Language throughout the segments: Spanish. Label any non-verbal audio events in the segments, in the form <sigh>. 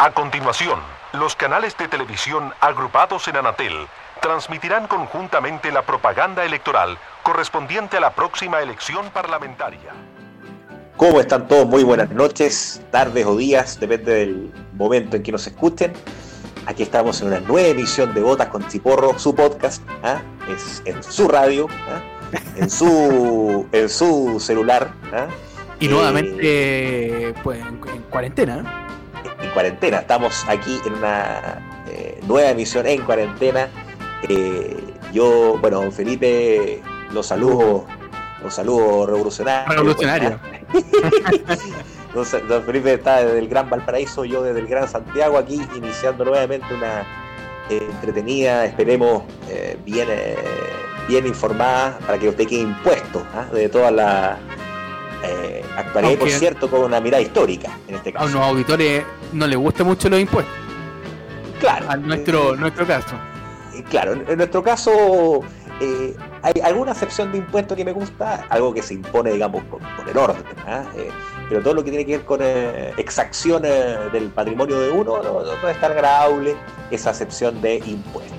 A continuación, los canales de televisión agrupados en Anatel transmitirán conjuntamente la propaganda electoral correspondiente a la próxima elección parlamentaria. ¿Cómo están todos? Muy buenas noches, tardes o días, depende del momento en que nos escuchen. Aquí estamos en una nueva emisión de Botas con Chiporro, su podcast, ¿ah? es en su radio, ¿ah? en, su, <laughs> en su celular. ¿ah? Y Eh, nuevamente, pues, en, en cuarentena. En cuarentena. Estamos aquí en una eh, nueva emisión en cuarentena. Eh, yo, bueno, don Felipe, los saludo, los saludo revolucionarios. Revolucionario. <laughs> Don, Felipe está desde el Gran Valparaíso, yo desde el Gran Santiago, aquí iniciando nuevamente una eh, entretenida, esperemos, bien, bien informada para que usted quede impuesto ¿ah? de toda la... Eh, actuaría, por cierto, con una mirada histórica en este A caso. unos auditores no les gustan mucho los impuestos. Claro. A nuestro, nuestro caso. Eh, Claro, en, nuestro caso eh, hay alguna excepción de impuesto que me gusta, algo que se impone, digamos, por, por el orden, ¿ah? Eh, pero todo lo que tiene que ver con eh, exacción eh, del patrimonio de uno no, no- no es tan agradable esa excepción de impuestos.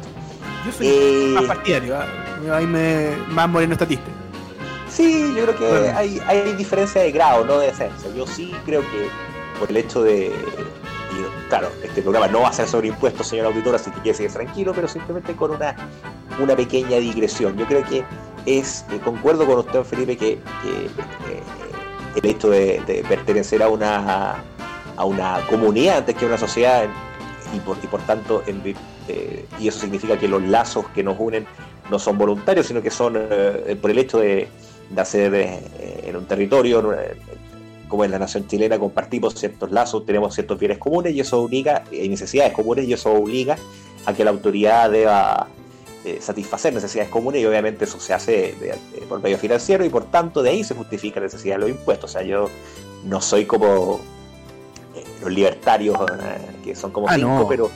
Yo soy Eh, más partidario. ¿ah? Ahí me, más moreno estatista. Sí, yo creo que Bueno. hay, hay diferencia de grado, no de esencia. Yo sí creo que por el hecho de... y, claro, este programa no va a ser sobre impuestos, señor auditor, así que quédese tranquilo, pero simplemente con una, una pequeña digresión. Yo creo que es, eh, concuerdo con usted, Felipe, que, que, eh, el hecho de, de pertenecer a una, a una comunidad antes que a una sociedad, y por, y por tanto, en eh, y eso significa que los lazos que nos unen no son voluntarios, sino que son eh, por el hecho de, nacer eh, en un territorio, eh, como en la nación chilena, compartimos ciertos lazos, tenemos ciertos bienes comunes y eso obliga, hay necesidades comunes y eso obliga a que la autoridad deba eh, satisfacer necesidades comunes y obviamente eso se hace de- de- por medio financiero y por tanto de ahí se justifica la necesidad de los impuestos. O sea, yo no soy como eh, los libertarios eh, que son como Ah, cinco, no. pero,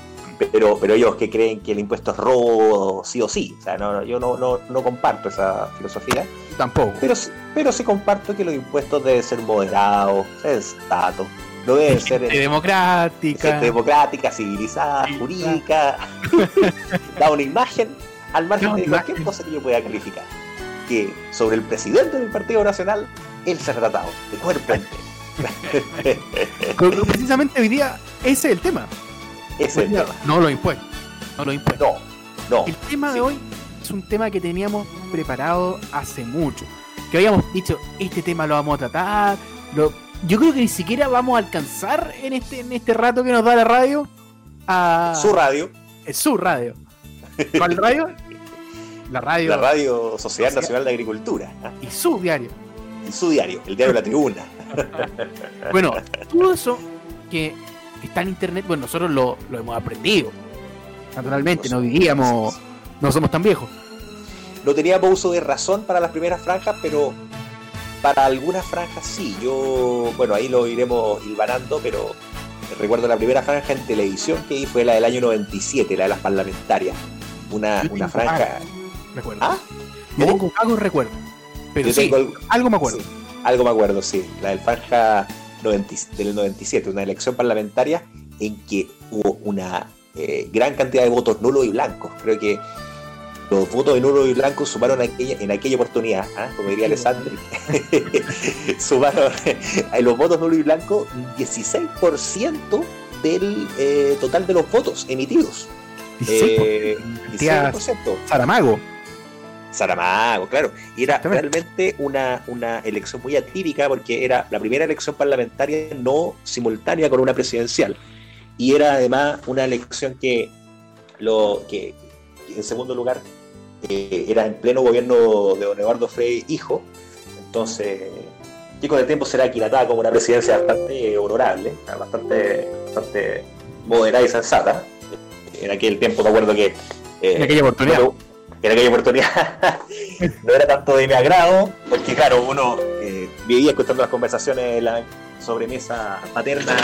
pero, pero ellos que creen que el impuesto es robo sí o sí. O sea, no, no, yo no, no, no comparto esa filosofía. Tampoco. Pero, pero sí comparto que los impuestos deben ser moderados, sensatos, no deben ser Gente en- democrática. gente democrática, civilizada, Sí, jurídica, <laughs> da una imagen al margen una de cualquier imagen. cosa que yo pueda calificar. Que sobre el presidente del Partido Nacional, él se ha tratado de cuerpo entero. Precisamente hoy día ese es el tema. Ese es Hoy el día, tema. no los impuestos. No los impuestos. No, no. El tema Sí. de hoy es un tema que teníamos preparado hace mucho. Que habíamos dicho, este tema lo vamos a tratar. lo- Yo creo que ni siquiera vamos a alcanzar en este, en este rato que nos da la radio a Su radio, es su radio. ¿Cuál radio? La radio, la radio Sociedad Sociedad- Nacional de Agricultura, y su diario. y su diario, el diario La Tribuna. Bueno, todo eso que está en internet, bueno, nosotros lo, lo hemos aprendido. Naturalmente, no vivíamos, no somos tan viejos. No teníamos uso de razón para las primeras franjas, pero para algunas franjas sí. Yo, bueno, ahí lo iremos hilvanando, pero recuerdo la primera franja en televisión que fue la del año 97, la de las parlamentarias. Una, una franja. Recuerdo. ¿Ah? Tengo vagos recuerdos. Pero Yo sí, tengo algo- algo me acuerdo. sí, algo me acuerdo, sí. La del franja 90 del 97, una elección parlamentaria en que hubo una eh, gran cantidad de votos nulos y blancos. Creo que los votos de nulos y blancos sumaron aquella, en aquella oportunidad, ¿ah? como diría Alessandro, <laughs> sumaron a los votos nulos y blancos un 16% del eh, total de los votos emitidos. Eh, 16%. 16%. Saramago. Saramago, claro. Y era realmente una, una elección muy atípica porque era la primera elección parlamentaria no simultánea con una presidencial. Y era además una elección que, lo, que, que en segundo lugar, eh, era en pleno gobierno de don Eduardo Frei hijo. Entonces, que con el tiempo será aquilatada como una presidencia bastante honorable, bastante, bastante moderada y sensata. En aquel tiempo me acuerdo que... eh, En aquella oportunidad. bueno, en aquella oportunidad <laughs> no era tanto de mi agrado, porque claro, uno eh, vivía escuchando las conversaciones en la sobremesa paterna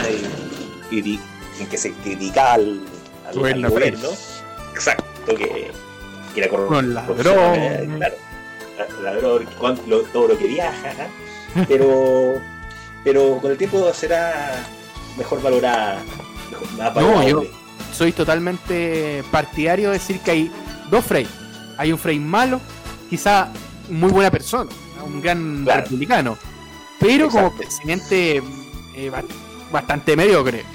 y, y que se criticaba al, al- al gobierno. Exacto, que, que era corrupción, ladrón. eh, claro, ladrón, lo- todo lo que viaja, pero, pero con el tiempo será mejor valorada No, yo soy totalmente partidario de decir que hay dos Frey. Hay un Frey malo, quizá muy buena persona, un gran republicano, pero como presidente eh, bastante mediocre.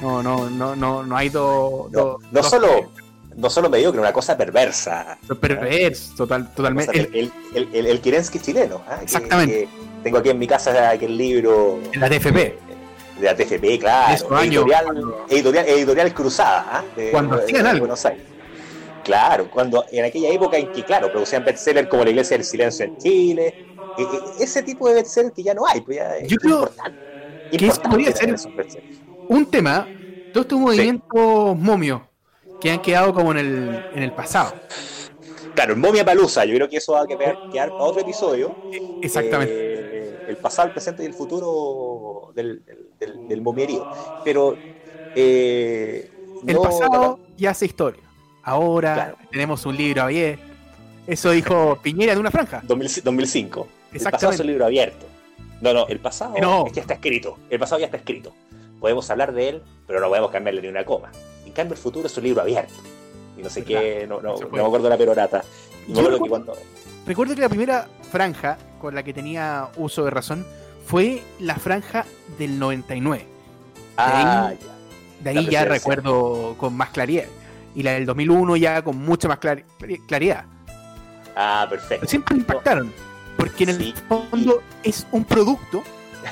No, no, no, no, no hay dos. No, no solo. No solo mediocre, una cosa perversa. Perverso, total, totalmente. El, el, el, el, Kirensky chileno. ¿ah? Exactamente. tengo aquí en mi casa aquel libro. De la TFP. De, la TFP, claro. Editorial, editorial, editorial, Cruzada. De, cuando hacían algo. Buenos Aires. Claro, cuando en aquella época en que, claro, producían bestsellers como La Iglesia del Silencio en Chile, e, e, ese tipo de bestsellers que ya no hay, pues ya Yo creo importante. Que eso podría ser un tema, todos estos movimientos momios que han quedado como en el, en el pasado. Claro, el momia palusa, yo creo que eso va a quedar, para otro episodio. Exactamente. Eh, el pasado, el presente y el futuro del, del, del momierío. Pero. Eh, el pasado ya hace historia. Ahora tenemos un libro abierto. Eso dijo Piñera de una franja. 2005. El pasado es un libro abierto. No, no, el pasado ya está escrito. El pasado ya está escrito. Podemos hablar de él, pero no podemos cambiarle ni una coma. En cambio, el futuro es un libro abierto. Y no sé qué, no, no, no me acuerdo la perorata. recuerdo, que la primera franja con la que tenía uso de razón fue la franja del 99. Ah, de ahí, ya. De ahí ya recuerdo con más claridad y la del 2001 ya con mucha más claridad. Ah, perfecto. siempre impactaron, porque en el fondo es un producto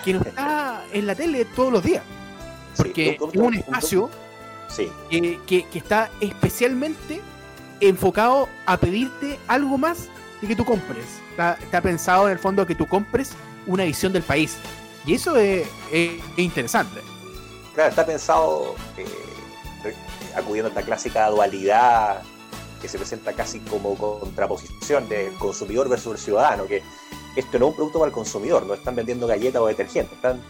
que no está <laughs> en la tele todos los días. Porque es un espacio que, que, está especialmente enfocado a pedirte algo más de que tú compres. Está, pensado en el fondo que tú compres una visión del país. Y eso es, interesante. Claro, está pensado eh, acudiendo a esta clásica dualidad que se presenta casi como contraposición del consumidor versus el ciudadano, que esto no es un producto para el consumidor, no están vendiendo galletas o detergentes, están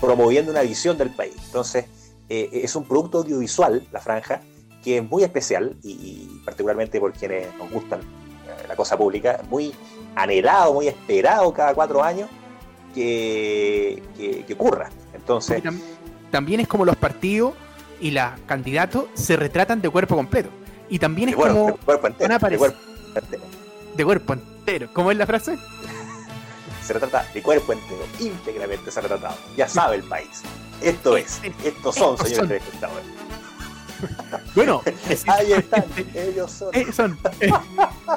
promoviendo una visión del país. Entonces, eh, es un producto audiovisual, la franja, que es muy especial y, particularmente por quienes nos gustan eh, la cosa pública, muy anhelado, muy esperado cada cuatro años que, que, que ocurra. Entonces, también es como los partidos y los candidatos se retratan de cuerpo completo. Y también es como. De cuerpo entero. De cuerpo entero. De cuerpo entero. ¿Cómo es la frase? Se retrata de cuerpo entero, íntegramente se ha retratado. Ya sabe el país. Esto es, <laughs> estos son, señores espectadores. <laughs> Bueno, <laughs> ahí están, ellos son. Eh, son eh,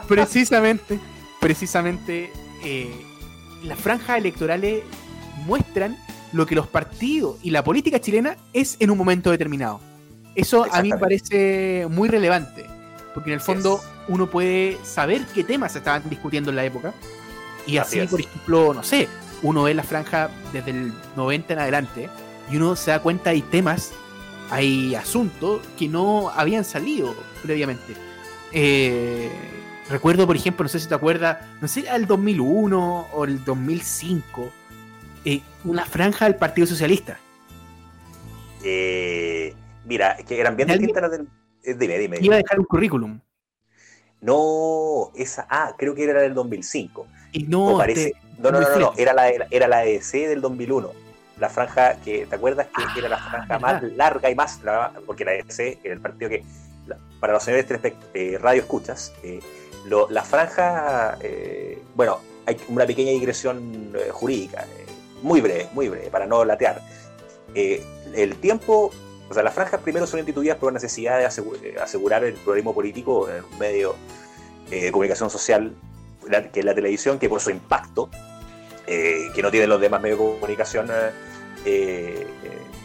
precisamente, precisamente, eh, las franjas electorales muestran lo que los partidos y la política chilena es en un momento determinado. Eso a mí me parece muy relevante, porque en el fondo uno puede saber qué temas se estaban discutiendo en la época. Y así, por ejemplo, no sé, uno ve la franja desde el 90 en adelante y uno se da cuenta hay temas, hay asuntos que no habían salido previamente. Eh, recuerdo, por ejemplo, no sé si te acuerdas, no sé, el 2001 o el 2005 eh, una franja del Partido Socialista. Eh, mira, que eran bien distintas las del. Eh, dime, dime. Iba a dejar un currículum. No, esa. Ah, creo que era del 2005. Y no. Parece, no, no, no, no, era la, era la EC del 2001. La franja que, ¿te acuerdas? Que era la franja ah, más larga y más. porque la EC era el partido que. para los señores eh, radio escuchas, la franja. bueno, hay una pequeña digresión jurídica muy breve, muy breve, para no latear. Eh, el tiempo, o sea, las franjas primero son instituidas por la necesidad de eh, asegurar el pluralismo político en un medio eh, de comunicación social, que es la televisión, que por su impacto, que no tienen los demás medios de comunicación,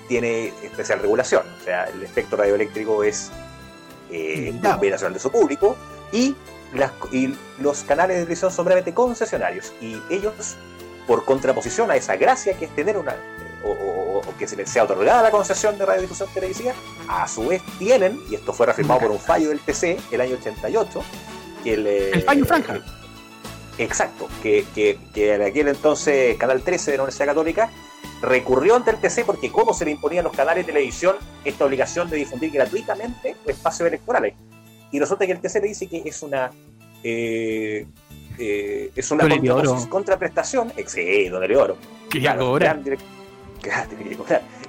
tiene especial regulación. O sea, el espectro radioeléctrico es eh, nacional de su público y, y los canales de televisión son brevemente concesionarios y ellos por contraposición a esa gracia que es tener una, o, que se les sea otorgada la concesión de radiodifusión televisiva, a su vez tienen, y esto fue reafirmado por un fallo del TC el año 88, que el, el fallo franja. exacto, que, que, que, en aquel entonces Canal 13 de la Universidad Católica recurrió ante el TC porque cómo se le imponía a los canales de televisión esta obligación de difundir gratuitamente espacios electorales. Y resulta que el TC le dice que es una eh, eh, es una contraprestación. Sí, don Eleodoro. Que ya cobra.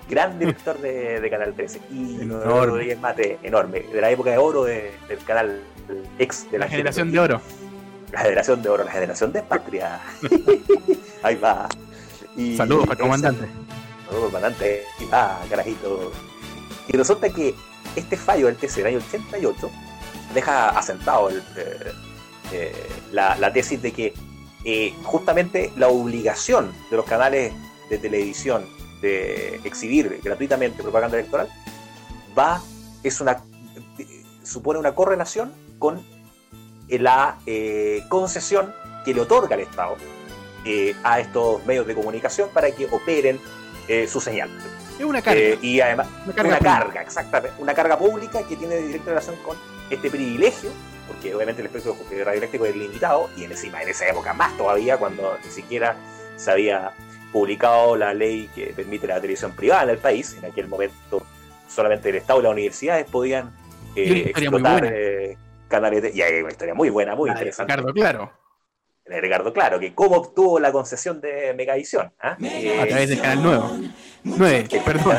gran <laughs> <laughs> director de, Canal 13. Y. Rodríguez Mate, enorme, de la época de oro de- del canal ex de la, La generación de oro. La generación de oro, la generación de patria. <laughs> Ahí va. Y- Saludos para el comandante. Saludos, comandante. Ahí va, carajito. Y resulta que este fallo del TC del año 88 deja asentado el, eh, eh, la, la tesis de que eh, justamente la obligación de los canales de televisión de exhibir gratuitamente propaganda electoral va, es una, supone una correlación con la eh, concesión que le otorga el Estado eh, a estos medios de comunicación para que operen eh, su señal. Es una carga. Y además, una carga. una carga, exactamente. Una carga pública que tiene directa relación con este privilegio, porque obviamente el espectro radioeléctrico es limitado, y encima en esa época más todavía, cuando ni siquiera se había publicado la ley que permite la televisión privada en el país. En aquel momento solamente el Estado y las universidades podían eh, explotar eh, canales de... Y hay una historia muy buena, muy La de interesante. Ricardo, claro. de Ricardo Claro, que cómo obtuvo la concesión de Megavisión. ¿ah? Eh, A través del canal nuevo. 9, el, perdón.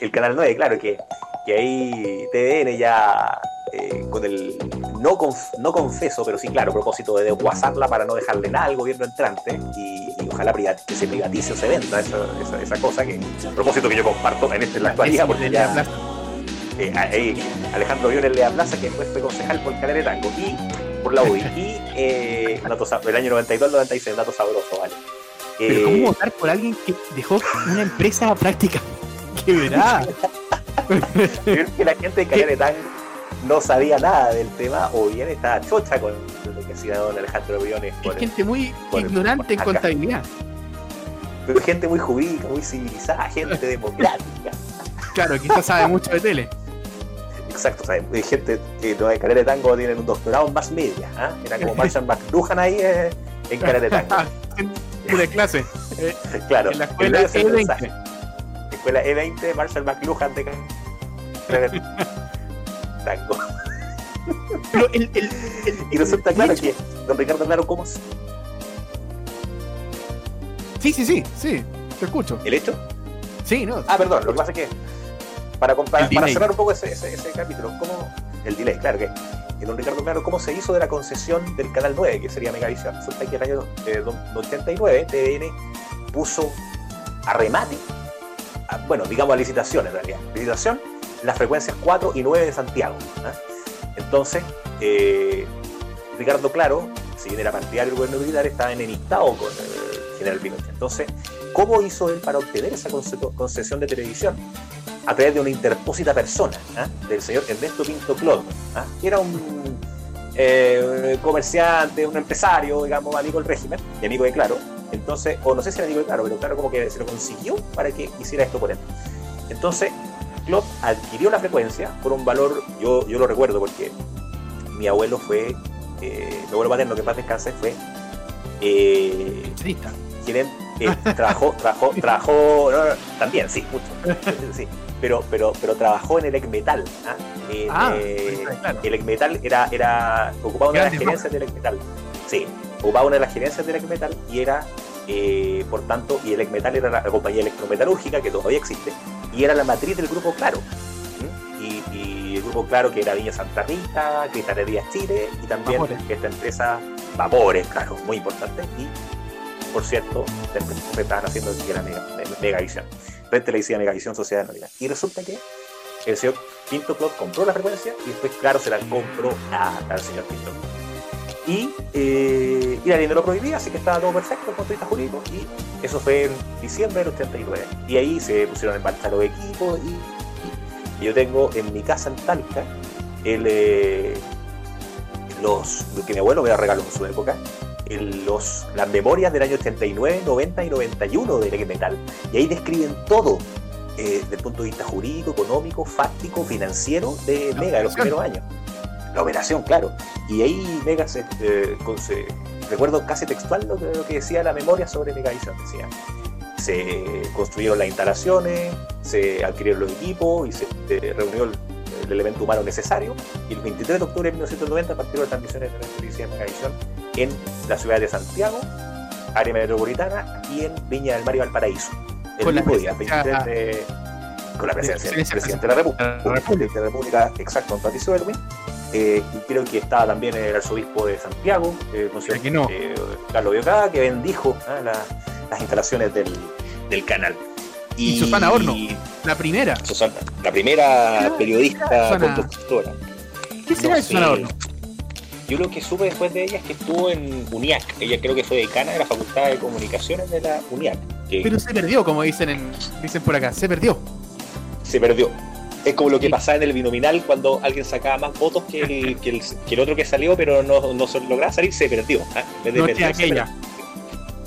el canal 9, claro, que, que ahí TVN ya eh, con el no, conf- no confeso, pero sí, claro, propósito de desguazarla para no dejarle nada al gobierno entrante y, y ojalá privat- que se privatice o se venda esa, esa, esa cosa, que propósito que yo comparto en, este, en la actualidad, porque ya eh, ahí Alejandro Briones Lea Plaza, que después fue concejal por el Canal de Tango y por la UDI. Y eh, <laughs> el año 92 al 96, un dato sabroso, ¿vale? Pero Eh, ¿cómo votar por alguien que dejó una empresa práctica <laughs> quebrada? <laughs> Creo que la gente de Canal de Tango no sabía nada del tema o bien estaba chocha con lo que hacía don Alejandro Briones. Es por- gente muy por- ignorante en por contabilidad. pero gente muy jurídica, muy civilizada, gente <laughs> democrática. Claro, quizás sabe mucho de tele. Exacto, sea, hay gente que los de Canal de Tango tienen un doctorado en más media. ¿ah? Era como <laughs> Marshall McLuhan ahí eh, en Canal de Tango. <laughs> Pura clase. Eh, Claro, en la el escuela medio es el E20. mensaje. Escuela E20, Marshall McLuhan de Canal de Tango. <laughs> Pero el, el- el- Y resulta claro que don Ricardo Claro, ¿cómo es Sí, sí, sí, sí. Te escucho. el hecho? Sí, no. Ah, perdón, lo que pasa es que para, para cerrar un poco ese, ese, ese capítulo, ¿cómo, el delay, claro que don Ricardo Claro, ¿cómo se hizo de la concesión del Canal 9, que sería Megavisión? Resulta que en el año eh, do- 89 TVN puso a remate, a- bueno, digamos a licitación en realidad, licitación, las frecuencias 4 y 9 de Santiago. ¿ah? Entonces, eh, Ricardo Claro, si bien era partidario del gobierno militar, estaba enemistado con el general Pinochet. Entonces, ¿cómo hizo él para obtener esa conce- concesión de televisión? A través de una interpósita persona, ¿ah? del señor Ernesto Pinto Clod, ¿ah? que era un eh, comerciante, un empresario, digamos, amigo del régimen, y amigo de Claro. Entonces, o no sé si era amigo de Claro, pero Claro como que se lo consiguió para que hiciera esto por él. Entonces, Clod adquirió la frecuencia por un valor, yo, yo lo recuerdo porque mi abuelo fue, eh, mi abuelo paterno, que paz descanse, fue eh, gerente, eh, trabajó, <laughs> trabajó, trabajó, no, no, también, sí, mucho, <laughs> sí, pero, pero, pero trabajó en el Ecmetal, ¿ah? Ah, eh, claro. el Ecmetal era, era, ocupaba una de las gerencias del Ecmetal, sí, ocupaba una de las gerencias del Ecmetal y era, eh, por tanto, y el Ecmetal era la, la compañía electrometalúrgica que todavía existe, y era la matriz del grupo Claro, ¿m? y, y el grupo Claro que era Viña Santa Rita, Cristalerías Chile, y también Vapores. esta empresa Vapores, claro, muy importante, y por cierto, estaban haciendo que era Mega- Megavisión. Red Televisiva Megavisión Sociedad Anónima. Y resulta que el señor Pinto Clot compró la frecuencia y después, claro, se la compró a- al señor Pinto. Y, eh, y la ley no lo prohibía, así que estaba todo perfecto desde el punto de vista jurídico. Y eso fue en diciembre del 89. Y ahí se pusieron en marcha los equipos. Y, y- yo tengo en mi casa en Talca el, eh, los lo que mi abuelo me regaló en su época. los, las memorias del año 89, 90 y 91 de Metal. Y ahí describen todo eh, desde el punto de vista jurídico, económico, fáctico, financiero de Mega de los primeros años. La operación, claro. Y ahí Mega se, eh, con- se- recuerdo casi textual lo que, lo que decía la memoria sobre Megavisión. Decía, se construyeron las instalaciones, se adquirieron los equipos y se eh, reunió el, el elemento humano necesario. Y el 23 de octubre de 1990 partieron las transmisiones de la televisión de Megavisión en la ciudad de Santiago, área metropolitana y en Viña del Mar y Valparaíso. El Con la mismo día, presencia- 23 de, con la presencia del presidente de la República, de la la exacto, Patricio Elwin. Eh, y creo que estaba también el arzobispo de Santiago, eh, ¿no no. Eh, Carlos Biocada, que bendijo ah, la- las instalaciones del, del canal. Y Susana Horno. La primera. Susana, la primera Ah, periodista Susana. conductora. ¿Qué será No de Susana sé. Horno? Yo lo que supe después de ella es que estuvo en UNIAC. Ella creo que fue decana de la Facultad de Comunicaciones de la UNIAC. Que Pero se perdió, como dicen en, dicen por acá. Se perdió. se perdió. Es como lo que pasaba en el binominal cuando alguien sacaba más votos que el, <laughs> que el, que el otro que salió, pero no, no se lograba salir, se perdió. Noche perder, se aquella.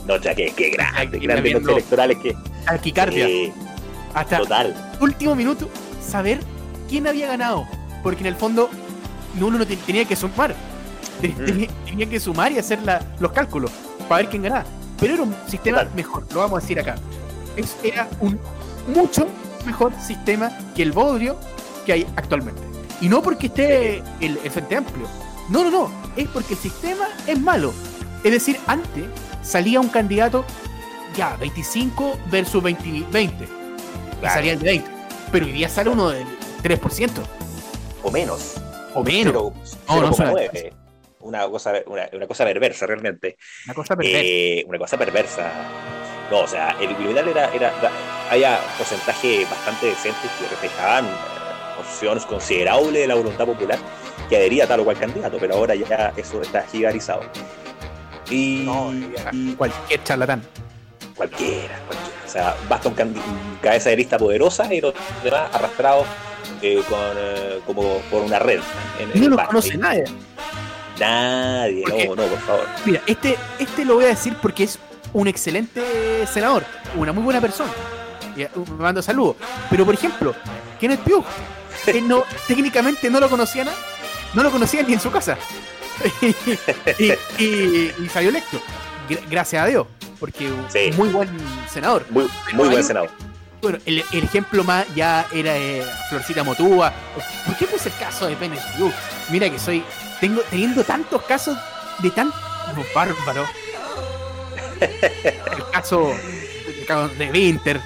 Noche aquella, qué grande, grandes noches electorales que. Arquicardia. eh, Hasta total. último minuto, saber quién había ganado. Porque en el fondo, no, uno no te- tenía que sumar. Te- Mm. Tenía, tenía que sumar y hacer la- los cálculos para ver quién ganaba. Pero era un sistema Total. mejor, lo vamos a decir acá. Es- era un mucho mejor sistema que el bodrio que hay actualmente. Y no porque esté el, el Frente Amplio. No, no, no. Es porque el sistema es malo. Es decir, antes salía un candidato ya 25 versus 20. 20 y Claro. salía el de 20. Pero hoy día sale uno del 3%. O menos. O menos. Cero- No, no, 0,9. una cosa, una, una cosa perversa realmente. Una cosa perversa. Eh, una cosa perversa. No, o sea, el criminal era, era había porcentaje bastante decente que reflejaban eh, opciones considerables de la voluntad popular que adhería a tal o cual candidato, pero ahora ya eso está gigarizado. Y, No, y Cualquier charlatán. cualquiera, cualquiera. O sea, basta un, un cabeza de lista poderosa y los demás arrastrados eh, con, eh, como por una red. En, No bar. conoce nadie. Nadie, no, no, por favor. Mira, este, este lo voy a decir porque es un excelente senador, una muy buena persona. Y, uh, me mando saludos. Pero por ejemplo, Kenneth Pugh, que no, <laughs> técnicamente no lo conocía nada, no lo conocía ni en su casa. <laughs> y, y- y salió electo. Gra- gracias a Dios, porque Sí. muy buen senador. Muy, muy buen senador. Bueno, el, el ejemplo más ya era eh, Florcita Motúa. ¿Por qué puse el caso de Kenneth Pugh? Mira que soy. Tengo, teniendo tantos casos de tan. Bárbaro. <laughs> El caso, el caso de Winter.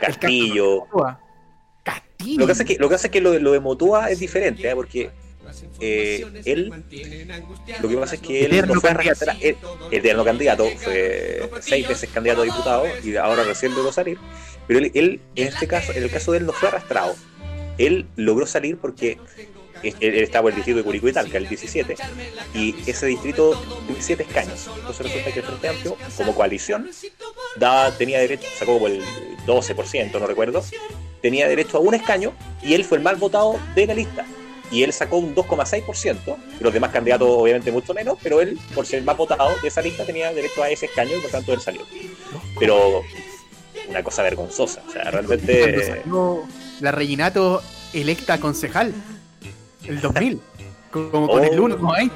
Castillo. Lo que pasa es que lo, que pasa es que lo, de- lo de Motua es diferente, ¿eh? porque eh, él, lo que pasa es que él no fue candidato. él- eterno candidato, fue seis veces candidato a diputado y ahora recién logró salir, pero él, él, en este caso, en el caso de él no fue arrastrado, él logró salir porque estaba en el distrito de Curicó y Talca, el 17, y ese distrito tiene 17 escaños, entonces resulta que el Frente Amplio, como coalición, tenía derecho, sacó como el 12%, no recuerdo, tenía derecho a un escaño y él fue el más votado de la lista. Y él sacó un 2,6%, y los demás candidatos obviamente mucho menos, pero él, por ser el más votado de esa lista, tenía derecho a ese escaño y por tanto él salió. Pero una cosa vergonzosa, o sea, realmente... la Reginato electa concejal. El 2000. co- Como con Oh. el 1,20.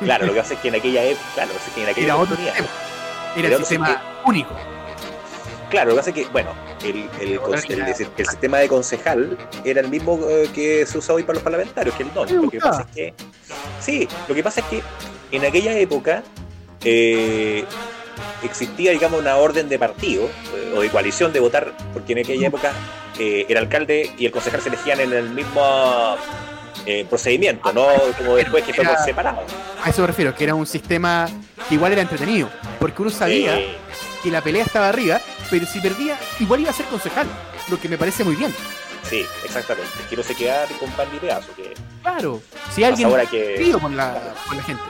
Claro, lo que pasa es que en aquella época, claro, lo que pasa es que en aquella Era otro sistema. Era el sistema único. Claro, lo que pasa es que, bueno, el, el, el- sistema de concejal era el mismo eh, que se usa hoy para los parlamentarios, que el DON. Lo que pasa es que, sí, lo que pasa es que en aquella época eh, existía, digamos, una orden de partido eh, o de coalición de votar, porque en aquella época eh, el alcalde y el concejal se elegían en el mismo eh, procedimiento, no como después que fue por separado. A eso me refiero, que era un sistema que igual era entretenido. Porque uno sabía Eh, que la pelea estaba arriba, pero si perdía, igual iba a ser concejal. Lo que me parece muy bien. sí, exactamente. Quiero se quedar con pan y pedazo, que Claro. Si alguien ahora que... con la, con la gente.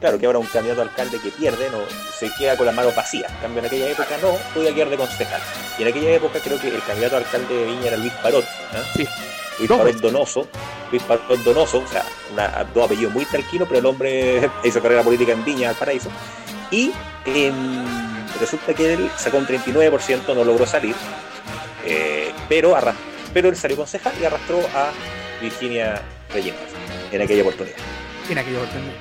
Claro, que ahora un candidato a alcalde que pierde no se queda con las manos vacías. En cambio, en aquella época no, podía quedar de concejal. Y en aquella época creo que el candidato a alcalde de Viña era Luis Parot. ¿eh? Sí. Luis Parot. Donoso. Luis Parot Donoso, o sea, una- dos apellidos muy tranquilos, pero el hombre <laughs> hizo carrera política en Viña, Valparaíso. Y em, resulta que él sacó un 39%, no logró salir. eh, pero, pero él salió concejal y arrastró a Virginia Reyes en aquella oportunidad. En aquella oportunidad.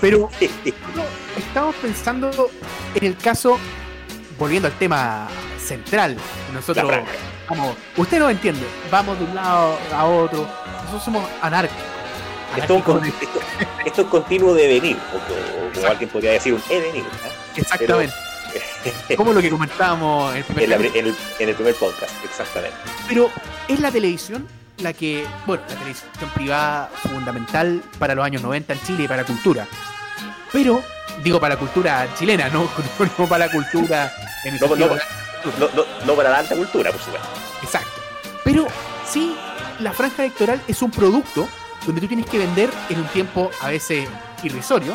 Pero <laughs> estamos pensando en el caso, volviendo al tema central. Nosotros, vamos, usted no entiende, vamos de un lado a otro. Nosotros somos anárquicos. Esto, es un <laughs> es continuo devenir, o, o- o como alguien podría decir, un devenir. ¿eh? Exactamente. Como lo que comentábamos en el primer en, la- en el, en el primer podcast, exactamente. Pero es la televisión la que, bueno, la televisión privada fundamental para los años 90 en Chile y para la cultura. Pero, digo para la cultura chilena, no, <laughs> no para la cultura en el No, de. No, no, no para la alta cultura, por supuesto. Exacto. Pero sí, la franja electoral es un producto donde tú tienes que vender en un tiempo a veces irrisorio,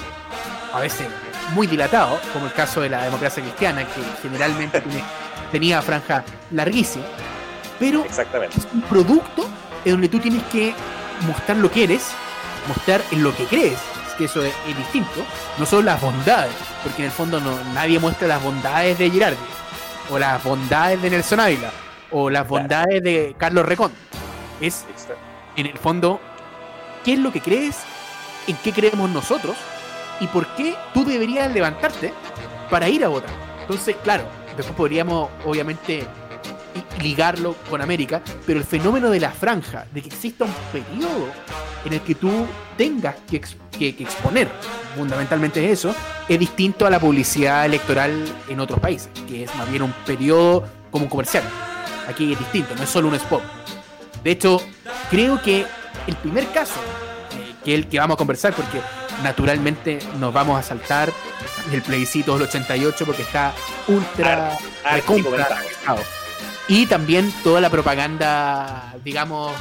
a veces muy dilatado, como el caso de la democracia cristiana, que generalmente <laughs> tiene- tenía franja larguísima, pero Exactamente. es un producto en donde tú tienes que mostrar lo que eres, mostrar en lo que crees, es que eso es, es distinto, no solo las bondades, porque en el fondo no, nadie muestra las bondades de Girardi, o las bondades de Nelson Ávila, o las bondades de Carlos Recón. Es en el fondo qué es lo que crees, en qué creemos nosotros y por qué tú deberías levantarte para ir a votar. Entonces, claro, después podríamos obviamente ligarlo con América, pero el fenómeno de la franja, de que exista un periodo en el que tú tengas que, que- que exponer, fundamentalmente eso, es distinto a la publicidad electoral en otros países, que es más bien un periodo como un comercial. Aquí es distinto, no es solo un spot. De hecho, creo que el primer caso, eh, que es el que vamos a conversar, porque naturalmente nos vamos a saltar el plebiscito del 88 porque está ultra analizado. Y también toda la propaganda, digamos,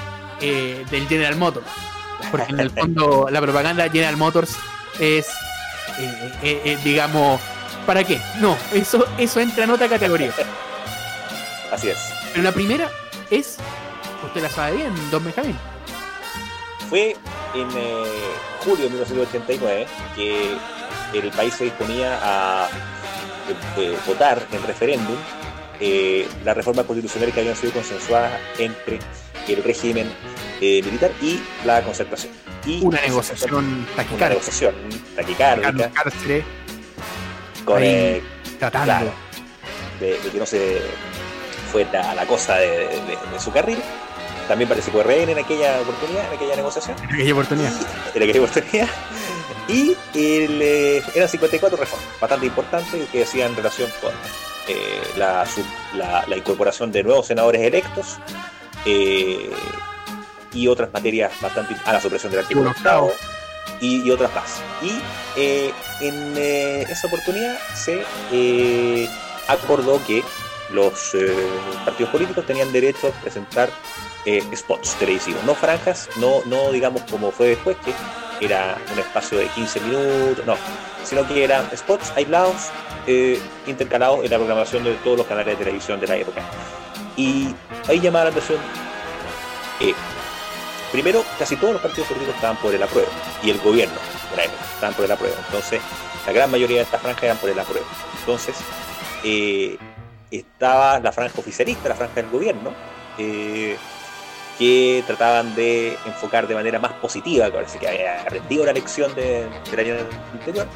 eh, del General Motors. Porque en el fondo la propaganda de General Motors es, eh, eh, eh, digamos, ¿para qué? No, eso, eso entra en otra categoría. Así es. Pero la primera es, usted la sabe bien, Don Benjamín. Fue en julio de 1989 que el país se disponía a votar en referéndum eh, las reformas constitucionales que habían sido consensuadas entre el régimen eh, militar y la concertación. Y Una negociación Una taquicárdica. negociación taquicárdica con eh, tratando. claro, de, de que no se fuera a la cosa de, de- de su carril. También participó RN en aquella oportunidad, en aquella negociación. en aquella oportunidad. Y, en aquella oportunidad. Y el, eh, eran 54 reformas, bastante importantes, que decían en relación con eh, la, sub- la- la incorporación de nuevos senadores electos eh, y otras materias bastante. a la supresión del artículo octavo. y, y otras más. Y eh, en eh, esa oportunidad se eh, acordó que los partidos políticos tenían derecho a presentar spots televisivos, no franjas, no, no digamos como fue después, que era un espacio de 15 minutos, no, sino que eran spots aislados, intercalados en la programación de todos los canales de televisión de la época. Y ahí llamaba la atención, eh, primero, casi todos los partidos políticos estaban por el apruebo, y el gobierno la época estaban por el apruebo, entonces la gran mayoría de estas franjas eran por el apruebo. Entonces, eh, estaba la franja oficialista, la franja del gobierno, eh, que trataban de enfocar de manera más positiva, que parece que había aprendido la lección de- del año anterior,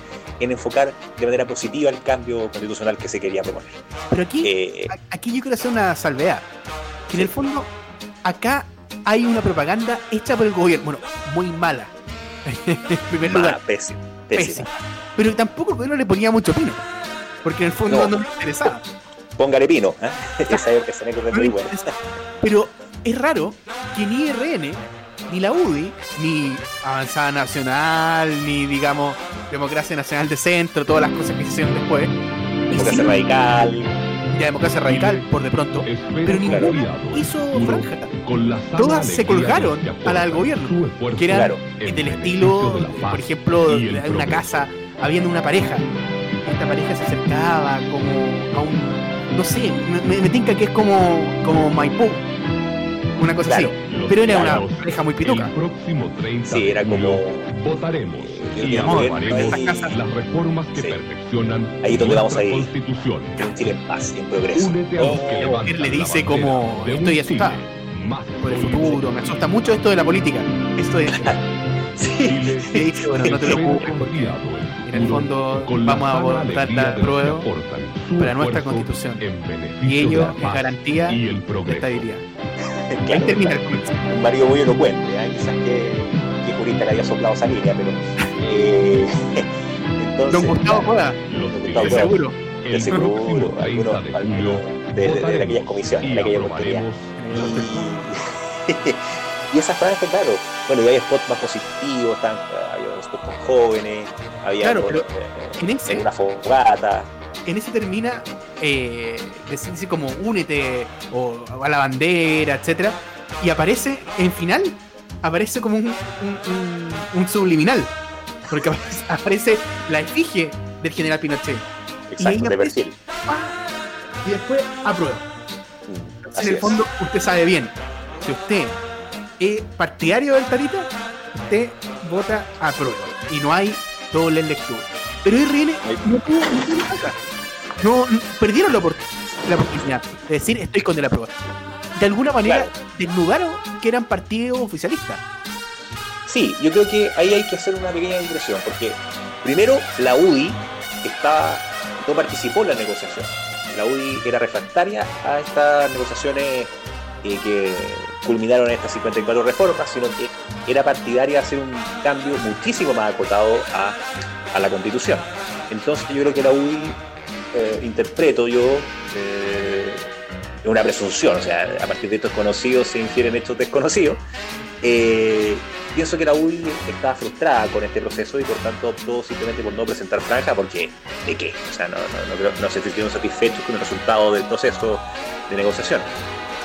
en enfocar de manera positiva el cambio constitucional que se quería proponer. Pero aquí, Eh, aquí yo quiero hacer una salvedad. Que en el fondo, acá hay una propaganda hecha por el gobierno. Bueno, muy mala. <laughs> en primer más lugar, pésimo, pésimo. pésima. Pero tampoco el gobierno le ponía mucho pino. Porque en el fondo no, No. le interesaba. Póngale pino, ¿eh? <laughs> esa, esa anécdota es No muy buena. interesaba. Pero es raro que ni RN, ni la UDI, ni Avanzada Nacional, ni digamos Democracia Nacional de Centro, todas las cosas que se hicieron después, Democracia hicieron radical, ya Democracia Radical por de pronto, pero ninguna hizo franja. Todas se colgaron a la del gobierno, que eran claro, del estilo, por ejemplo, de una casa, habiendo una pareja. Esta pareja se acercaba como a un, no sé, me, me- me tinca que es como, como Maipú, una cosa Claro. así. Pero era Claro. una pareja muy pituca. El próximo 30 Sí, era como- votaremos y amor, aprobaremos las reformas que Sí. perfeccionan Ahí donde vamos a ir. constitución. un Chile en paz y en progreso. Únete a los que Oh, levantan él le dice como, estoy más Por el futuro, me asusta mucho esto de la política. Esto de, <laughs> sí. <laughs> Le dice, bueno, no te es preocupes, porque en el fondo vamos a votar la prueba para nuestra constitución. Y ello es garantía y el de progreso. Estabilidad. Ahí Claro, termina el comercial. un marido muy elocuente, ¿eh? quizás que, que jurista le haya soplado esa línea, pero. eh, <laughs> entonces, Don Gustavo claro, Coda, seguro. El seguro, próximo 30 algunos- de aquellas comisiones, de aquella oportunidad. Y, <laughs> y esa franja, claro, bueno, y había spots más positivos, tan- había spots con jóvenes, había Claro, pero eh, en ese- en una fogata. en ese termina eh, como únete o a la bandera, etcétera, y aparece en final aparece como un, un, un- un subliminal, porque aparece, <laughs> aparece la efigie del general Pinochet Exacto, ahí de perfil. y después aprueba. Mm, en el es. fondo usted sabe bien, si usted es partidario del Tarita, usted vota a prueba y no hay doble lectura. Pero RN no tuvo ninguna cosa. No, no- perdieron la, opor- la oportunidad de decir estoy con la prueba. De alguna manera Claro. desnudaron que eran partidos oficialistas. Sí, yo creo que ahí hay que hacer una pequeña digresión, porque primero la UDI estaba, no participó en la negociación. La UDI era refractaria a estas negociaciones eh, que culminaron estas 54 reformas, sino que era partidaria de hacer un cambio muchísimo más acotado a, a la constitución. Entonces yo creo que la UDI, eh, interpreto yo, eh, una presunción, o sea, a partir de estos conocidos se infieren hechos desconocidos, eh, pienso que la UDI estaba frustrada con este proceso y por tanto optó simplemente por no presentar franja porque ¿de qué? O sea, no se sintieron satisfechos con el resultado del proceso de negociación.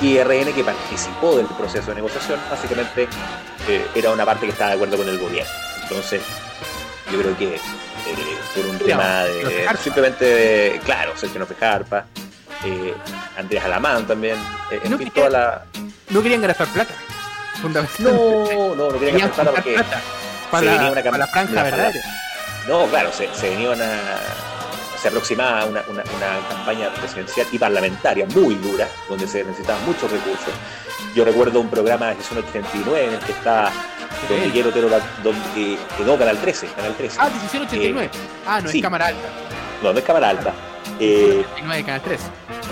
Y RN que participó del proceso de negociación básicamente eh, era una parte que estaba de acuerdo con el gobierno. Entonces, yo creo que eh, por un tema de simplemente, de- claro, Sergio Fejarpa, eh, Andrés Alamán también, eh, en No fin, quería- toda la... No querían gastar plata. Fundamentalmente. No, no, no quería Querían gastar plata porque... plata para, se venía una para la franja verdadera. No, claro, se, se venía una. Se aproximaba una, una, una campaña presidencial y parlamentaria muy dura, donde se necesitaban muchos recursos. Yo recuerdo un programa de Gestión 89 en el que estaba Don. Miguel Otero, la- don, eh, eh, no, Canal 13, Canal 13. Ah, decisión 89. ah, no, sí. es cámara alta. No, no es cámara alta. Eh, 89 Canal 3.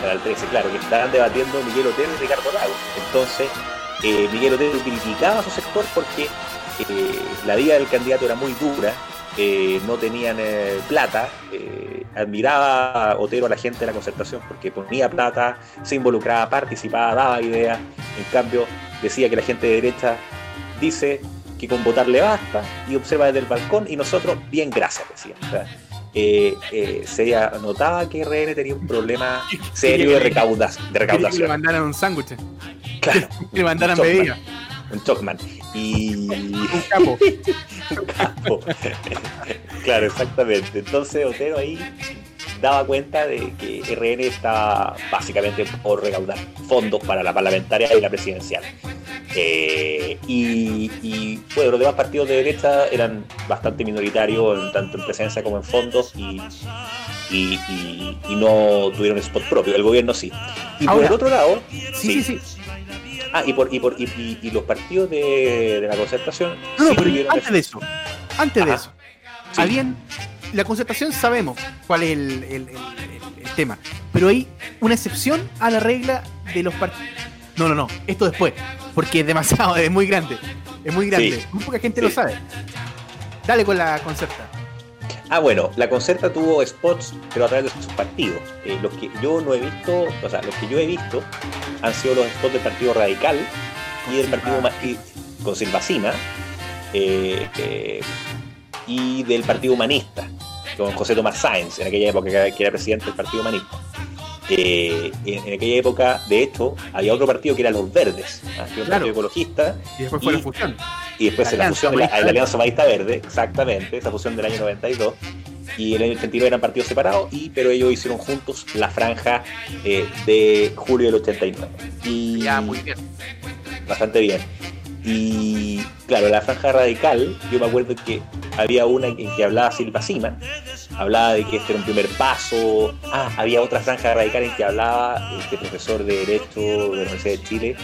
Canal 13, claro, que estaban debatiendo Miguel Otero y Ricardo Lago. Entonces, eh, Miguel Otero criticaba a su sector porque eh, la vida del candidato era muy dura, eh, no tenían eh, plata, eh, admiraba a Otero a la gente de la concertación porque ponía plata, se involucraba, participaba, daba ideas, en cambio decía que la gente de derecha dice que con votar le basta y observa desde el balcón y nosotros, bien, gracias, decía. O sea, eh, eh, se notaba que RN tenía un problema <laughs> serio de, recauda- de que le recaudación. mandaran un sándwich. Claro, <laughs> Que le mandaran Un Chocman. bebida. Un Chocman. Y Un capo. <laughs> un capo. <laughs> claro, exactamente. Entonces Otero ahí daba cuenta de que RN estaba básicamente por recaudar fondos para la parlamentaria y la presidencial. Eh, y, y, bueno, los demás partidos de derecha eran bastante minoritarios, tanto en presencia como en fondos, y, y, no tuvieron spot propio. El gobierno sí. Y por el otro lado, Sí, sí, sí. Ah, y, por, y, por, y, y- y los partidos de, de la concertación. No, no, sí pero antes de eso. Antes de eso. Sí. Habían. La concertación sabemos cuál es el, el- el- el- el tema. Pero hay una excepción a la regla de los partidos. No, no, no. Esto después. Porque es demasiado, <laughs> es muy grande. Es muy grande. Sí. Muy poca gente lo sabe. Dale con la concerta. Ah, bueno, la concerta tuvo spots, pero a través de sus partidos. Eh, los que yo no he visto, o sea, los que yo he visto han sido los spots del Partido Radical y del. Partido y- con Silva Sima eh, eh, y del Partido Humanista, con José Tomás Sáenz, en aquella época que era presidente del Partido Humanista. Eh, en, en aquella época, de hecho, había otro partido que era Los Verdes, ¿ah? que era un Claro. partido ecologista, Y después fue Y- la fusión. y después La Alianza fusión, la, la Alianza Humanista Verde, exactamente, esa fusión del año 92. Y el año 89 eran partidos separados, y, pero ellos hicieron juntos la franja eh, de julio del 89. Y Ya, muy bien. bastante bien. Y claro, la franja radical, yo me acuerdo que había una en que hablaba Silva Sima, hablaba de que este era un primer paso. Ah, había otra franja radical en que hablaba este profesor de Derecho de la Universidad de Chile,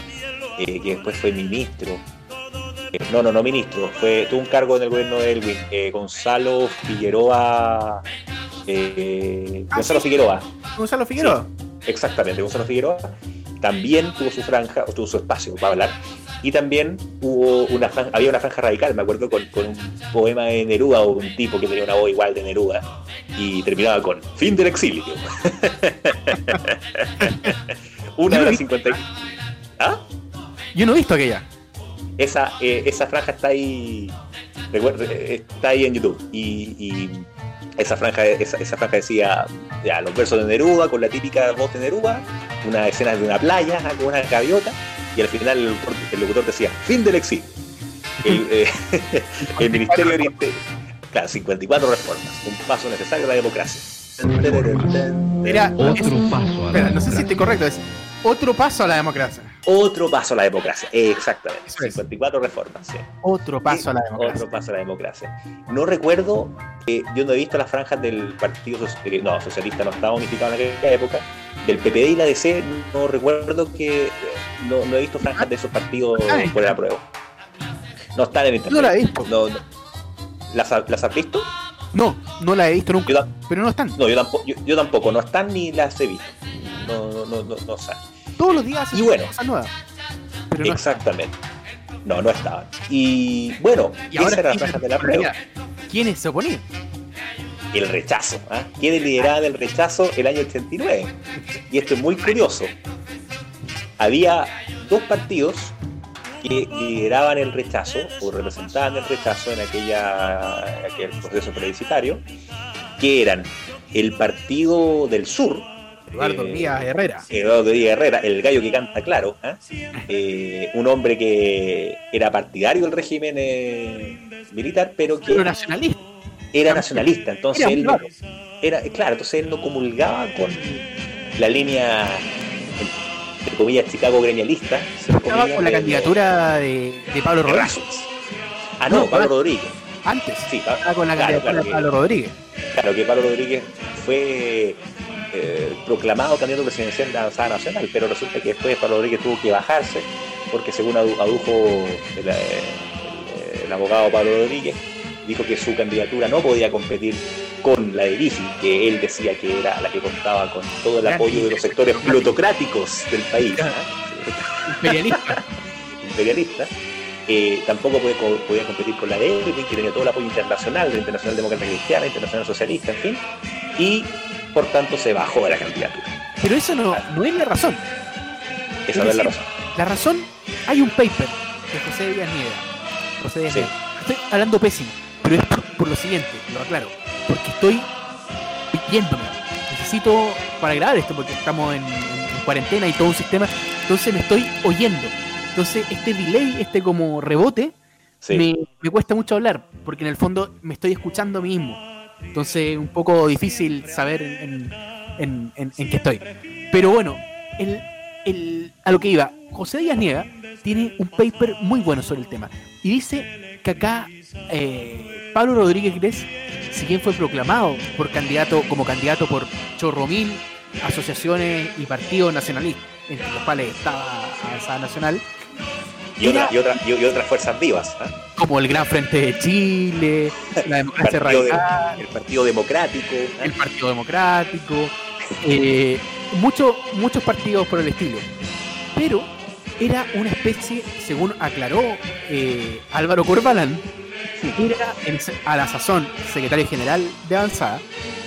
eh, que después fue ministro. Eh, no, no, no ministro, fue, tuvo un cargo en el gobierno de Elwin, eh, Gonzalo Figueroa. Ah, Gonzalo sí. Figueroa, Gonzalo Figueroa. Exactamente, Gonzalo Figueroa también tuvo su franja, o tuvo su espacio para hablar, Y también hubo una franja- había una franja radical, me acuerdo, con, con un poema de Neruda o un tipo que tenía una voz igual de Neruda y terminaba con fin del exilio. <laughs> una de las 50. y- ¿Ah? Yo no he visto aquella. Esa, eh, esa franja está ahí. recuerda, eh, está ahí en YouTube. Y, y esa franja, esa, esa franja decía ya, los versos de Neruda con la típica voz de Neruda, una escena de una playa con una gaviota, y al final el locutor, el locutor decía, fin del exilio. El, eh, <laughs> el Ministerio de Interior. Claro, 54 reformas, un paso necesario a la democracia. Era Otro paso a la Espera, no sé si democracia. estoy correcto. Es otro paso a la democracia. Otro paso a la democracia, exactamente. Eso es. 54 reformas, sí. Otro paso a la democracia. Otro paso a la democracia. No recuerdo, eh, yo no he visto las franjas del Partido Soci- eh, no, Socialista, no estaba unificado en aquella época. Del PPD y la DC, no recuerdo que. eh, No, no he visto franjas de esos partidos Ah, por el apruebo. No están en internet. no la he visto. No, no. ¿Las, ha- ¿Las has visto? No, no la he visto nunca. Yo, Pero no están. no, yo, tampoco, yo, yo tampoco, no están ni las he visto. No, no, no, no, no están. Todos los días Y bueno. cosas nuevas. Pero no Exactamente. No, no estaban. Y bueno, Y esa era la ¿quién franja se del apruebo. oponía? ¿Quiénes se oponían? el rechazo. ¿ah? ¿Quién lideraba del rechazo el año 89? Y esto es muy curioso. Había dos partidos que lideraban el rechazo o representaban el rechazo en aquella, aquel proceso plebiscitario, que eran el Partido del Sur, Eduardo eh, Díaz Herrera. Eduardo Díaz Herrera, el gallo que canta claro, ¿ah? Eh, un hombre que era partidario del régimen eh, militar, pero que Pero nacionalista. era nacionalista, entonces Era él raro. era, claro, entonces él no comulgaba con la línea entre comillas Chicago gremialista, Estaba con la de- candidatura de, de Pablo de Rodríguez. Ah, no, No, Pablo. Rodríguez. Antes. Sí, Estaba con la claro, candidatura claro de que- Pablo Rodríguez. Claro que Pablo Rodríguez fue eh, proclamado candidato presidencial de la Avanzada Nacional, pero resulta que después Pablo Rodríguez tuvo que bajarse, porque según adu- adujo el, eh, el- el abogado Pablo Rodríguez, dijo que su candidatura no podía competir con la de Bifi, que él decía que era la que contaba con todo el apoyo de los sectores plutocráticos del país. Imperialista. imperialista. Eh, tampoco podía, co- podía competir con la de Erwin, que tenía todo el apoyo internacional, de la Internacional Demócrata Cristiana, Internacional Socialista, en fin, y por tanto se bajó de la candidatura. Pero eso no, no es la razón. Esa no es la razón. La razón, hay un paper de José Díaz Nieva. José Díaz Sí. Nieva. Estoy hablando pésimo, pero es por, por lo siguiente, lo aclaro. Porque estoy yéndome. Necesito para grabar esto, porque estamos en, en- en cuarentena y todo un sistema. Entonces me estoy oyendo. Entonces este delay, este como rebote, Sí. me, me cuesta mucho hablar, porque en el fondo me estoy escuchando a mí mismo. Entonces es un poco difícil saber en, en- en- en qué estoy. Pero bueno, el, el- a lo que iba, José Díaz Niega tiene un paper muy bueno sobre el tema. Y dice que acá eh, Pablo Rodríguez Gres, si bien fue proclamado por candidato, como candidato por chorromil, asociaciones y partidos nacionalistas, entre los cuales estaba Avanzada Nacional, Y, otra- y, otra- y- y otras fuerzas vivas. ¿ah? como el Gran Frente de Chile, <laughs> la democracia de- radical, el Partido Democrático. ¿ah? el Partido Democrático, eh, muchos muchos partidos por el estilo. Pero era una especie, según aclaró eh, Álvaro Corbalán, era en- a la sazón secretario general de Avanzada,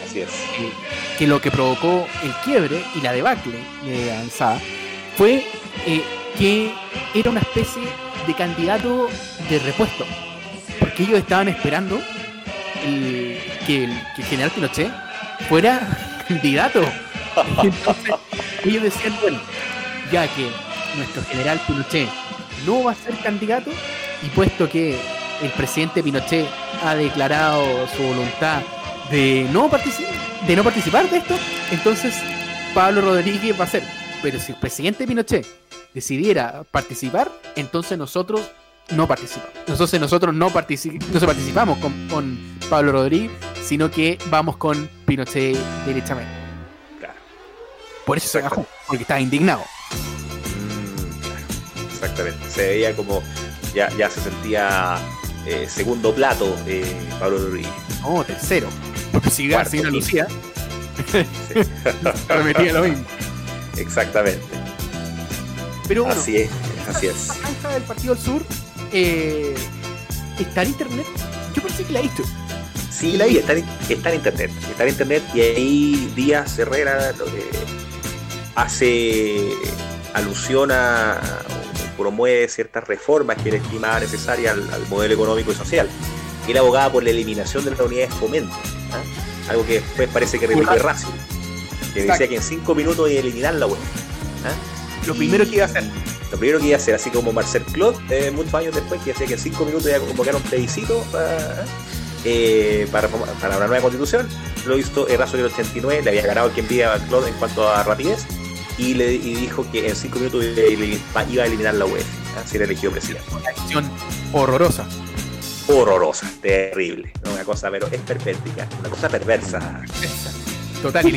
Así es. eh, que lo que provocó el quiebre y la debacle de Avanzada fue eh, que era una especie de candidato de repuesto. Porque ellos estaban esperando que, el, que general Pinochet fuera <laughs> candidato. Entonces ellos decían, bueno, ya que nuestro general Pinochet no va a ser candidato y puesto que el presidente Pinochet ha declarado su voluntad de no, de no participar de esto, entonces Pablo Rodríguez va a ser. Pero si el presidente Pinochet decidiera participar, entonces nosotros no participamos. Entonces nosotros no, no participamos con, con Pablo Rodríguez, sino que vamos con Pinochet derechamente. Claro. Por eso se bajó, porque estaba indignado. Mm, claro. Exactamente. Se veía como ya, ya se sentía eh, segundo plato eh, Pablo Rodríguez. No, tercero. Porque si quinto. Lucía, <laughs> Sí. lo mismo. Exactamente. Pero bueno, Así es. Así es. franja del Partido del Sur eh, está en internet. Yo pensé que la he visto. Sí, está en, está en internet. Está en internet y ahí Díaz Herrera lo que hace alusión a o promueve ciertas reformas que él estimaba necesarias al, al modelo económico y social. Él abogaba por la eliminación de las unidades de fomento, ¿ah? algo que después parece que repite Racing, que decía que en cinco minutos iba a eliminar la web. Lo primero que iba a hacer. Lo primero que iba a hacer, así como Marcel Claude, eh, muchos años después, que decía que en cinco minutos iba a convocar un plebiscito para, eh, para, reformar- para una nueva constitución, lo hizo Erasmo en el 89, le había ganado quien vía a Claude en cuanto a rapidez, y le y dijo que en cinco minutos iba a eliminar la web, si era elegido presidente. Una acción horrorosa. Horrorosa, terrible, una cosa, pero es perpética, una cosa perversa. Total, y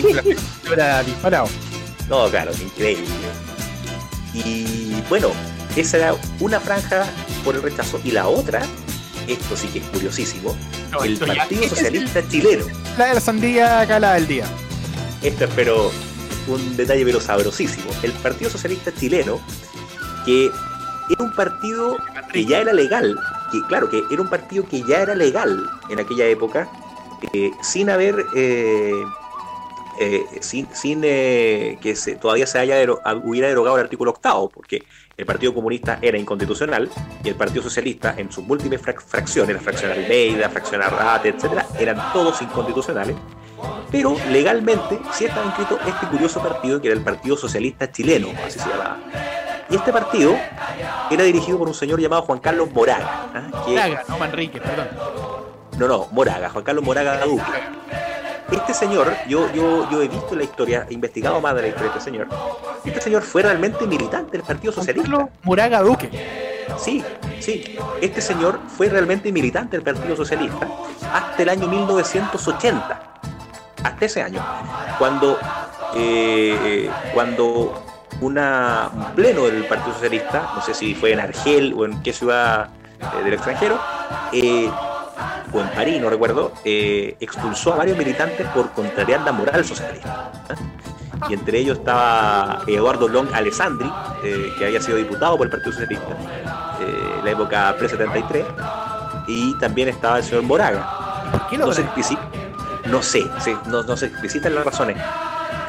disparado. No, claro, increíble. Y bueno, esa era una franja por el rechazo, y la otra, esto sí que es curiosísimo, No, el ya- Partido Socialista Chileno. La de la sandía la del día. Esto es pero un detalle pero sabrosísimo. El Partido Socialista Chileno, que era un partido que ya era legal, que claro, que era un partido que ya era legal en aquella época, eh, sin haber, eh, eh, sin, sin eh, que se, todavía se haya dero- hubiera derogado el artículo octavo, porque el Partido Comunista era inconstitucional y el Partido Socialista en sus múltiples frac- fracciones, la fracción Almeida, fracción Arrate, etcétera, eran todos inconstitucionales. Pero legalmente sí estaba inscrito este curioso partido que era el Partido Socialista Chileno, así se llamaba. Y este partido era dirigido por un señor llamado Juan Carlos Moraga. ¿ah? que- Braga, no Manrique, perdón. no, no, Moraga, Juan Carlos Moraga Duque. Este señor, yo, yo, yo he visto la historia, he investigado más de la historia de este señor. Este señor fue realmente militante del Partido Socialista. Moraga Duque. Sí, sí. Este señor fue realmente militante del Partido Socialista hasta el año 1980. Hasta ese año. Cuando, eh, cuando una, un pleno del Partido Socialista, no sé si fue en Argel o en qué ciudad eh, del extranjero, eh, o en París, no recuerdo, eh, expulsó a varios militantes por contrariar la moral socialista. ¿eh? Y entre ellos estaba Eduardo Long Alessandri, eh, que había sido diputado por el Partido Socialista eh, en la época pre-73, y también estaba el señor Moraga. ¿Por qué lo No se, no sé, sí, no, no se explicitan las razones.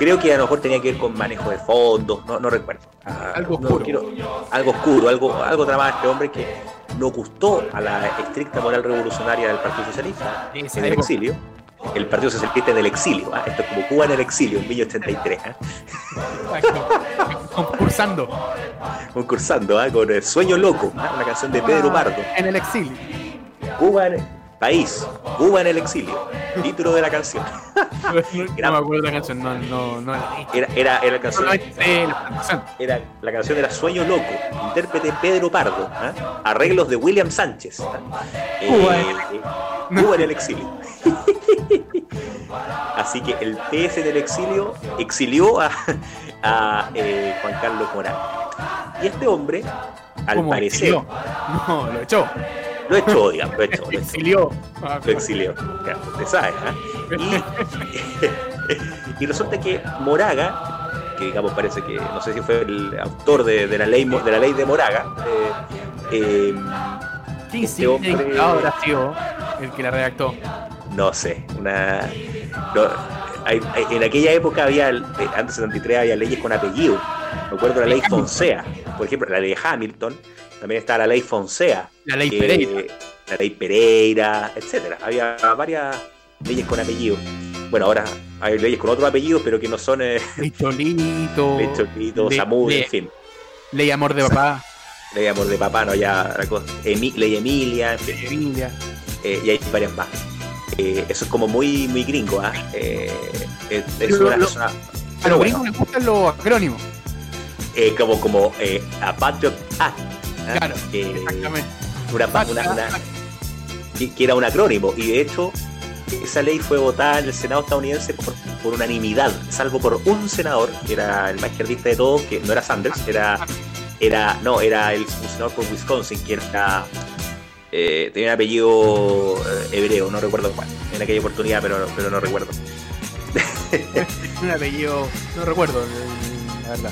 Creo que a lo mejor tenía que ver con manejo de fondos, no, no recuerdo. Ah, Algo no oscuro. quiero- algo oscuro, algo, algo tramaba este hombre que no gustó a la estricta moral revolucionaria del Partido Socialista en el época? exilio. El Partido Socialista en el exilio, ¿ah? esto es como Cuba en el exilio en 1983, ¿ah? Concursando concursando ¿ah? con el Sueño Loco, ¿ah? una canción de Pedro Pardo. en el exilio. Cuba en país, Cuba en el exilio, título de la canción. <laughs> No me acuerdo la canción, no, no, no. Era, era, era la canción, No, la canción. era, la canción era Sueño Loco, intérprete Pedro Pardo, ¿ah? arreglos de William Sánchez. ¿ah? Cuba Eh, eh, Cuba en el exilio. <laughs> Así que el PS en el exilio exilió a, a, eh, Juan Carlos Morán. Y este hombre, al ¿Cómo parecer? No, lo echó. Lo echó, digamos, lo echó, lo. Exilió. Ah, lo exilió. Claro, usted sabe, ¿ah? Y, <laughs> y resulta que Moraga, que digamos parece que, no sé si fue el autor de, de la, ley, de la ley de Moraga, eh, eh, ¿Qué este hombre- habrá sido el que la redactó? no sé, una... no, hay- hay- en aquella época había, eh, antes de 73 había leyes con apellido. Me acuerdo de la ley Fonsea, por ejemplo, la ley Hamilton, también está la ley Fonsea. La ley que- Pereira. La ley Pereira, etcétera. Había varias leyes con apellido. Bueno, ahora hay leyes con otros apellidos, pero que no son eh, Ley Cholito. <laughs> Ley Cholito, Le- Samud, le- en fin. Ley Amor de Papá. Ley Amor de Papá, no, ya, Emi- Ley Emilia, en fin. Emilia. eh, y hay varias más. Eh, eso es como muy, muy gringo, ¿ah? Eh, es, es una, lo- es una- A pero los bueno, gringos les gustan los acrónimos. eh, como, como eh, a Patriot Act. ¿Ah? Claro, Que- Exactamente. una, una- una- que, que era un acrónimo y de hecho esa ley fue votada en el Senado estadounidense por, por unanimidad, salvo por un senador, que era el más izquierdista de todos, que no era Sanders, era, era no, era el senador por Wisconsin, que era eh, tenía un apellido eh, hebreo, no recuerdo cuál, en aquella oportunidad, pero, pero no recuerdo. <laughs> Un apellido. No recuerdo, eh, la verdad.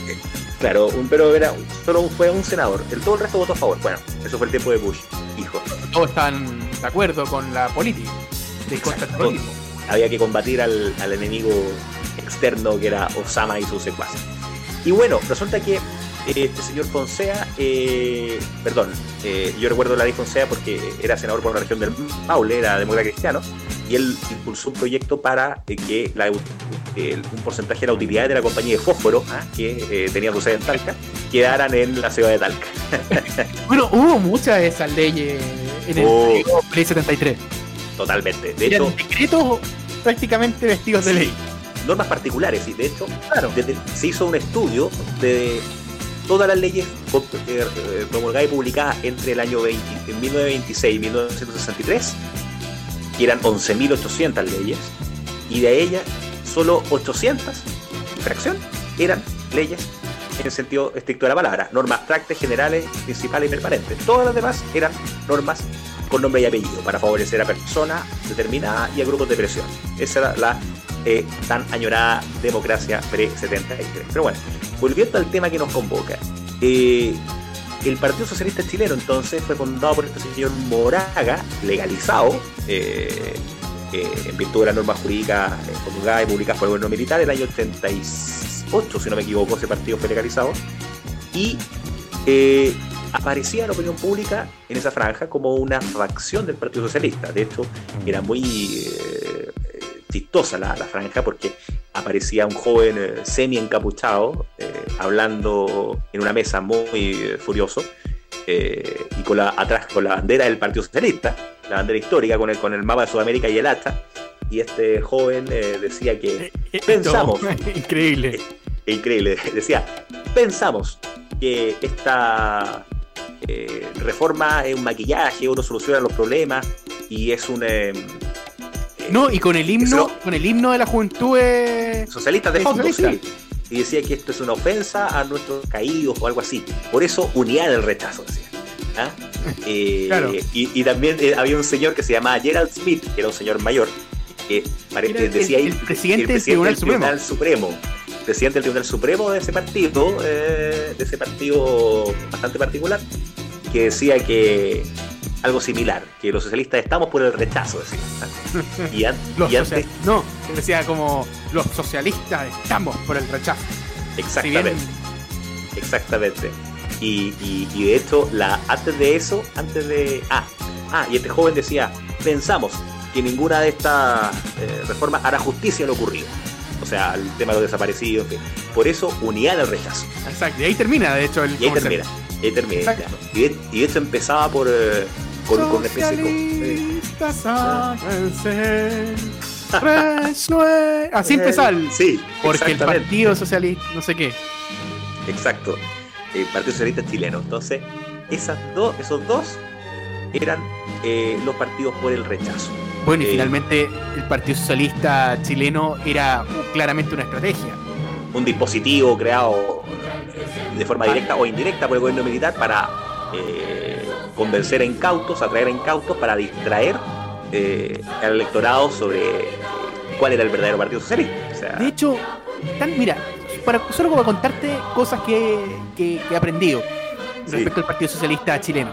Claro, un, pero era, solo fue un senador. El todo el resto votó a favor. Bueno, eso fue el tiempo de Bush, hijo. Todos están de acuerdo con la política. De contra el Exacto. terrorismo. Había que combatir al, al enemigo externo que era Osama y sus secuaces. Y bueno, resulta que este señor Fonsea, eh, perdón, eh, yo recuerdo la ley Fonsea porque era senador por la región del Maule, era demócrata cristiano, y él impulsó un proyecto para eh, que la- el- un porcentaje de la utilidad de la compañía de fósforo, ah, que eh, tenía su sede en Talca, quedaran en la ciudad de Talca. <laughs> Bueno, hubo muchas de esas leyes en el Oh. Ley 73. Totalmente. De Eran hecho, decretos prácticamente vestidos de ley. normas particulares, y de hecho, Claro. desde- se hizo un estudio de todas las leyes eh, eh, promulgadas y publicadas entre el año 20, en 1926 y 1963, que eran 11.800 leyes, y de ellas solo 800, y fracción, eran leyes en el sentido estricto de la palabra, normas abstractas, generales, principales y permanentes. Todas las demás eran normas con nombre y apellido, para favorecer a personas determinadas y a grupos de presión. Esa era la eh, tan añorada democracia pre-73. Pero bueno, volviendo al tema que nos convoca. eh, el Partido Socialista Chileno entonces fue fundado por este señor Moraga, legalizado, eh, en virtud de las normas jurídicas promulgadas y publicadas por el gobierno militar, el año 88, si no me equivoco, ese partido fue legalizado. Y aparecía en la opinión pública en esa franja como una facción del Partido Socialista. De hecho, era muy chistosa la, la franja porque aparecía un joven eh, semi encapuchado eh, hablando en una mesa muy eh, furioso eh, y con la, atrás con la bandera del Partido Socialista, la bandera histórica con el, con el mapa de Sudamérica y el hacha. Y este joven decía que Pensamos. <laughs> Increíble. increíble. Decía, pensamos que esta eh, reforma es un maquillaje, uno soluciona los problemas y es un eh, No, y con el himno, con el himno de la juventud es... socialista de fondo, sí. Y decía que esto es una ofensa a nuestros caídos o algo así. Por eso unidad del rechazo, decía. ¿Ah? <laughs> Eh, Claro. y, y también eh, había un señor que se llamaba Gerald Smith, que era un señor mayor, que el- decía el- presidente del Tribunal Tribunal Supremo. Presidente del Tribunal Supremo de ese partido, eh, de ese partido bastante particular, que decía que algo similar, que los socialistas estamos por el rechazo, decía. <laughs> Y, an- Los y antes, No, decía como los socialistas estamos por el rechazo. Si exactamente. bien Exactamente. Y, y- y de hecho, la, antes de eso, antes de. Ah, ah, y este joven decía: pensamos que ninguna de estas eh, reformas hará justicia a lo ocurrido. O sea, el tema de los desaparecidos, fin. Por eso, unidad al rechazo. Exacto, y ahí termina, de hecho, el Y ahí termina. Y ahí termina. Y, de, y de hecho empezaba por. eh, con, con resue- Así empezaba el... Sí, Porque el. Partido Socialista, no sé qué. Exacto. El Partido Socialista Chileno. Entonces, esas dos, esos dos eran eh, los partidos por el rechazo. Bueno, y Eh, finalmente el Partido Socialista chileno era claramente una estrategia. Un dispositivo creado de forma directa o indirecta por el gobierno militar para eh, convencer a incautos, atraer a incautos para distraer eh, al electorado sobre cuál era el verdadero Partido Socialista. O sea, De hecho, tan, mira, para, solo para contarte cosas que, que- que he aprendido Sí. respecto al Partido Socialista chileno.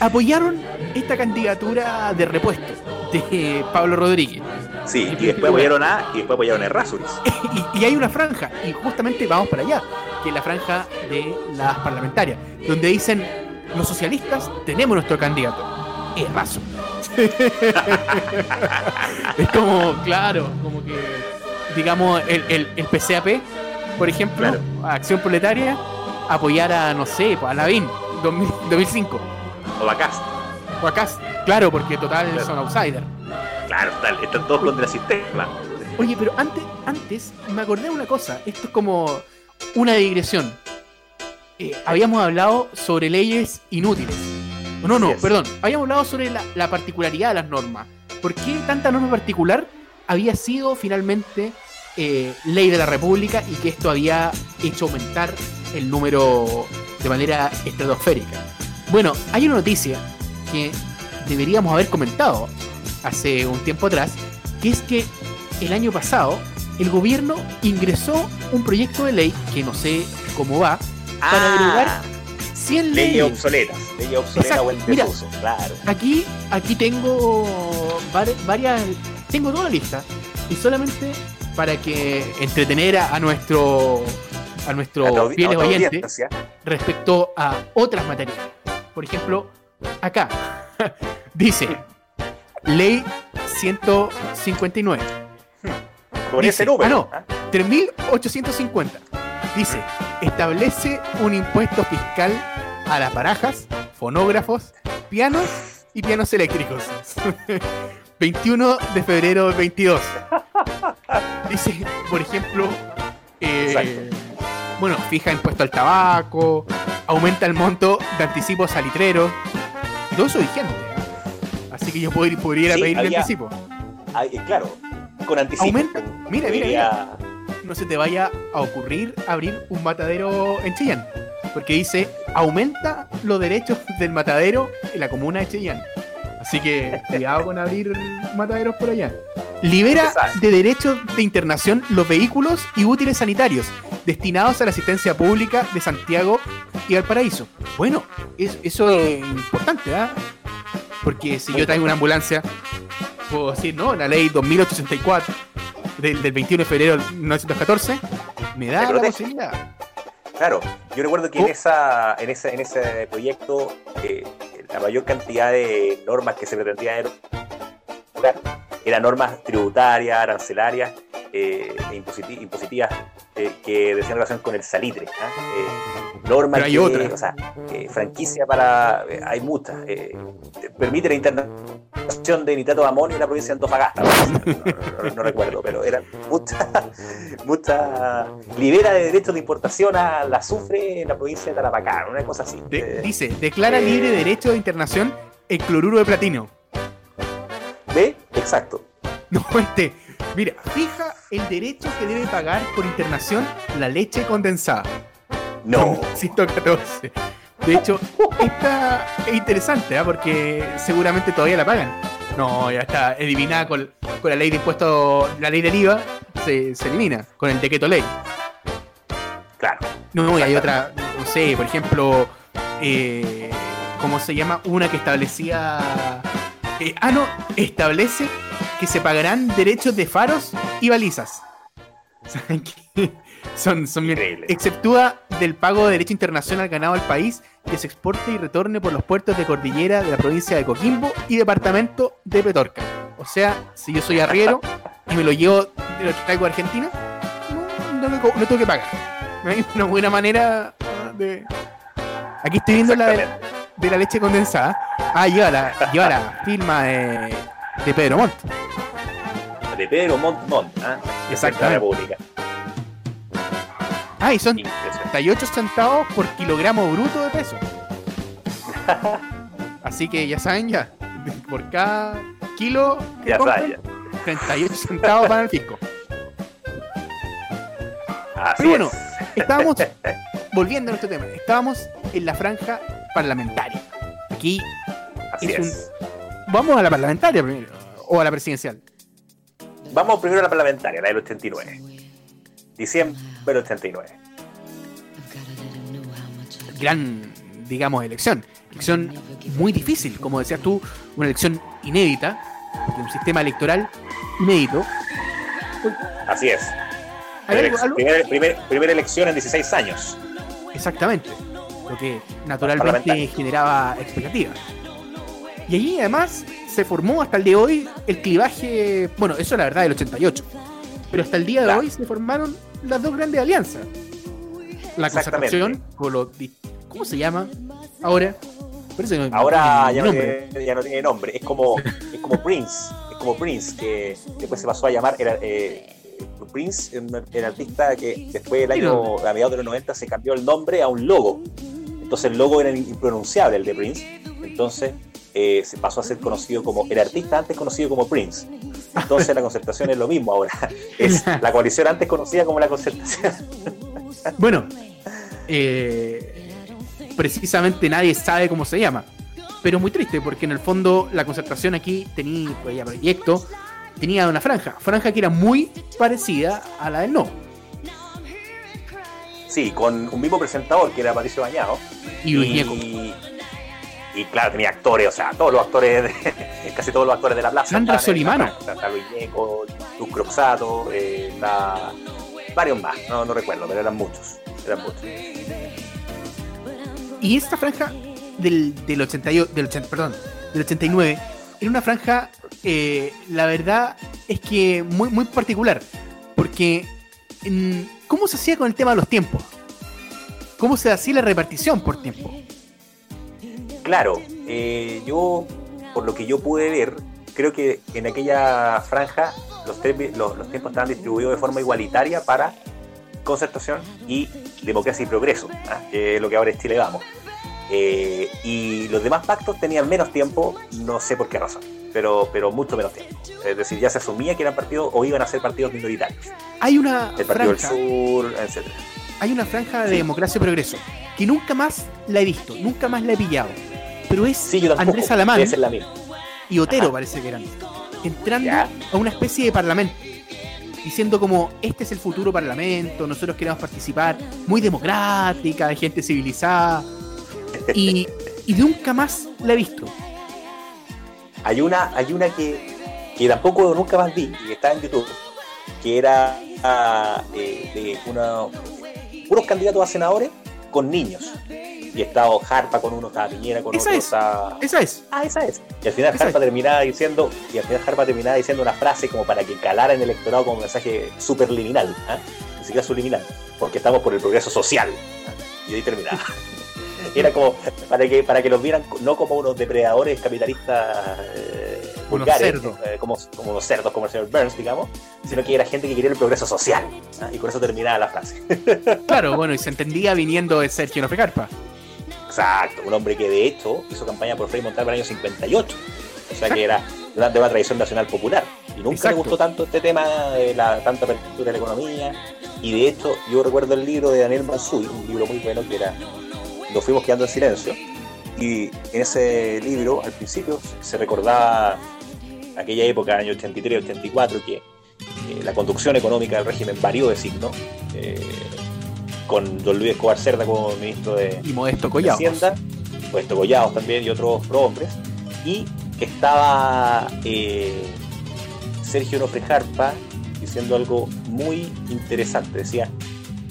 Apoyaron esta candidatura de repuesto de Pablo Rodríguez. sí, y después apoyaron a y después apoyaron a Errázuriz. <laughs> Y, y hay una franja, y justamente vamos para allá, que es la franja de las parlamentarias, donde dicen, los socialistas tenemos nuestro candidato. Es raso. <laughs> es como, claro, como que, digamos, el, el, el PCAP, por ejemplo, Claro. Acción Proletaria, apoyar a, no sé, pues, a Lavín, 2000 2005, O Bacás. o acá, claro, porque total Claro. son outsiders. Claro, están, están todos contra el sistema. Oye, pero antes, antes me acordé de una cosa. Esto es como una digresión. Eh, habíamos hablado sobre leyes inútiles. No, no, perdón. Habíamos hablado sobre la, la particularidad de las normas. ¿Por qué tanta norma particular había sido finalmente eh, ley de la República y que esto había hecho aumentar el número de manera estratosférica? Bueno, hay una noticia que deberíamos haber comentado hace un tiempo atrás, que es que el año pasado el gobierno ingresó un proyecto de ley que no sé como va, para agregar Ah, 100 leyes leyes. obsoletas. Leyes obsoletas o en mira. desuso, claro. Aquí, aquí tengo var- varias, tengo toda la lista y solamente para que entretener a, nuestro a nuestros fieles oyentes respecto a otras materias. Por ejemplo, acá <laughs> dice Ley 159, Con Dice- ese número. ah, no. ¿ah? 3850. Dice, establece un impuesto fiscal a las barajas, fonógrafos, pianos y pianos eléctricos. <laughs> 21 de febrero del 22. Dice, por ejemplo, eh, bueno, fija impuesto al tabaco, aumenta el monto de anticipo salitrero. Y todo eso vigente. Así que yo podría, Sí, pedir el había- anticipo. Claro, con anticipo. Aumenta. Mira, mira, Podría- no se te vaya a ocurrir abrir un matadero en Chillán. Porque dice, aumenta los derechos del matadero en la comuna de Chillán. Así que cuidado con abrir mataderos por allá. Libera de derechos de internación los vehículos y útiles sanitarios destinados a la asistencia pública de Santiago y Valparaíso. Bueno, es- eso es importante, ¿ah? Porque si yo traigo una ambulancia, puedo decir, no, la ley 2864 del, del 21 de febrero de 1914 me da la posibilidad. Claro, yo recuerdo que Oh. en, esa, en, ese, en ese proyecto eh, la mayor cantidad de normas que se pretendía eran normas tributarias, arancelarias eh, e impositi- impositivas eh, que decían relación con el salitre. ¿ah? Eh, normas Pero hay que, otra. o sea, eh, franquicia para. hay muchas. permite la internación de nitrato de amonio en la provincia de Antofagasta. <laughs> No, no- no- no recuerdo, pero eran muchas. mucha libera de derechos de importación al azufre en la provincia de Tarapacá, una cosa así. De- dice, declara libre derecho de internación el cloruro de platino. ¿Ve? Exacto. <laughs> No, este, mira, fija el derecho que debe pagar por internación la leche condensada. No. <laughs> 114. De hecho, esta es interesante, ¿ah? porque seguramente todavía la pagan. No, ya está eliminada con, con la ley de la ley del IVA, se, se elimina con el decreto ley. Claro. No, y hay otra, no sé, por ejemplo, eh, ¿cómo se llama? Una que establecía. eh, ah, no, establece que se pagarán derechos de faros y balizas. Son, son. Increíble. Exceptúa del pago de derecho internacional ganado al país que se exporte y retorne por los puertos de cordillera de la provincia de Coquimbo y departamento de Petorca. O sea, si yo soy arriero y me lo llevo de lo que traigo a Argentina, no, no, me no tengo que pagar. No hay una buena manera de. Aquí estoy viendo la de, la leche condensada. Ah, lleva la, lleva la firma de, de Pedro Montt. De Pedro Montt Montt, ¿ah? De Exactamente. República. Ah, y son Impresionante. 38 centavos por kilogramo bruto de peso. <laughs> Así que ya saben ya, por cada kilo que Ya compren, sabes. 38 centavos para el fisco. Así Pero bueno, es. estábamos, <laughs> volviendo a nuestro tema, estábamos en la franja parlamentaria. Aquí Así es es. Vamos a la parlamentaria primero, o a la presidencial. Vamos primero a la parlamentaria, la del 89. Diciembre del 89. Gran, digamos, elección. Elección muy difícil, como decías tú, una elección inédita, porque un sistema electoral inédito. Así es. ¿Hay algo- Primer- algo? primer- primer- primera elección en 16 años. Exactamente. Lo que naturalmente generaba expectativas. Y allí además se formó hasta el día de hoy el clivaje, bueno, eso es la verdad del 88. Pero hasta el día de Claro. hoy se formaron las dos grandes alianzas. La concertación, con los ¿cómo se llama ahora? No- Ahora no ya no, tiene, ya no tiene nombre. Es como, es como Prince. Es como Prince, que después se pasó a llamar. Era, eh, Prince, el artista que después del año, a mediados de los 90, se cambió el nombre a un logo. Entonces el logo era impronunciable, el de Prince. Entonces eh, se pasó a ser conocido como. El artista antes conocido como Prince. Entonces la concertación es lo mismo ahora. <laughs> Es la coalición antes conocida como la concertación. <laughs> Bueno, eh, precisamente nadie sabe cómo se llama. Pero es muy triste porque en el fondo la concertación aquí tenía proyecto, tenía una franja, franja que era muy parecida a la del no. Sí, con un mismo presentador que era Patricio Bañado. Y y, y claro, tenía actores, o sea, todos los actores, de- <laughs> casi todos los actores de la plaza. Sandra Solimano. Está Luis Ñeco, Luz Croxato, eh, está varios más, no, no recuerdo, pero eran muchos. Eran muchos. Y esta franja del, del, 88, del, 80 perdón, del 89 era una franja, eh, la verdad es que muy, muy particular. Porque, mm, ¿cómo se hacía con el tema de los tiempos? ¿Cómo se hacía la repartición por tiempo? Claro, eh, yo, por lo que yo pude ver, creo que en aquella franja los, los, los tiempos estaban distribuidos de forma igualitaria para concertación y democracia y progreso, ¿ah? que es lo que ahora es Chile Vamos. Eh, y los demás pactos tenían menos tiempo, no sé por qué razón, pero, pero mucho menos tiempo. Es decir, ya se asumía que eran partidos o iban a ser partidos minoritarios. Hay una El Partido franja, del Sur, etc. hay una franja de Sí. democracia y progreso que nunca más la he visto, nunca más la he pillado. Pero es Sí. Andrés Alamán la y Otero Ajá. parece que eran, entrando Ya. a una especie de parlamento, diciendo como, este es el futuro parlamento, nosotros queremos participar, muy democrática, de gente civilizada, <laughs> y, y nunca más la he visto. Hay una, hay una que, que tampoco nunca más vi, y que está en YouTube, que era ah, eh, de una, puros candidatos a senadores con niños. Y estaba Harpa con uno, estaba Piñera con Esa otro, es. estaba... Esa es. Ah, esa es. Y al final Esa Harpa es. terminaba diciendo, y al final Harpa terminaba diciendo una frase como para que calara en el electorado como un mensaje superliminal, ¿ah? ni siquiera subliminal, porque estamos por el progreso social. ¿ah? Y ahí terminaba. <laughs> Era como para que para que los vieran no como unos depredadores capitalistas eh, Unos vulgares, cerdos. eh, como, como unos cerdos como el señor Burns, digamos, sino que era gente que quería el progreso social. ¿ah? Y con eso terminaba la frase. Claro, bueno, y se entendía viniendo de Sergio Nofecarpa. Exacto, un hombre que de hecho hizo campaña por Frei Montalva en el año 58. O sea que era de <laughs> una, de una tradición nacional popular. Y nunca Exacto. le gustó tanto este tema de la tanta apertura de la economía. Y de hecho, yo recuerdo el libro de Daniel Mansui, un libro muy bueno que era Nos fuimos quedando en silencio. Y en ese libro, al principio, se recordaba aquella época, año 83, 84, que eh, la conducción económica del régimen varió de signo. eh, con don Luis Escobar Cerda como ministro de, Y Modesto de Collado. Hacienda, puesto Collados también y otros prohombres, y estaba eh, Sergio Nofre Jarpa diciendo algo muy interesante. Decía,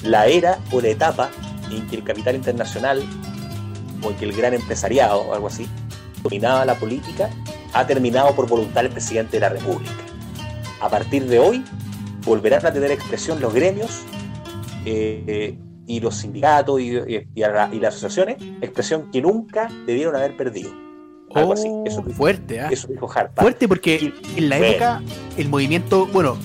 la era o la etapa en que el capital internacional o en que el gran empresariado o algo así dominaba la política ha terminado por voluntad del presidente de la República. A partir de hoy volverán a tener expresión los gremios eh, y los sindicatos y, y- y a la- y las asociaciones, expresión que nunca debieron haber perdido. Algo así. Oh, Eso, dijo- fuerte, ¿ah? eso dijo Harpa. Fuerte porque en la época el movimiento, bueno,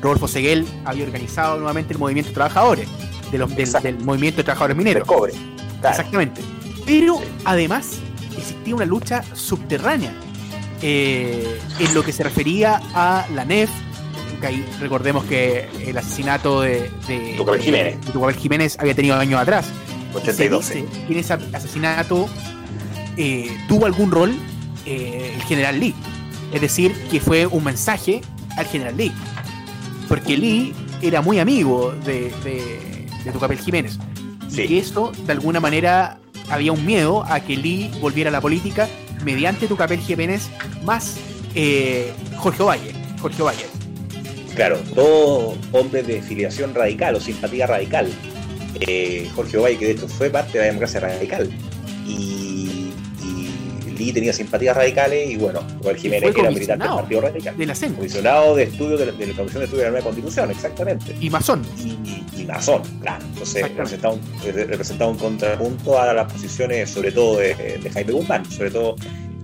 Rodolfo Seguel había organizado nuevamente el movimiento de trabajadores, de los, del, del movimiento de trabajadores del mineros. cobre. Claro. Exactamente. Pero Sí. además existía una lucha subterránea eh, en lo que se refería a la NEF. Que ahí recordemos que el asesinato de, de, Jiménez. había tenido años atrás. Y se 82. dice que en ese asesinato eh, tuvo algún rol eh, el general Lee. Es decir, que fue un mensaje al general Lee. Porque Lee era muy amigo de, de, de Tucapel Jiménez. Sí. Y que esto, de alguna manera, había un miedo a que Lee volviera a la política mediante Tucapel Jiménez más eh, Jorge Ovalle. Jorge Ovalle. Claro, todo hombre de filiación radical o simpatía radical. Eh, Jorge Ovalle, que de hecho fue parte de la democracia radical. Y, y Lee tenía simpatías radicales y bueno, Joel Jiménez, que era militante del. Partido Radical. De la. Comisionado de estudio de la, de la Comisión de Estudio de la Nueva Constitución, exactamente. Y Masón. y, y masón, claro. Entonces representaba un, representaba un contrapunto a las posiciones, sobre todo de, de Jaime Guzmán, sobre todo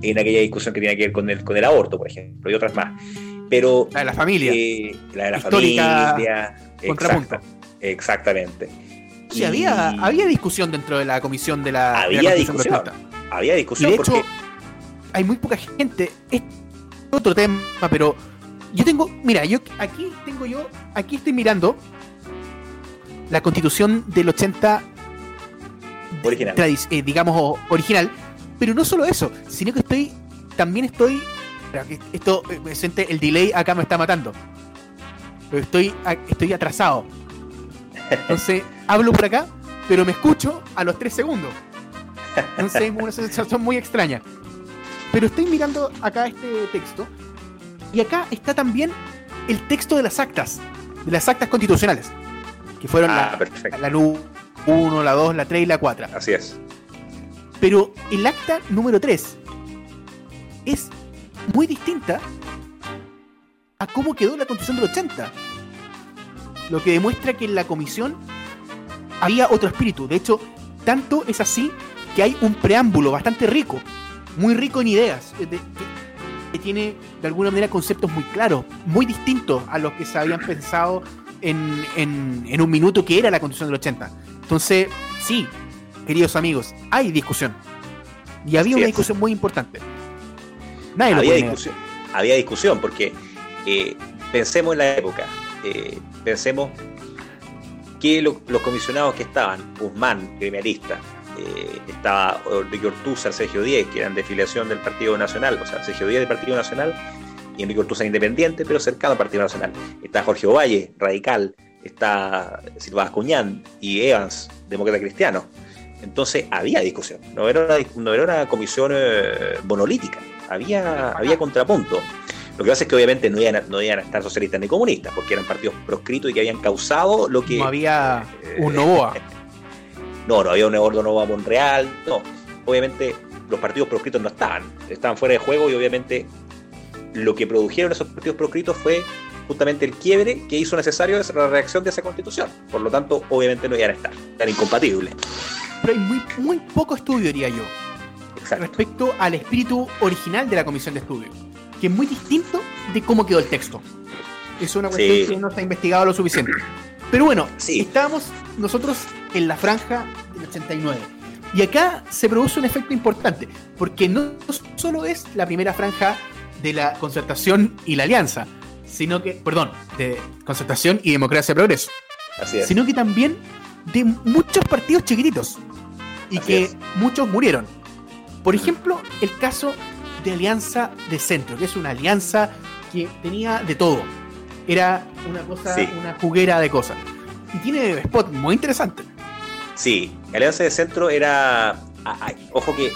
en aquella discusión que tiene que ver con el, con el aborto, por ejemplo, y otras más. Pero La de la familia. eh, la de la Histórica familia, contrapunto. exacta- exactamente. Sí, Y había, había discusión dentro de la comisión de la, de la Había discusión. Perfecta. había Y discusión de porque hecho, hay muy poca gente. Es otro tema, pero yo tengo. Mira, yo aquí tengo yo. Aquí estoy mirando la constitución del 80, original. eh, digamos, original. Pero no solo eso, sino que estoy. También estoy. Esto, eh, me siente, el delay acá me está matando. Pero estoy, estoy atrasado. Entonces, hablo por acá pero me escucho a los 3 segundos. Entonces es una sensación muy extraña. Pero estoy mirando acá este texto y acá está también el texto de las actas, de las actas constitucionales, que fueron Ah, la, perfecto. la 1, la 2, la 3 y la 4. Así es. Pero el acta número 3 es muy distinta a cómo quedó la constitución del 80. Lo que demuestra que en la comisión había otro espíritu. De hecho, tanto es así que hay un preámbulo bastante rico, muy rico en ideas, eh, de- que, tiene de alguna manera conceptos muy claros, muy distintos a los que se habían pensado en, en- en un minuto que era la constitución del 80. Entonces, sí, queridos amigos, hay discusión. Y había una discusión muy importante. Nadie había discusión, había discusión porque eh, pensemos en la época, eh, pensemos que lo- los comisionados que estaban, Guzmán, gremialista, eh, estaba Enrique Ortúzar, Sergio Díez, que eran de filiación del Partido Nacional, o sea, Sergio Díez del Partido Nacional y Enrique Ortúzar independiente, pero cercano al Partido Nacional. Está Jorge Ovalle, radical, está Silva Acuñán y Evans, demócrata cristiano. Entonces había discusión, no era una, no era una comisión eh, monolítica, había, había contrapunto. Lo que pasa es que obviamente no iban, a, no iban a estar socialistas ni comunistas, porque eran partidos proscritos y que habían causado lo que... No había eh, un Novoa. <laughs> No, no había un Eduardo Nova Monreal, no. Obviamente los partidos proscritos no estaban, estaban fuera de juego y obviamente lo que produjeron esos partidos proscritos fue justamente el quiebre que hizo necesario la reacción de esa constitución. Por lo tanto, obviamente no iban a estar, eran incompatibles. Pero hay muy, muy poco estudio, diría yo, Exacto. respecto al espíritu original de la comisión de estudio, que es muy distinto de cómo quedó el texto. Es una cuestión Sí. que no se ha investigado lo suficiente. Pero bueno, Sí. estábamos nosotros en la franja del 89. Y acá se produce un efecto importante, porque no solo es la primera franja de la concertación y la alianza, sino que, perdón, de concertación y democracia progreso, Así es. sino que también de muchos partidos chiquititos y Así que es. muchos murieron. Por ejemplo, el caso de Alianza de Centro, que es una alianza que tenía de todo. Era una cosa, Sí. una juguera de cosas. Y tiene spot muy interesante. Sí, Alianza de Centro era. ojo que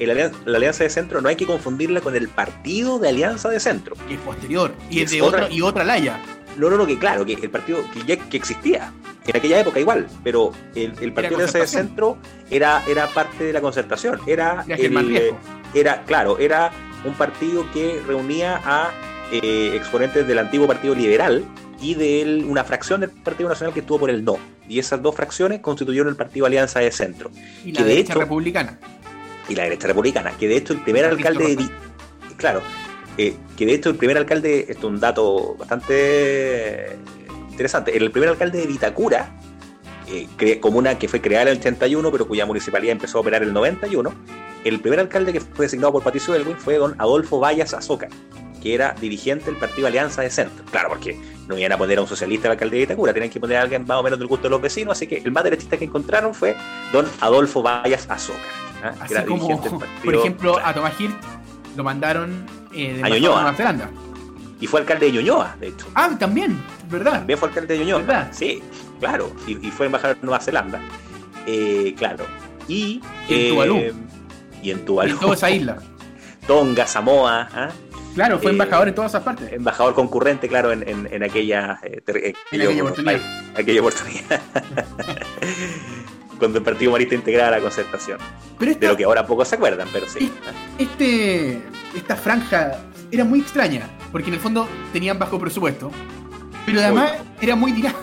el alian- la Alianza de Centro no hay que confundirla con el partido de Alianza de Centro. Y es posterior. Y Es de otra- otra, y otra laya. No, no, no, que claro, que el partido que ya que existía en aquella época igual, pero el, el partido de Alianza de. Centro era, era parte de la concertación. Era, Era el, era, claro, era un partido que reunía a eh, exponentes del antiguo Partido Liberal y de una fracción del Partido Nacional que estuvo por el no. Y esas dos fracciones constituyeron el Partido Alianza de Centro. Y que la de derecha hecho- republicana. y la derecha republicana, que de hecho el primer alcalde de claro, eh, que de hecho el primer alcalde, esto es un dato bastante interesante, el primer alcalde de Vitacura, eh, comuna que fue creada en el 81, pero cuya municipalidad empezó a operar en el 91, el primer alcalde que fue designado por Patricio Elwin fue don Adolfo Vallas Azócar, que era dirigente del partido Alianza de Centro. Claro, porque no iban a poner a un socialista al alcalde de Vitacura, tenían que poner a alguien más o menos del gusto de los vecinos, así que el más derechista que encontraron fue don Adolfo Vallas Azócar. ¿ah? que Así era como, dirigente del partido- por ejemplo, Claro. a Tomás Hirt lo mandaron eh, de A. Nueva Zelanda. Y fue alcalde de Ñuñoa, de hecho. Ah, también, ¿verdad? También fue alcalde de Ñuñoa. ¿Verdad? Sí, claro. Y, y fue embajador de Nueva Zelanda. Eh, claro. Y, Y en eh, Tuvalu. Y en Tuvalu. En toda esa <laughs> isla. Tonga, Samoa. ¿ah? Claro, fue Eh, embajador en todas esas partes. Embajador concurrente, claro, en, en, en aquella, eh, eh, En aquella yo- oportunidad. aquella oportunidad. <laughs> Cuando el Partido Marista integraba la concertación. Pero De lo que ahora pocos se acuerdan, pero sí. este, esta franja era muy extraña, porque en el fondo tenían bajo presupuesto, pero además era muy. <laughs>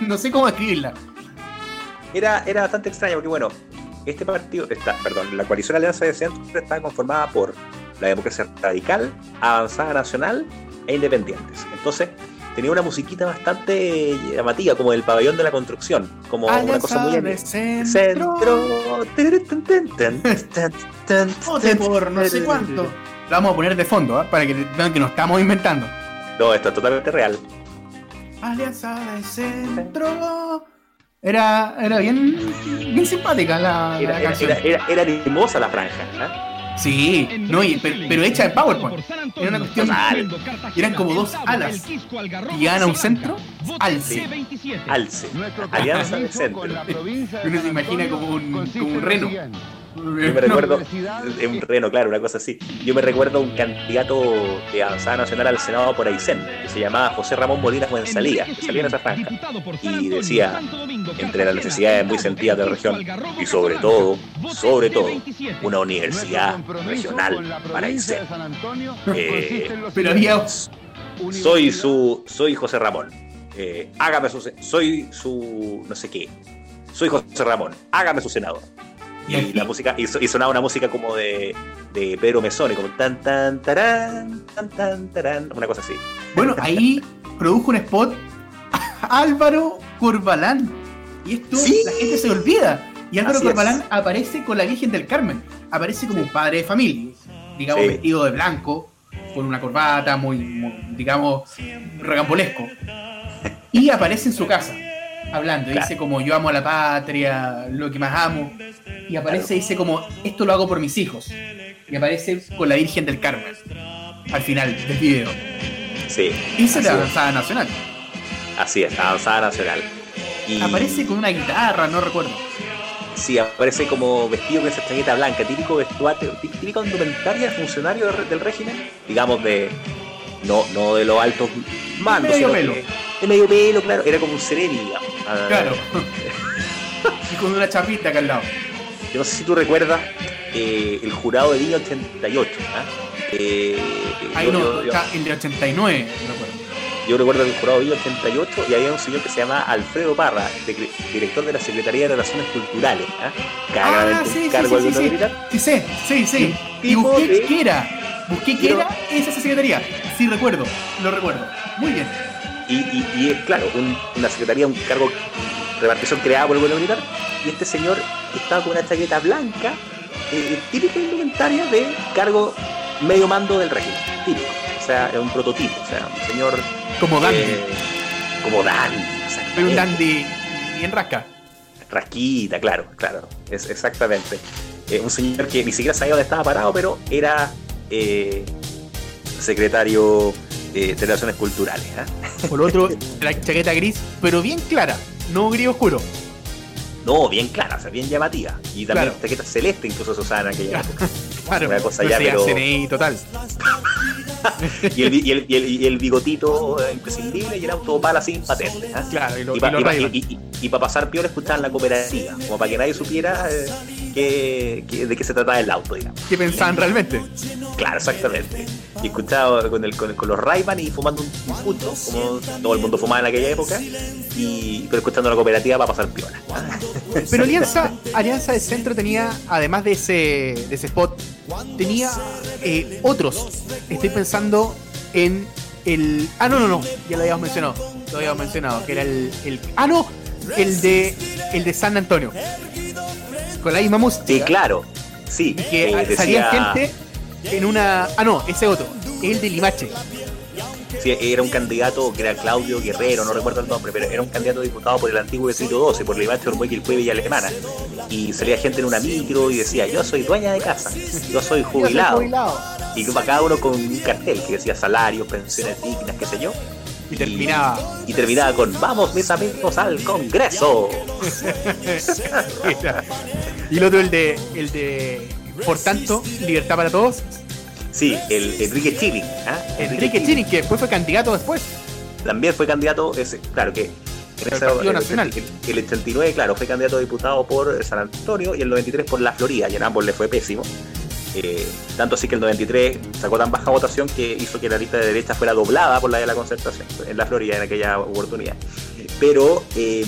No sé cómo escribirla. era, era bastante extraño porque, bueno, este partido, está, perdón, la coalición Alianza de Centro estaba conformada por la democracia radical, avanzada nacional e independientes. Entonces, tenía una musiquita bastante llamativa, como del pabellón de la construcción, como una cosa muy de centro. centro. No sé cuánto. La vamos a poner de fondo, ¿ah? para que vean que nos estamos inventando. No, esto es totalmente real. Alianza de Centro. Era, era bien, bien simpática la, la Era, era, canción. era, era- era hermosa la franja. ¿ah? Sí, no, y- pero, pero hecha en PowerPoint. Era una cuestión. Eran como dos alas. Y llegaban a un centro, alce. Alce. Alianza del Centro. Uno se imagina como un, como un reno. Yo me recuerdo, <laughs> es un reno, claro, una cosa así. Yo me recuerdo un candidato de Avanzada Nacional al Senado por Aysén, que se llamaba José Ramón Molina Fuenzalía, que salía en esa franja. Y decía, entre las necesidades muy sentidas de la región, y sobre todo, sobre todo, una universidad regional para Aysén. Eh, soy su, soy José Ramón. Eh, hágame su, soy su, no sé qué. Soy José Ramón. Hágame su senador. Y la <laughs> música, y, so- y sonaba una música como de, de Pedro Mesone, como tan tan tarán, tan tan tarán, una cosa así. Bueno, ahí produjo un spot <laughs> Álvaro Corbalán. Y esto Sí. la gente se olvida. Y Álvaro Así es. Corbalán aparece con la Virgen del Carmen. Aparece como un padre de familia, digamos, Sí. vestido de blanco, con una corbata muy, muy, digamos, regambolesco. Y aparece en su casa, hablando. Claro. Dice como yo amo a la patria, lo que más amo. Y aparece dice como esto lo hago por mis hijos. Y aparece con la Virgen del Carmen. Al final del video. Sí. Así la avanzada nacional. Así es, avanzada nacional. Y Aparece con una guitarra, no recuerdo. Sí, aparece como vestido con esa chaqueta blanca, típico vestuario, tí- típico indumentaria de funcionario del, del régimen, digamos de. No, no de los altos mandos, Medio pelo. que- de medio pelo, claro, era como un digamos. Ah, Claro. <laughs> y con una chapita acá al lado. Yo no sé si tú recuerdas eh, el jurado de Viña 88. ¿ah? Eh, Ahí yo, no, yo- yo- está el de 89, no recuerdo. yo recuerdo el jurado de Viña 88 y había un señor que se llama Alfredo Parra, director de la Secretaría de Relaciones Culturales. ¿ah? Claramente un sí, sí, cargo sí, de sí, sí. Sí sí, sí. Y busqué de- qué era. Busqué qué Pero- era esa secretaría. Sí, recuerdo, lo recuerdo. Muy bien. Y, y- y es, claro, un- una secretaría, un cargo, repartición creada por el gobierno militar. Y este señor estaba con una chaqueta blanca, eh, típica indumentaria de cargo medio mando del régimen. Típico. O sea, es un prototipo. O sea, un señor. Como Dandy. eh, como Dandy. Pero un. Dandy bien rasca. Rasquita, claro, claro. Es, exactamente. Eh, un señor que ni siquiera sabía dónde estaba parado, pero era eh, secretario eh, de Relaciones Culturales. ¿ah? Por otro, <laughs> la chaqueta gris, pero bien clara. No gris oscuro. No, bien clara, o sea, bien llamativa. Y también Claro. chaqueta celeste incluso se usaba en aquella época. <laughs> Claro. Una cosa no ya, pero- CNI total. <laughs> Y el, y el, y el, y el bigotito eh, imprescindible y era un topal así patente. ¿ah? Claro, y, para pasar peor escuchaban la cooperativa, como para que nadie supiera eh, que- de qué se trataba el auto, digamos. ¿Qué pensaban realmente? Claro, exactamente. Y escuchaba con, el, con, con los Ray-Ban y fumando un, pucho, como todo el mundo fumaba en aquella época, y, pero escuchando la cooperativa para pasar piola. <laughs> Pero Alianza, Alianza del Centro tenía, además de ese, de ese spot, tenía eh, otros. Estoy pensando en el. Ah, no, no, no, ya lo habíamos mencionado. Lo habíamos mencionado, que era el. el ah, no, el de, el de San Antonio. Con la misma música. Sí, claro. Sí, Y que eh, decía- salía gente en una. Ah, no, ese otro. El de Limache. Sí, era un candidato que era Claudio Guerrero, no recuerdo el nombre, pero era un candidato diputado por el antiguo distrito 12, por Limache, Ormueque, Ilpue y Alemana. Y salía gente en una micro y decía, yo soy dueña de casa, yo soy <laughs> jubilado. Y para cada uno con un cartel que decía salarios, pensiones dignas, qué sé yo. Y terminaba. Y terminaba con, vamos mis amigos al Congreso. <laughs> y el otro, el de. El de. Por tanto, libertad para todos. Sí, el Enrique Chilling. ¿ah? Enrique Chini, que después fue candidato después. También fue candidato, ese, claro que en El esa- el, Nacional. el- el 89, claro, fue candidato a diputado por San Antonio y el 93 por la Florida, y en ambos le fue pésimo. Eh, tanto así que el 93 sacó tan baja votación que hizo que la lista de derecha fuera doblada por la de la concertación en la Florida en aquella oportunidad. Pero eh,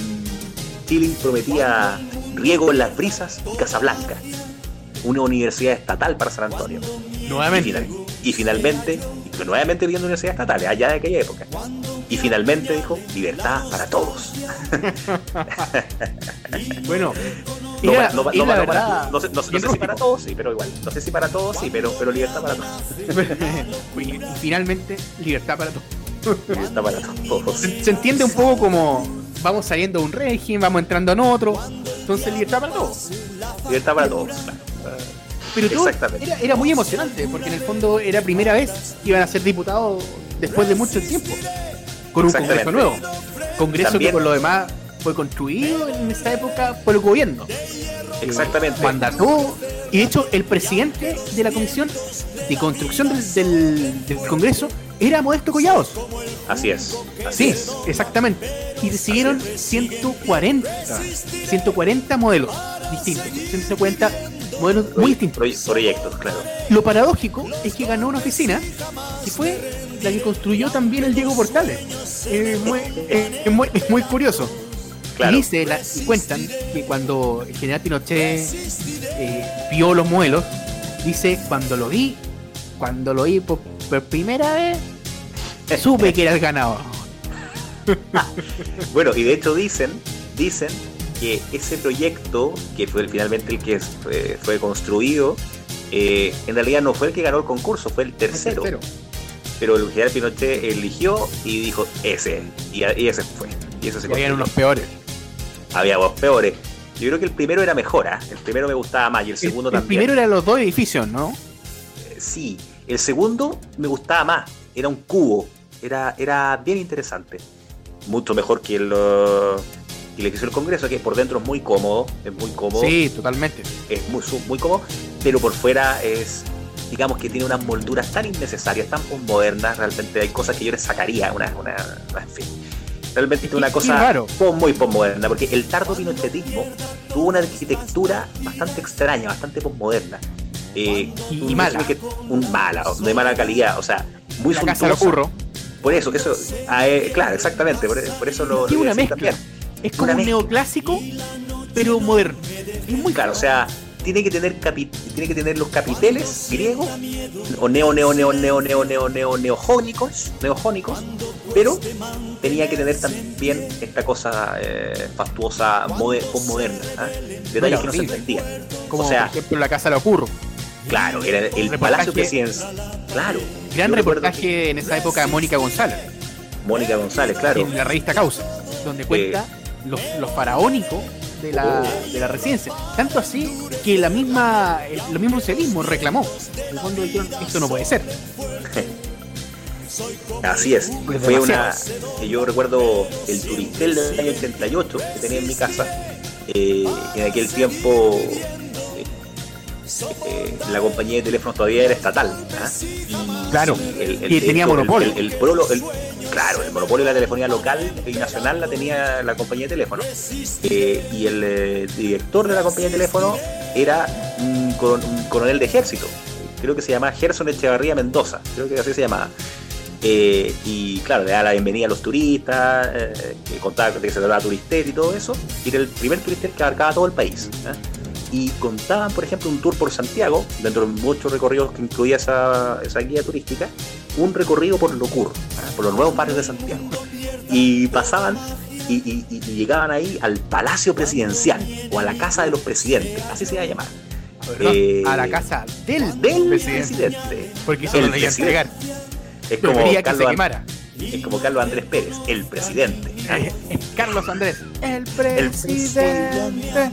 Chilling prometía riego en las brisas y Casablanca, una universidad estatal para San Antonio. Y, Nuevamente. final- y finalmente, y nuevamente viendo universidades estatales, allá de aquella época. Y finalmente dijo, libertad para todos. <laughs> Bueno, No, era, no, no, era no, la no, verdad no sé, si para todos, sí, pero igual. No sé si para todos, sí, pero, pero libertad para todos. <laughs> y finalmente, libertad para todos. Libertad para todos. Se, se entiende un poco como vamos saliendo de un régimen, vamos entrando en otro. Entonces, libertad para todos. Libertad para todos, claro. Pero todo era, era muy emocionante, porque en el fondo era primera vez que iban a ser diputados después de mucho tiempo. Con un congreso nuevo. Congreso También- que por lo demás fue construido en esa época por el gobierno. Exactamente. Mandató. Y de hecho, el presidente de la comisión de construcción del, del- del Congreso era Modesto Collados. Así es. Así Sí, es. exactamente. Y decidieron 140, 140 modelos distintos, 140 modelos muy distintos. Proye- proyectos, claro. Lo paradójico es que ganó una oficina que fue la que construyó también el Diego Portales. Es muy, es- muy, es muy curioso. Claro. Dice, la- cuentan que cuando el general Pinochet eh, vio los modelos, dice, cuando lo vi, cuando lo vi por, por primera vez, supe que era el ganador. <laughs> Bueno, y de hecho dicen, dicen que ese proyecto, que fue el- finalmente el que fue, fue construido, eh, en realidad no fue el que ganó el concurso, fue el tercero. Pero el general Pinochet eligió y dijo ese, y, ese fue. Y eso se Y habían unos peores. Había dos peores. Yo creo que el primero era mejor, ¿ah? el primero me gustaba más y el El, segundo el también. primero eran los dos edificios, ¿no? Eh, Sí, el segundo me gustaba más, era un cubo, era, era bien interesante. Mucho mejor que el, el que hizo el Congreso, que por dentro es muy cómodo, es muy cómodo, Sí, totalmente. es muy, muy cómodo, pero por fuera es, digamos que tiene unas molduras tan innecesarias, tan modernas, realmente hay cosas que yo les sacaría, una, una, en fin. Realmente es una cosa muy posmoderna, porque el tardo pinochetismo tuvo una arquitectura bastante extraña, bastante posmoderna. Eh, Y- un y mala. que- un mala, de mala calidad, o sea, muy La casa lo suntuosa. curro. Por eso, eso, ah, eh, claro, exactamente, por, por eso lo, lo una mezcla. también. Es como un neoclásico, pero moderno. Es muy Claro, o sea, tiene que tener tiene que tener los capiteles griegos o neo neo neo neo neo neo neo neojónicos, neojónicos, pero tenía que tener también esta cosa eh, fastuosa moder- postmoderna, ¿ah? detalles que no se entendían. como o sea, por ejemplo la casa lo curro. claro, era el reportaje- palacio presidencial. Claro. Gran reportaje en esa época de Mónica González, Mónica González, claro. en la revista Causa, donde cuenta los, los faraónicos de la, de la residencia. Tanto así que la misma, el, lo mismo socialismo reclamó. En el fondo dijeron, esto no puede ser. <laughs> Así es, Pues fue una. Yo recuerdo el turistel del año 88 que tenía en mi casa. eh, en aquel tiempo eh, la compañía de teléfonos todavía era estatal. ¿ah? Y Claro, el, que tenía monopolio. El, prolo- claro, el monopolio de la telefonía local y nacional la tenía la compañía de teléfono. Eh, y el eh, director de la compañía de teléfono era un, coron- un coronel de ejército. Creo que se llamaba Gerson Echevarría Mendoza. Creo que así se llamaba. Eh, y claro, le daba la bienvenida a los turistas, que contaba de que se trataba turistel y todo eso. Y era el primer turistel que abarcaba todo el país. Y contaban, por ejemplo, un tour por Santiago, dentro de muchos recorridos que incluía esa, esa guía turística, un recorrido por Locur, ¿eh? por los nuevos barrios de Santiago. Y pasaban y, y- y llegaban ahí al Palacio Presidencial o a la Casa de los Presidentes, así se iba a llamar. Eh, a la casa del, Del presidente. presidente. Porque eso El no presidente. entregar. Es como, que se Carlos, quemara. es como Carlos Andrés Pérez, el presidente. <laughs> Carlos Andrés, el El presidente.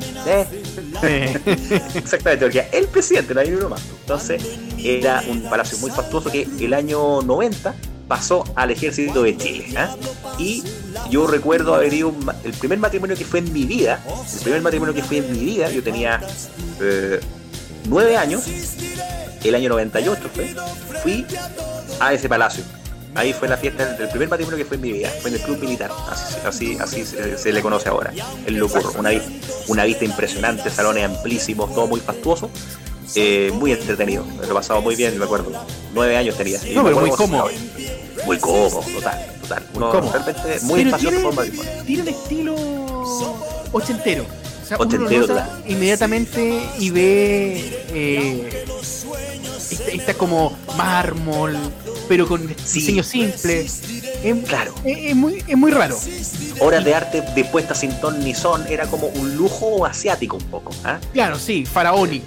<laughs> Exactamente, porque el presidente, hay uno más. Entonces, era un palacio muy fastuoso que el año 90 pasó al ejército de Chile. ¿ah? Y yo recuerdo haber ido el primer matrimonio que fue en mi vida, el primer matrimonio que fue en mi vida, yo tenía eh, nueve años, el año 98 fue, fui a ese palacio. Ahí fue la fiesta del, primer matrimonio que fue en mi vida, fue en el club militar, así, así, así se, se le conoce ahora, el Locurro, una, una vista impresionante, salones amplísimos, todo muy fastuoso, eh, muy entretenido, me lo he pasado muy bien, me acuerdo, nueve años tenía. y No, pero muy cómodo. cómo- Muy cómodo, total, total, uno Cómodo. realmente muy Pero espacioso tiene, por matrimonio. tiene un estilo ochentero. O sea, Ochentero, uno inmediatamente y ve eh, esta, esta como mármol, pero con Sí. diseño simple. Es, Claro. es- es muy, es muy raro. Obras de arte dispuestas sin ton ni son, era como un lujo asiático un poco, ¿ah? Claro, sí, faraónico.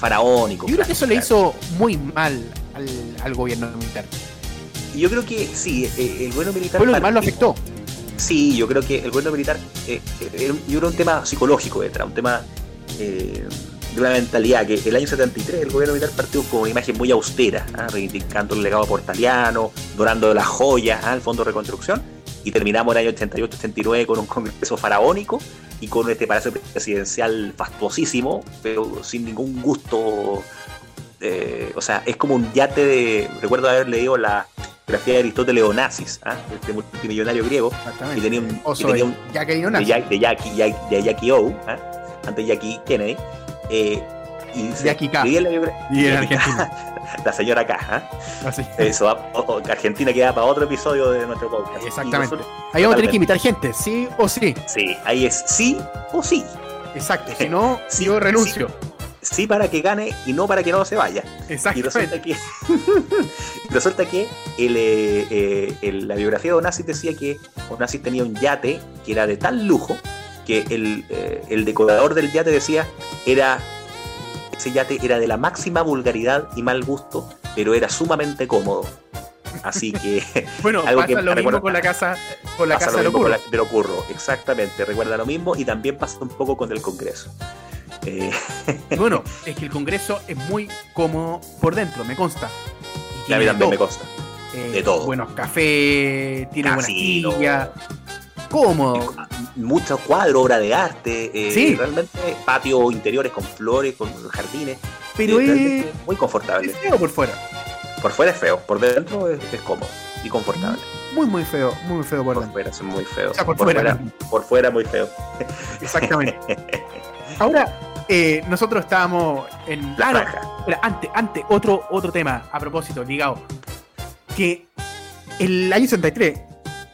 faraónico. Yo creo que eso le hizo muy mal al, al gobierno militar. Y yo creo que sí, eh, el gobierno militar. Fue lo que más lo afectó. Sí, yo creo que el gobierno militar, eh, eh, era un- yo creo un tema psicológico detrás, un tema eh, de una mentalidad que el año 73 el gobierno militar partió con una imagen muy austera, ¿ah? reivindicando el legado portaliano, donando las joyas al Fondo de Reconstrucción, y terminamos el año 88-89 con un congreso faraónico y con este palacio presidencial fastuosísimo, pero sin ningún gusto. eh, o sea, es como un yate de. Recuerdo haber leído la grafía de Aristóteles Onassis, ¿ah? este multimillonario griego, y tenía un, y tenía un- de. Jack- de Jackie, Jack- de Jackie O, ¿ah? antes Jackie Kennedy. Eh, y se escribía la biografía- Y en Argentina. <laughs> la señora K. ¿ah? Así. Eso, va- o- Argentina queda para otro episodio de nuestro podcast. Y Exactamente. Ahí vamos a tener que invitar gente, sí o sí. Sí, ahí es sí o sí. Exacto. Si <laughs> no, Sí, yo renuncio. Sí para que gane y no para que no se vaya. Y Exactamente. resulta que, <laughs> resulta que el, eh, eh, el- la biografía de Onassis decía que Onassis tenía un yate que era de tal lujo que el, eh, el decorador del yate decía era ese yate era de la máxima vulgaridad y mal gusto, pero era sumamente cómodo. Así <laughs> que Bueno, algo pasa que lo me mismo recuerda- con la casa, con la pasa casa lo de mismo con locura. la- de lo curro, exactamente, recuerda lo mismo y también pasa un poco con el Congreso. Eh, Bueno, es que el Congreso es muy cómodo por dentro, me consta. Y a mí también me todo. consta. Eh, de todo. Buenos cafés, tiene buenas sillas. Cómodo. muchos cuadros, obra de arte, eh, Sí. realmente patios interiores con flores, con jardines, Pero eh, es, muy confortable. es feo por fuera. Por fuera es feo, por dentro es, es cómodo y confortable. Muy, muy feo. Muy feo por Por dentro. fuera es muy feo. O sea, por fuera. por fuera muy feo. <laughs> Exactamente. Ahora, eh, nosotros estábamos en. La Ah, no, espera, antes, antes, otro, otro tema a propósito, ligado. Que el año 63,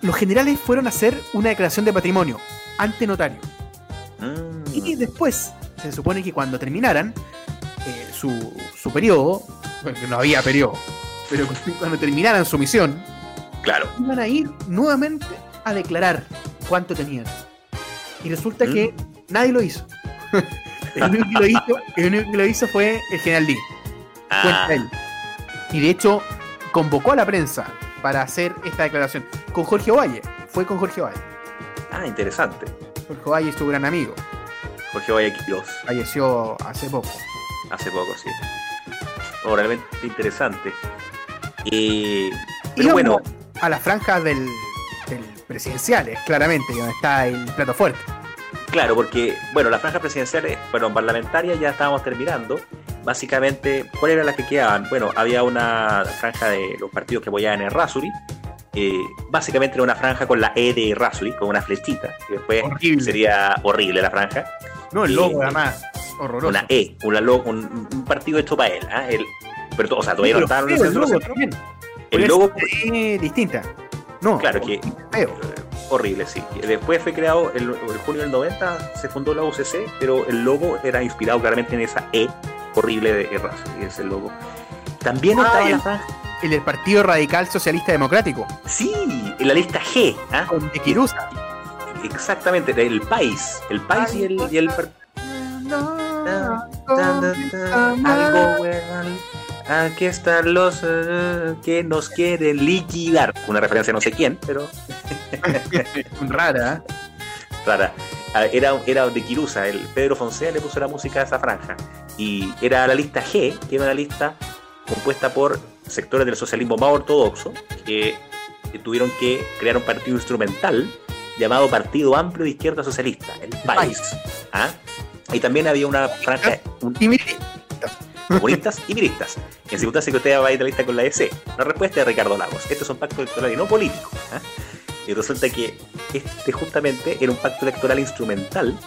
los generales fueron a hacer una declaración de patrimonio ante notario. Mm, Y después, se supone que cuando terminaran eh, su, su periodo, porque no había periodo, pero cuando terminaran su misión, claro. iban a ir nuevamente a declarar cuánto tenían. Y resulta que Mm. nadie lo hizo. <laughs> el, único que lo hizo el único que lo hizo fue el general Lee. Ah, él. Y de hecho, convocó a la prensa para hacer esta declaración con Jorge Ovalle. Fue con Jorge Ovalle. ah, interesante. Jorge Ovalle es su gran amigo. Jorge Guayaquilos, Falleció hace poco. hace poco, sí. Realmente interesante. Eh, pero Íbamos bueno, a las franjas del, del presidenciales, claramente, donde está el plato fuerte. Claro, porque, bueno, las franjas presidenciales, bueno, parlamentarias ya estábamos terminando. Básicamente, ¿cuáles eran las que quedaban? Bueno, había una franja de los partidos que apoyaban en Rasuri. eh, básicamente era una franja con la E de Rasuri, con una flechita. Después Horrible. sería horrible la franja. No, el Y- logo, además, horroroso. Una E, una lo- un, un partido hecho para él. ¿ah? El- pero, o sea, todavía no estaban en feo el logo también. El logo, eh, distinta. No, claro que feo. Eh, horrible, sí. Después fue creado, el, el junio del 90 se fundó la UCC, pero el logo era inspirado claramente en esa E horrible de y es el logo. También Ah, estaba el- la El del Partido Radical Socialista Democrático, sí, en la lista G, ¿ah? con de Quirusa. exactamente, el país, el país y el, y el par- Tan, tan, tan, algo. Aquí están los eh, que nos quieren liquidar. Una referencia a no sé quién, pero <laughs> Rara, ¿eh? rara. Ah, Era, era de Kirusa, el Pedro Fonseca le puso la música a esa franja. Y era la lista G, que era una lista compuesta por sectores del socialismo más ortodoxo, que, que tuvieron que crear un partido instrumental llamado Partido Amplio de Izquierda Socialista, el país. ¿Ah? Y también había una franja, un- Y mire, comunistas y miristas. En circunstancia que usted va a ir a la lista con la EC. La respuesta es Ricardo Lagos. Estos son pactos electorales no políticos. ¿ah? Y resulta que este justamente era un pacto electoral instrumental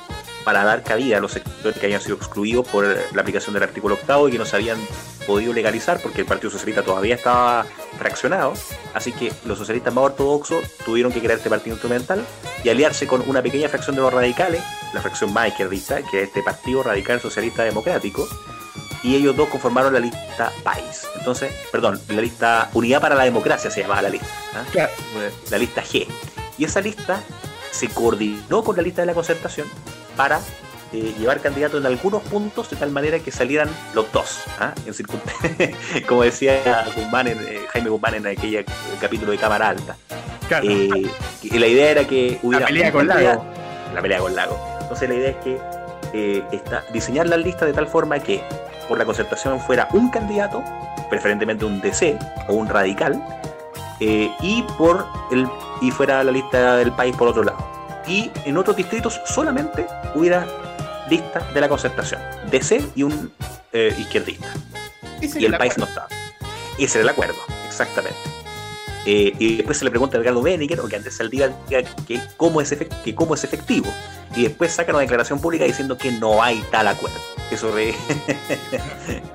para dar cabida a los sectores que habían sido excluidos por la aplicación del artículo octavo y que no se habían podido legalizar porque el Partido Socialista todavía estaba fraccionado. Así que los socialistas más ortodoxos tuvieron que crear este partido instrumental y aliarse con una pequeña fracción de los radicales, la fracción más izquierdista, que es este Partido Radical Socialista Democrático, y ellos dos conformaron la lista PAIS. Entonces, perdón, la lista Unidad para la Democracia se llamaba la lista. ¿ah? Claro. La lista G. Y esa lista se coordinó con la lista de la concertación para eh, llevar candidatos en algunos puntos de tal manera que salieran los dos. ¿ah? En <laughs> Como decía Guzmán en, eh, Jaime Guzmán en aquel capítulo de Cámara Alta. claro. Eh, la idea era que hubiera pelea un con Lago. La pelea con Lago. Entonces la idea es que está, diseñar la lista de tal forma que por la concertación fuera un candidato, preferentemente un DC o un radical, y por el y fuera la lista del país por otro lado. Y en otros distritos solamente hubiera lista de la concertación, DC y un eh, izquierdista. Y el país no estaba. Ese era el acuerdo, exactamente. Eh, y después se le pregunta a Edgardo Beniger, o que antes el día diga que cómo, es que cómo es efectivo. Y después saca una declaración pública diciendo que no hay tal acuerdo. Eso re- <laughs>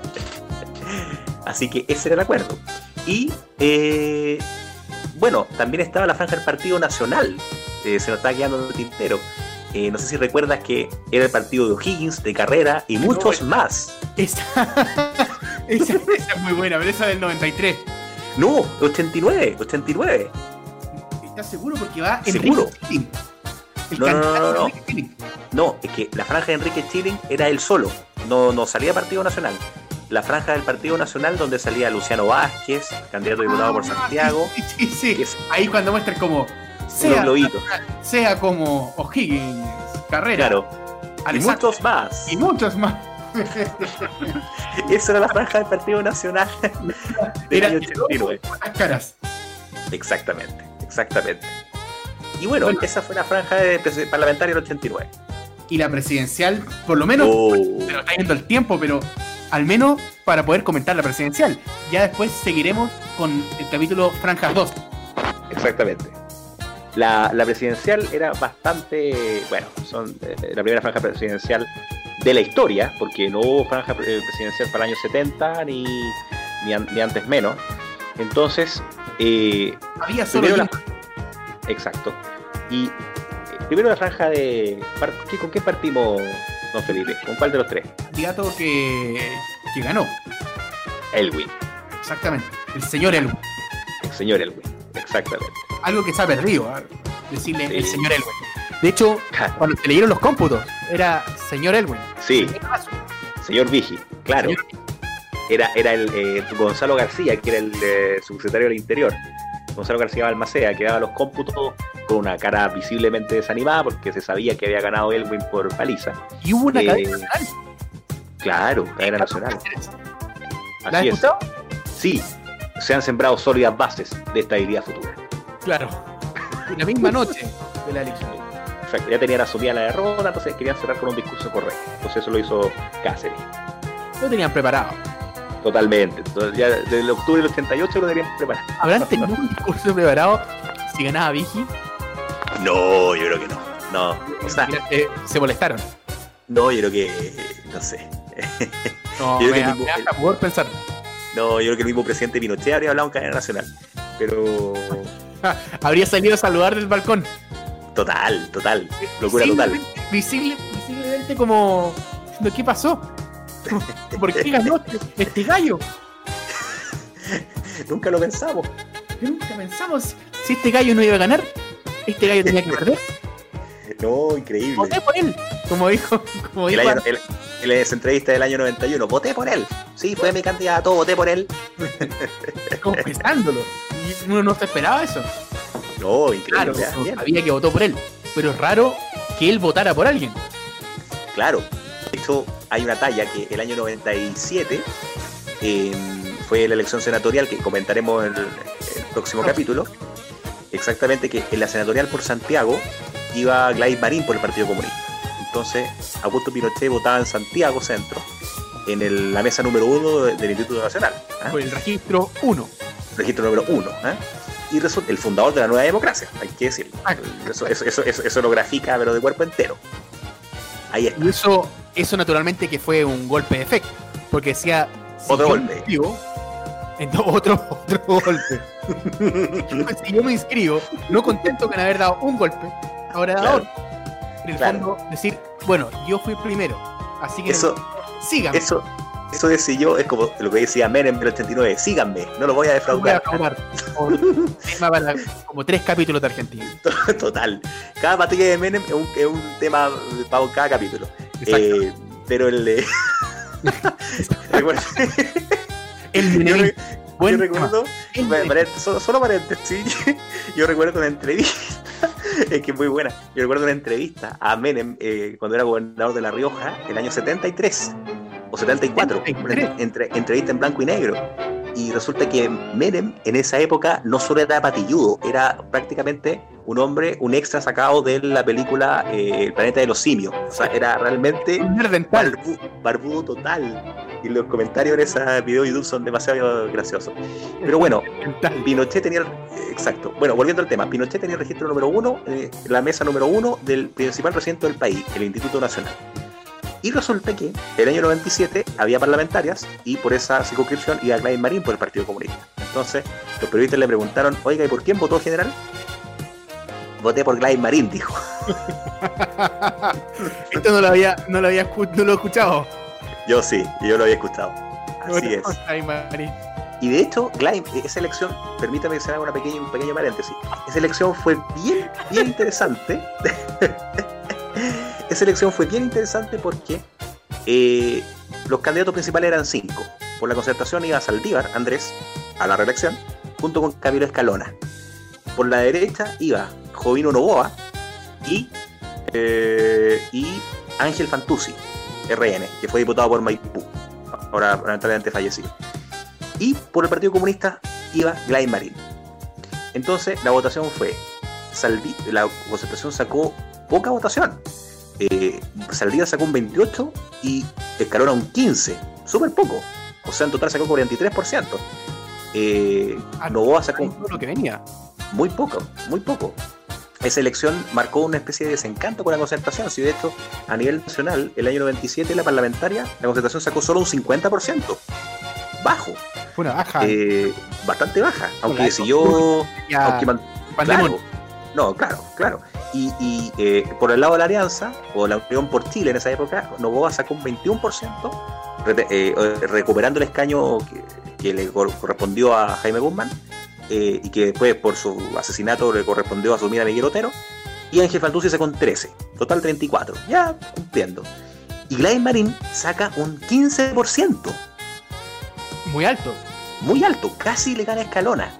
Así que ese era el acuerdo. Y eh, bueno, también estaba la franja del Partido Nacional. Eh, se nos está quedando en el tintero. Eh, no sé si recuerdas que era el partido de O'Higgins, de Carrera y muchos más. Esa, <laughs> esa, esa es muy buena, pero esa del 93. No, 89, 89. ¿Estás seguro? Porque va ¿Seguro? Enrique Chilling. El No, no, no, no, no. Enrique Chilling. No, es que la franja de Enrique Chilling era él solo, no, no salía Partido Nacional. La franja del Partido Nacional donde salía Luciano Vázquez, candidato a diputado por Ah, Santiago, Sí, sí, sí. es Ahí cuando muestran como. Sea, sea como O'Higgins, Carrera, claro. Y muchos más. y muchos más. <laughs> Esa era la franja del Partido Nacional <laughs> del Era año 89. con las caras. Exactamente, exactamente. Y bueno, Bueno. esa fue la franja de parlamentaria del 89. Y la presidencial, por lo menos, Oh, nos está yendo el tiempo, pero al menos para poder comentar la presidencial. Ya después seguiremos con el capítulo Franjas 2. Exactamente. La, la presidencial era bastante, bueno, son eh, la primera franja presidencial de la historia, porque no hubo franja eh, presidencial para el año 70 ni, ni, an- ni antes menos. Entonces, eh, Había solo la, exacto. Y eh, primero la franja de... par- ¿qué- ¿Con qué partimos, don Felipe? ¿Con cuál de los tres? candidato que, que ganó. Elwin, Exactamente. El señor Elwin. el señor Elwin, exactamente. Algo que se ha perdido, decirle Sí. el señor Elwin. De hecho, cuando se leyeron los cómputos, era señor Elwin. Sí, señor Vigi, claro. Señor- era, era el eh, Gonzalo García, que era el eh, subsecretario del Interior. Gonzalo García Balmaceda, que daba los cómputos con una cara visiblemente desanimada porque se sabía que había ganado Elwin por paliza. Y hubo una Eh, cadena nacional. Claro, cadena nacional. ¿La has Así es. escuchado? Sí, se han sembrado sólidas bases de estabilidad futura. Claro. Y la misma noche de la elección. O sea, que ya tenían asumida la derrota, entonces querían cerrar con un discurso correcto. Entonces eso lo hizo Cáceres. Lo tenían preparado. Totalmente. Entonces, ya desde el octubre del 88 lo tenían preparado. ¿Habrán tenido un discurso preparado si ganaba Vigi? No, yo creo que no. No, o sea, Mira, eh, se molestaron. no, yo creo que. No sé. <laughs> No, Yo creo me, que da- tipo- me poder pensar. No, yo creo que el mismo presidente Pinochet habría hablado en cadena nacional. Pero. <laughs> Habría salido a saludar del balcón. Total, total. Locura total. Visiblemente- Visible, visiblemente como diciendo, ¿qué pasó? <laughs> ¿Por qué ganó este, este gallo? <laughs> Nunca lo pensamos. Nunca pensamos si este gallo no iba a ganar. Este gallo tenía que perder. No, increíble. Voté por él. Como dijo, como El dijo año, el- entrevista del año 91, voté por él. Sí, fue mi candidato, voté por él. confesándolo. Uno no se esperaba eso. No, increíble. Claro, bien. sabía que votó por él. Pero es raro que él votara por alguien. Claro. De hecho, hay una talla que el año 97 eh, fue la elección senatorial que comentaremos en el, el próximo Ah. capítulo. Exactamente que en la senatorial por Santiago iba Gladys Marín por el Partido Comunista. Entonces, Augusto Pinochet votaba en Santiago Centro, en el- la mesa número uno de- del Instituto Nacional, ¿ah? Por el registro 1. Registro número uno. ¿ah? Y resulta el fundador de la nueva democracia, hay que decirlo. Ah. Eso, eso, eso, lo grafica, pero de cuerpo entero. Ahí está. Y eso, eso naturalmente que fue un golpe de efecto. Porque decía. si Otro golpe. inscribo, entonces <laughs> otro, otro golpe. si yo me inscribo, no contento con haber dado un golpe, ahora he dado Claro. otro. En el Claro. fondo, decir, bueno, yo fui primero. Así que Eso, síganme. eso, eso decía yo, es como lo que decía Menem en el 89, síganme, no lo voy a no voy a defraudar. <laughs> para como tres capítulos de Argentina. Total. Cada batalla de Menem es un, es un tema para cada capítulo. Eh, pero el <laughs> recuerdo, el yo, buen recuerdo solo, solo paréntesis, <laughs> yo recuerdo una entrevista es que es muy buena. Yo recuerdo una entrevista a Menem eh, cuando era gobernador de La Rioja, el año 73 o 74, una 73. entre- entrevista en blanco y negro. Y resulta que Menem en esa época no solo era patilludo, era prácticamente un hombre, un extra sacado de la película eh, El planeta de los simios. O sea, era realmente barbu- barbudo total. Y los comentarios en ese video de YouTube son demasiado graciosos. Pero bueno. <laughs> Pinochet tenía. Exacto. Bueno, volviendo al tema, Pinochet tenía el registro número uno, eh, la mesa número uno del principal recinto del país, el Instituto Nacional. Y resulta que el año 97 había parlamentarias y por esa circunscripción iba Gladys Marín por el Partido Comunista. Entonces, los periodistas le preguntaron, oiga, ¿y por quién votó general? Voté por Gladys Marín, dijo. <laughs> Esto no lo había, no lo había no lo he escuchado. Yo sí, yo lo había escuchado. Así es. Y de hecho, Gladys, esa elección, permítame hacer una pequeña, un pequeño paréntesis. Esa elección fue bien, bien interesante. <laughs> esa elección fue bien interesante porque eh, los candidatos principales eran cinco. Por la concertación iba Saldívar, Andrés, a la reelección, junto con Camilo Escalona. Por la derecha iba Jovino Novoa y, eh, y Ángel Fantuzzi, RN, que fue diputado por Maipú, ahora lamentablemente fallecido. Y por el Partido Comunista iba Gladys Marín. Entonces la votación fue, Saldi- la concertación sacó poca votación. Eh, sacó un 28 y Escalona un 15, súper poco. O sea, en total sacó 43%. Eh, Ah, Novoa sacó Todo lo que venía. muy poco, muy poco. Esa elección marcó una especie de desencanto con la concertación. Si de hecho, a nivel nacional, el año 97, la parlamentaria, la concertación sacó solo un 50%. Bajo, Fue una baja. eh, bastante baja. Aunque siguió. Aunque man- claro, no, claro, claro. Y, y, eh, por el lado de la Alianza, o la Unión por Chile en esa época, Novoa sacó un 21%, rete- eh, recuperando el escaño que, que le cor- correspondió a Jaime Guzmán, eh, y que después por su asesinato le correspondió asumir a Miguel Otero. Y Ángel Fantuzzi sacó un 13, total 34, ya cumpliendo. Y Gladys Marín saca un 15%, Muy alto. muy alto, casi le gana a Escalona.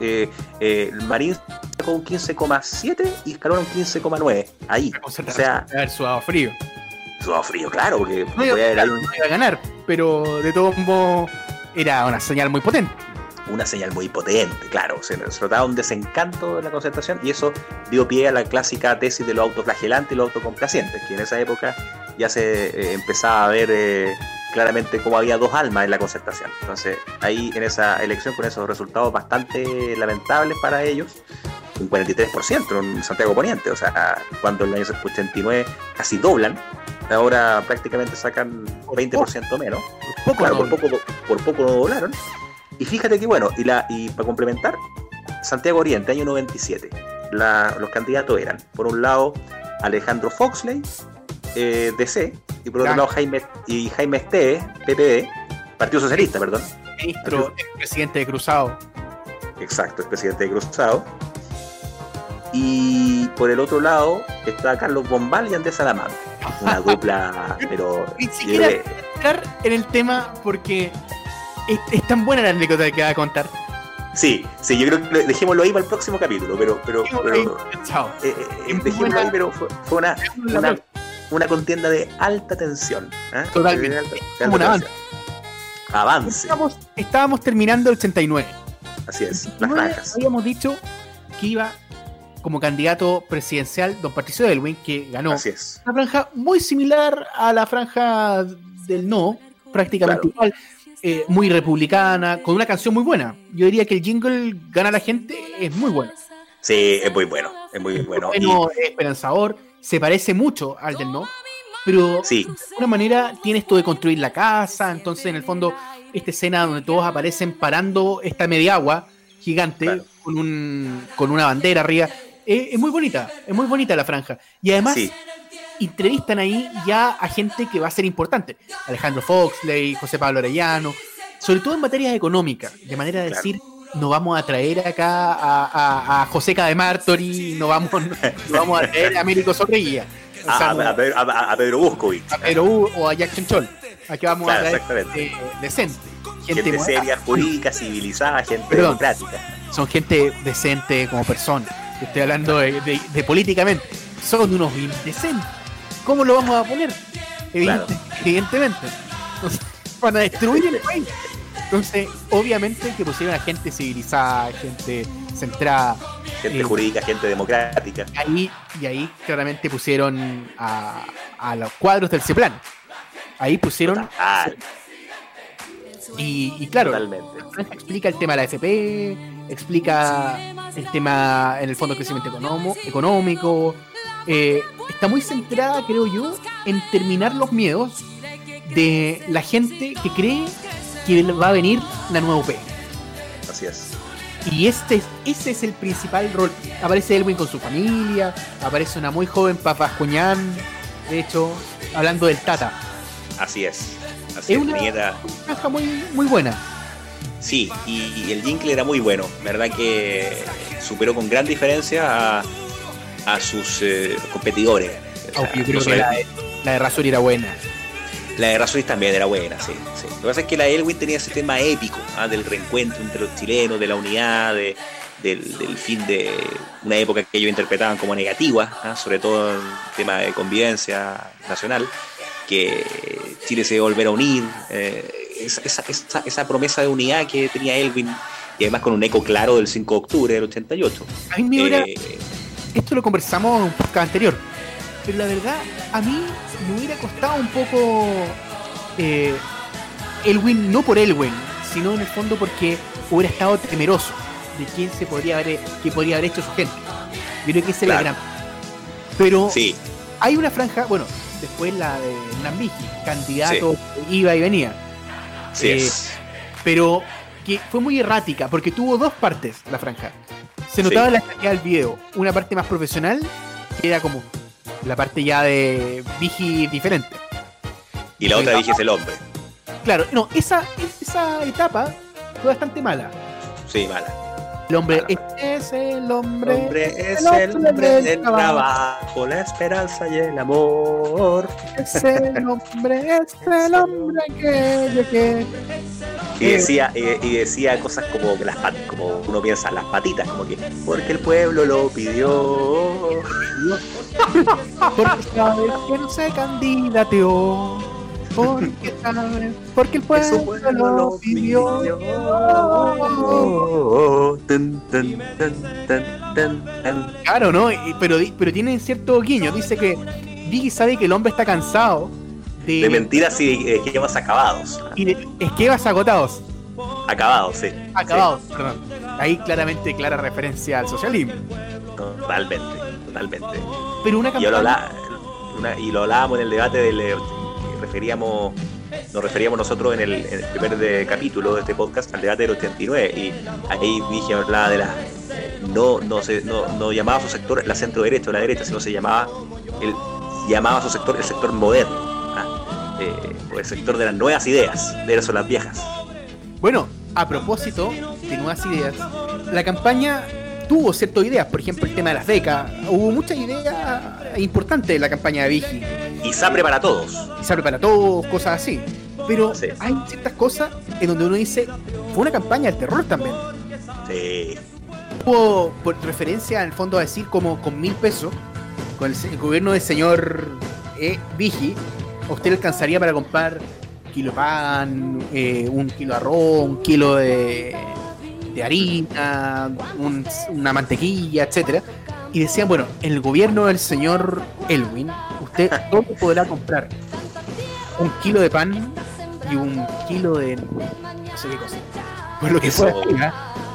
Eh, eh, Marín sacó un 15,7 y Escalona un 15,9. Ahí. O sea, haber sudado frío. sudado frío, claro, porque No iba, no a ganar, pero de todos modos era una señal muy potente. una señal muy potente, claro. Se, notaba un desencanto en la concentración y eso dio pie a la clásica tesis de lo autoflagelante y lo autocomplaciente, que en esa época ya se eh, empezaba a ver eh, claramente cómo había dos almas en la concertación. Entonces, ahí en esa elección, con esos resultados bastante lamentables para ellos, un 43% en Santiago Poniente, o sea, cuando en el año 89 casi doblan, ahora prácticamente sacan 20% menos. Poco Claro, por poco, por poco no doblaron. Y fíjate que bueno, y, la, y para complementar, Santiago Oriente, año 97, la- los candidatos eran, por un lado, Alejandro Foxley, eh, DC, y por otro lado, Jaime, y Jaime Este, PPD, Partido Socialista, perdón. ministro, presidente de Cruzado. Exacto, el presidente de Cruzado. Y por el otro lado está Carlos Bombal y Andrés Salamanca. Una <laughs> dupla, pero. Ni siquiera- que- Entrar en el tema porque es, es tan buena la anécdota que va a contar. Sí, sí, yo creo que dejémoslo ahí para el próximo capítulo, pero, pero, pero eh, eh, Es dejémoslo ahí, pero fue, fue una, una, una contienda de alta tensión. ¿ah? Totalmente. De alta- de un avance. Estábamos, estábamos terminando el 89. así es, las 89 franjas. Habíamos dicho que iba como candidato presidencial don Patricio Elwin, que ganó Así es. una franja muy similar a la franja del no, prácticamente Claro. igual, eh, muy republicana, con una canción muy buena. Yo diría que el jingle Gana la gente es muy bueno. Sí, es muy bueno, es muy bueno. Y- Bueno, es esperanzador, se parece mucho al del no, pero sí, de alguna manera tiene esto de construir la casa, entonces en el fondo esta escena donde todos aparecen parando esta media agua gigante Claro. con, un, con una bandera arriba, eh, es muy bonita, es muy bonita la franja. Y además sí, entrevistan ahí ya a gente que va a ser importante, Alejandro Foxley, José Pablo Arellano, sobre todo en materias económicas, de manera de Claro. decir, no vamos a traer acá a, a, a José de Martori, no vamos, <laughs> no vamos a traer a Américo Zorrilla. O a, sea, a- no- a Pedro- a- a Pedro Buscovich. Perú o a Jackson Chol. Aquí vamos Claro, a traer eh, decente. Gente, seria, jurídica, civilizada, gente Perdón. democrática. Son gente decente como persona. estoy hablando de, de- de políticamente, son unos indecentes. ¿Cómo lo vamos a poner? Evidente- Claro. Evidentemente. Van a destruir el país. Entonces, obviamente que pusieron a gente civilizada, gente centrada. Gente Eh, jurídica, gente democrática. Ahí, y ahí claramente pusieron a, a los cuadros del CEPLAN. Ahí pusieron. Total, Y, y claro, totalmente. Explica el tema de la FP, explica el tema en el Fondo de Crecimiento Economo- Económico. eh, está muy centrada, creo yo, en terminar los miedos de la gente que cree que va a venir la nueva UP. Así es. Y este, es- ese es el principal rol. Aparece Elwin con su familia, aparece una muy joven Papa Cuñán, de hecho, hablando del Tata. Así es. Así Es una- nieta. Muy, muy buena. Sí, y, y el Jingle era muy bueno. Verdad que superó con gran diferencia a, a sus eh, competidores. O sea, yo creo no que la de, la de Rasuri era buena. La de Razoris también era buena, sí, sí. Lo que pasa es que la de Elwin tenía ese tema épico, ¿ah? del reencuentro entre los chilenos, de la unidad, de- del, del fin de una época que ellos interpretaban como negativa, ¿ah? sobre todo en tema de convivencia nacional, que Chile se iba a volver a unir, eh, esa, esa- esa- esa promesa de unidad que tenía Elwin, y además con un eco claro del 5 de octubre del 88. A mí me Eh, esto lo conversamos en un podcast anterior, pero la verdad, a mí me hubiera costado un poco eh, Elwin, no por Elwin, sino en el fondo porque hubiera estado temeroso de quién se podría haber, qué podría haber hecho su gente. Yo creo que esa es la Claro. gran. Pero sí, hay una franja, bueno, después la de Nambiji, candidato iba y venía, sí eh, es. pero que fue muy errática porque tuvo dos partes la franja. Se notaba Sí. la calidad del video, una parte más profesional, que era como la parte ya de Vigi diferente. Y la otra dije es el hombre. Claro, no, esa, esa etapa fue bastante mala. Sí, mala. El hombre, es el El hombre. es el el hombre del del trabajo, la esperanza y el amor. Es el hombre, es el hombre que yo que. Y decía, y, y decía cosas como que las como uno piensa, las patitas, como que porque el pueblo lo pidió. <laughs> Porque sabes que no se candidateó. Porque <laughs> sabes, porque el pueblo lo pidió. Tun. Claro, ¿no? Pero, tiene cierto guiño. Dice que Vicky sabe que el hombre está cansado de, De mentiras y de esquemas acabados. y de esquemas agotados. Acabados, sí. Acabados, perdón. Ahí claramente clara referencia al socialismo. Totalmente, totalmente. Pero una Y, yo lo campaña. una- y lo hablábamos en el debate del referíamos nos referíamos nosotros en el, en el primer de- capítulo de este podcast al debate del 89 y ahí dije hablaba de la no no se no, no llamaba a su sector la centro derecha o la derecha sino se llamaba el llamaba a su sector el sector moderno ¿ah? Eh, el sector de las nuevas ideas de son las viejas Bueno, a propósito de nuevas ideas, la campaña tuvo ciertas ideas. Por ejemplo, el tema de las becas. Hubo muchas ideas importantes en la campaña de Vigi. y SAPRE para todos y se abre para todos, cosas así. Pero Sí. hay ciertas cosas en donde uno dice, fue una campaña del terror también. sí, Hubo por referencia en el fondo a decir como con mil pesos, con el, gobierno del señor eh, Vigi, a usted alcanzaría para comprar kilo pan, eh, un kilo de arroz, un kilo de, de harina, un- una mantequilla, etcétera. Y decían, bueno, en el gobierno del señor Elwin, usted <laughs> ¿dónde podrá comprar un kilo de pan y un kilo de no sé qué cosa. Por lo que fue,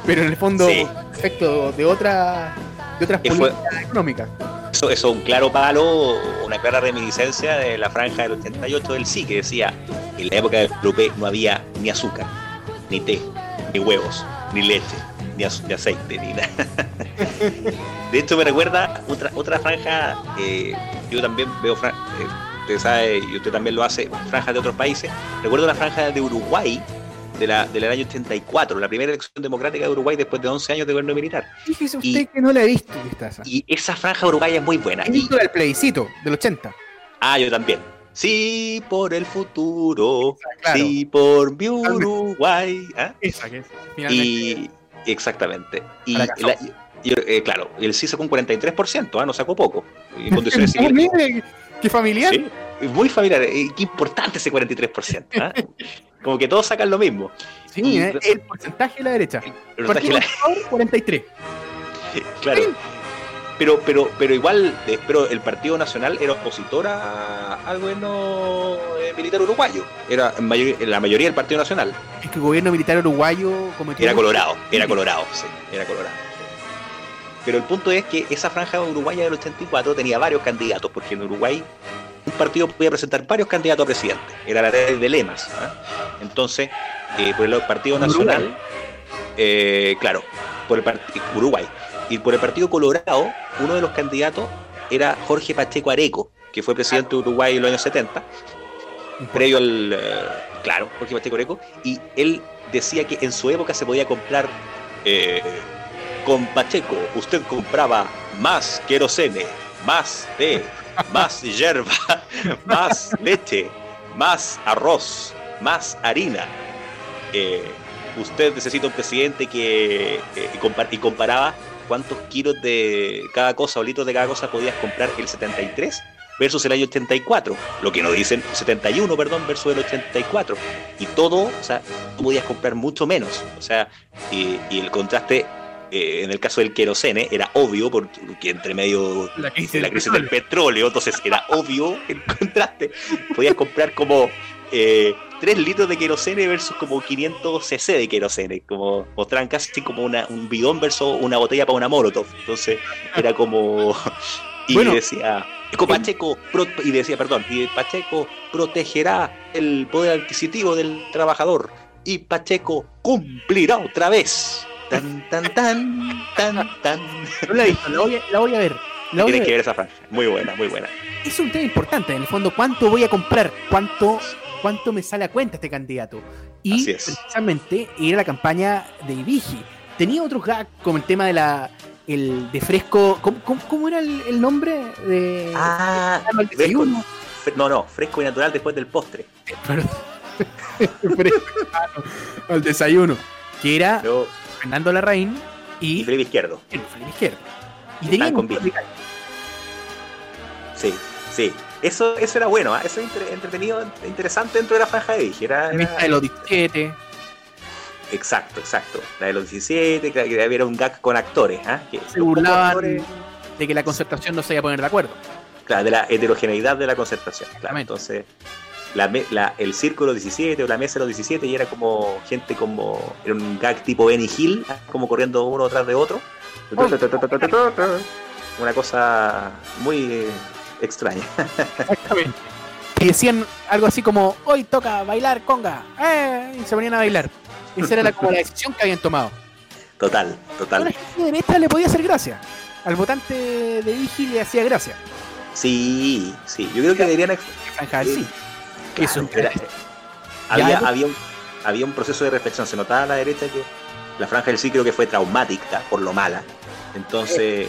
pero en el fondo, Sí. efecto de otra de otras políticas económicas. Eso, es un claro palo, una clara reminiscencia de la franja del 88 del sí, que decía, en la época del Lupe no había ni azúcar, ni té, ni huevos, ni leche, ni, aceite, ni nada. <laughs> De hecho me recuerda otra, otra franja, eh, yo también veo, fran- eh, usted sabe, y usted también lo hace, franjas de otros países. Recuerdo la franja de Uruguay, de la, del año 84, la primera elección democrática de Uruguay después de 11 años de gobierno militar. Fíjese usted Y- que no la he visto esa. Y esa franja uruguaya es muy buena. He Y- visto el plebiscito del 80. Ah, yo también. Sí, por el futuro. Claro. Sí, por mi Uruguay. ¿ah? Esa que es. Y exactamente. Y la, Y, eh, claro, él sí sacó un 43%, ¿ah? no sacó poco. En <laughs> condiciones civiles. mire, qué familiar. Sí, muy familiar. eh, Qué importante ese 43%. ¿ah? <laughs> Como que todos sacan lo mismo. Sí, Y- eh, el porcentaje de la derecha. Está Partido que la- Conservador, 43. <laughs> claro. Pero, pero, pero igual, eh, pero el Partido Nacional era opositor a- al gobierno eh, militar uruguayo. Era en, mayor- en la mayoría del Partido Nacional. Es que el gobierno militar uruguayo cometió. Era Colorado, era Colorado, sí, era Colorado. sí. Pero el punto es que esa franja uruguaya del 84 tenía varios candidatos, porque en Uruguay un partido podía presentar varios candidatos a presidente. Era la ley de lemas. ¿ah? Entonces, eh, por el Partido Nacional, eh, claro, por el Partido Uruguay. Y por el Partido Colorado, uno de los candidatos era Jorge Pacheco Areco, que fue presidente de Uruguay en los años 70 previo al. eh, claro, Jorge Pacheco Areco, y él decía que en su época se podía comprar. eh, con Pacheco, usted compraba más querosene, más té, más <laughs> hierba, más leche, más arroz, más harina. Eh, usted necesita un presidente que. eh, y comparaba cuántos kilos de cada cosa o litros de cada cosa podías comprar el 73 versus el año 84, lo que no dicen 71, perdón, versus el 84. Y todo, o sea, tú podías comprar mucho menos. O sea, y, y el contraste eh, en el caso del querosene era obvio porque entre medio La crisis de la del crisis del petróleo, entonces era obvio el contraste. Podías comprar como eh, 3 litros de querosene versus como 500 cc de querosene, como mostraban casi como una, un bidón versus una botella para una molotov. Entonces era como... <laughs> Y Bueno. decía, Eco Pacheco, pro- y decía, perdón, y Pacheco protegerá el poder adquisitivo del trabajador y Pacheco cumplirá otra vez. Tan, tan, tan, tan, tan. <laughs> No la he visto, la voy a, la voy a ver. La Tienes que ver. ver esa franja. Muy buena, muy buena. Es un tema importante, en el fondo, ¿cuánto voy a comprar? ¿Cuánto, cuánto me sale a cuenta este candidato? Y Así es. precisamente era la campaña de Vigi. Tenía otros gags como el tema de la el de fresco. ¿Cómo, cómo- cómo era el, el nombre de Ah, al desayuno? fre- no, no, fresco y natural después del postre. Perdón. <laughs> Fresco, al desayuno. Que era Pero, Fernando Larraín y y Felipe Izquierdo. Felipe Izquierdo. Y Estaban tenían. Sí, sí. Eso, eso era bueno, ¿ah? eso es entre- entretenido, interesante dentro de la franja de Vigi. Era, la era- de los 17. Exacto, exacto. La de los 17, que, había un gag con actores. ¿ah? Que Se burlaban actores- de que la concertación no se iba a poner de acuerdo. Claro, de la heterogeneidad de la concertación. Claro, entonces, la, me- la- el círculo 17 o la mesa de los 17 y era como gente como. Era un gag tipo Benny Hill, ¿ah? como corriendo uno tras de otro. Una cosa muy eh, extraña. Exactamente. Y decían algo así como, hoy toca bailar conga. ¡Eh! Y se ponían a bailar. Esa era la, como la decisión que habían tomado. Total, total. gente de derecha le podía hacer gracia. Al votante de Vigi le hacía gracia. Sí, sí. Yo creo que deberían. sí. Que eso Era- había, pues. había, un, había un proceso de reflexión. Se notaba a la derecha que la franja del sí creo que fue traumática por lo mala. Entonces,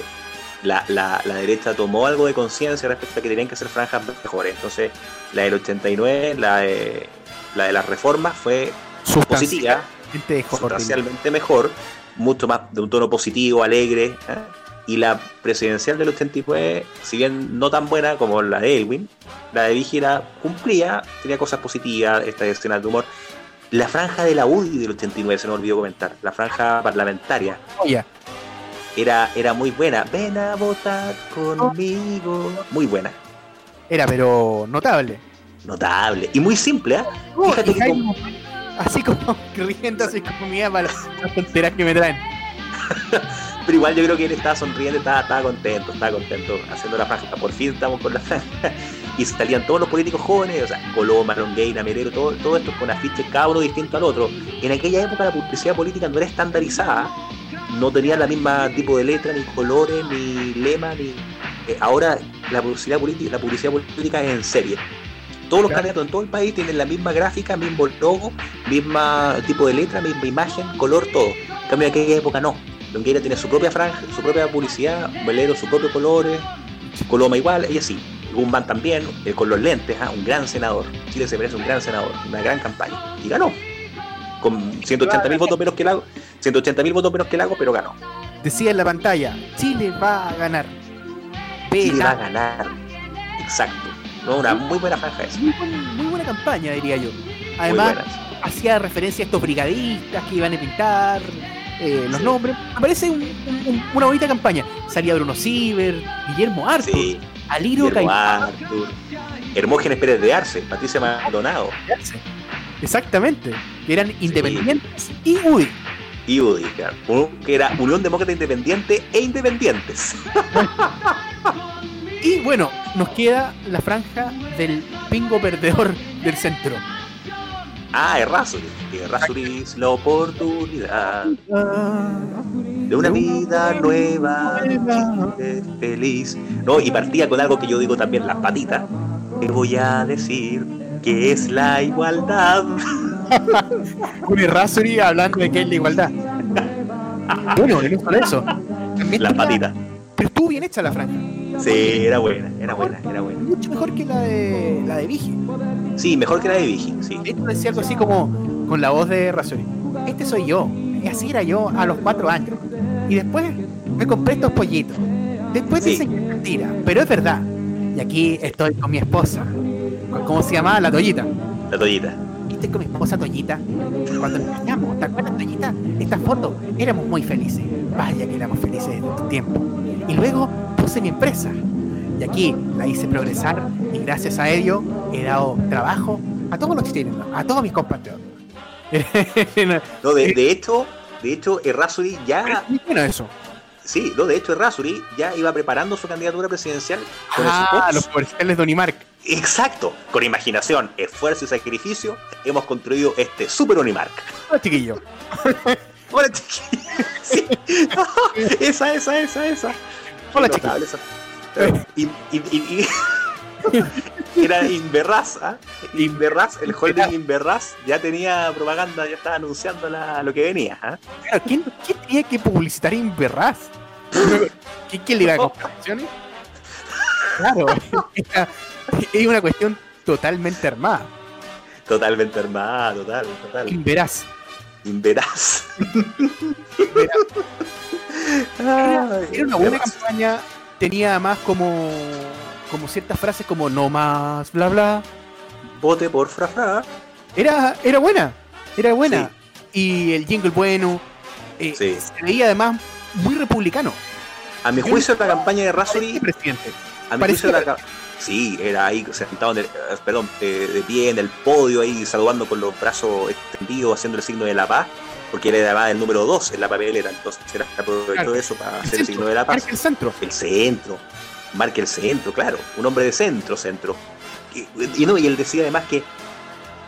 la, la- la derecha tomó algo de conciencia respecto a que tenían que ser franjas mejores. Entonces, la del 89, la de, la de las reformas fue positiva, sustancialmente mejor, mucho más de un tono positivo, alegre. ¿eh? Y la presidencial del 89, si bien no tan buena como la de Elwin, la de Vigila cumplía, tenía cosas positivas, estas escenas de humor. La franja de la UDI del 89, se me olvidó comentar, la franja parlamentaria, Oye, era, era muy buena. Ven a votar conmigo. Muy buena, era pero notable. notable y muy simple. ¿ah? Fíjate Y que Jaime, así como <laughs> riendo, así como mía para las <laughs> tonteras que me traen. <laughs> Pero igual yo creo que él estaba sonriendo, estaba, estaba contento, estaba contento haciendo la franja. Por fin estamos con la franja. Y salían todos los políticos jóvenes, o sea, Coloma, Longueira, Merero, todo, todo esto con afiches cada uno distinto al otro. En aquella época la publicidad política no era estandarizada, no tenía la misma tipo de letra, ni colores, ni lema, ni. eh, ahora la publicidad política, la publicidad política es en serie. Todos los Claro. candidatos en todo el país tienen la misma gráfica, mismo logo, misma tipo de letra, misma imagen, color, todo. En cambio en aquella época no. Longueira tiene su propia franja, su propia publicidad, Melero sus propios colores, Coloma igual, ella sí. Guzmán también, eh, con los lentes, ah, un gran senador. Chile se merece un gran senador, una gran campaña. Y ganó. Con 180 mil votos menos que Lago, 180 mil votos menos que Lago, pero ganó. decía en la pantalla, Chile va a ganar. Chile va a ganar. Exacto. No, una muy buena franja esa. Muy, buen- muy buena campaña, diría yo. Además, hacía referencia a estos brigadistas que iban a pintar eh, los Sí. nombres. Me parece un- un- un- una bonita campaña. Salía Bruno Ciber, Guillermo Arthur, Sí. Aliro Caimán. Hermógenes Pérez de Arce, Patricia Maldonado Exactamente. Eran independientes y UDI. Y Udi, claro. Uno que era Unión Demócrata Independiente e Independientes. Y bueno, nos queda la franja del pingo perdedor del centro. Ah, Errázuri. Errázuri es la oportunidad de una vida nueva, feliz. No, y partía con algo que yo digo también, las patitas. Te voy a decir que es la igualdad. Un Errázuri hablando de que es la igualdad. Bueno, no solo eso. También Las tenía- patitas. Pero estuvo bien hecha la franja. Sí, era buena, era buena, era buena. Mucho mejor que la de la de Vigi. Sí, mejor que la de Vigi, sí. Esto decía algo así como con la voz de Razori. Este soy yo. Y así era yo a los cuatro años. Y después me compré estos pollitos. Después Sí. dicen que es mentira, pero es verdad. Y aquí estoy con mi esposa. ¿Cómo se llamaba? La Toyita. La toallita. Estoy con mi esposa Toyita. Cuando nos casamos, ¿te acuerdas, Toyita? Esta foto, éramos muy felices. Vaya que éramos felices en tu tiempo. Y luego puse mi empresa. Y aquí la hice progresar y gracias a ello he dado trabajo a todos los chilenos, a todos mis compatriotas. <laughs> No, de, de hecho, de hecho, Errázuri ya, bueno eso. sí, no, de hecho, Errázuri ya iba preparando su candidatura presidencial con Ah, los comerciales de Unimark. Exacto, con imaginación, esfuerzo y sacrificio, hemos construido este super Unimark. Hola, chiquillo. <laughs> Hola, chiquillos. <laughs> Sí. esa, esa, esa, esa. Hola, esa. Y, y, y- y- <laughs> era Inverraz, ¿ah? Inverraz, el holding Inverraz ya tenía propaganda, ya estaba anunciando la- lo que venía. Claro, ¿quién, quién tenía que publicitar Inverraz? ¿Quién, quién le iba a comprar acciones? Claro, esta- <laughs> es una cuestión totalmente armada. Totalmente armada, total, total. Inveraz. Inveraz. Era, una buena Inveraz. campaña, tenía además como, como ciertas frases como no más, bla bla. Vote por Frafra. Era, era buena, era buena. Y el jingle bueno, eh, Sí. se veía además muy republicano. A mi Yo juicio, la campaña de Rasuri. presidente. A mi parecía- juicio, la ca- Sí, era ahí sentado, en el- eh, perdón, eh, de pie en el podio, ahí saludando con los brazos extendidos, haciendo el signo de la paz, porque él era el número 2 en la papelera, entonces era aprovechó Claro. eso para El hacer el signo de la paz. marca el centro. El centro, marque el centro, claro, un hombre de centro, centro. Y, y no, y él decía además que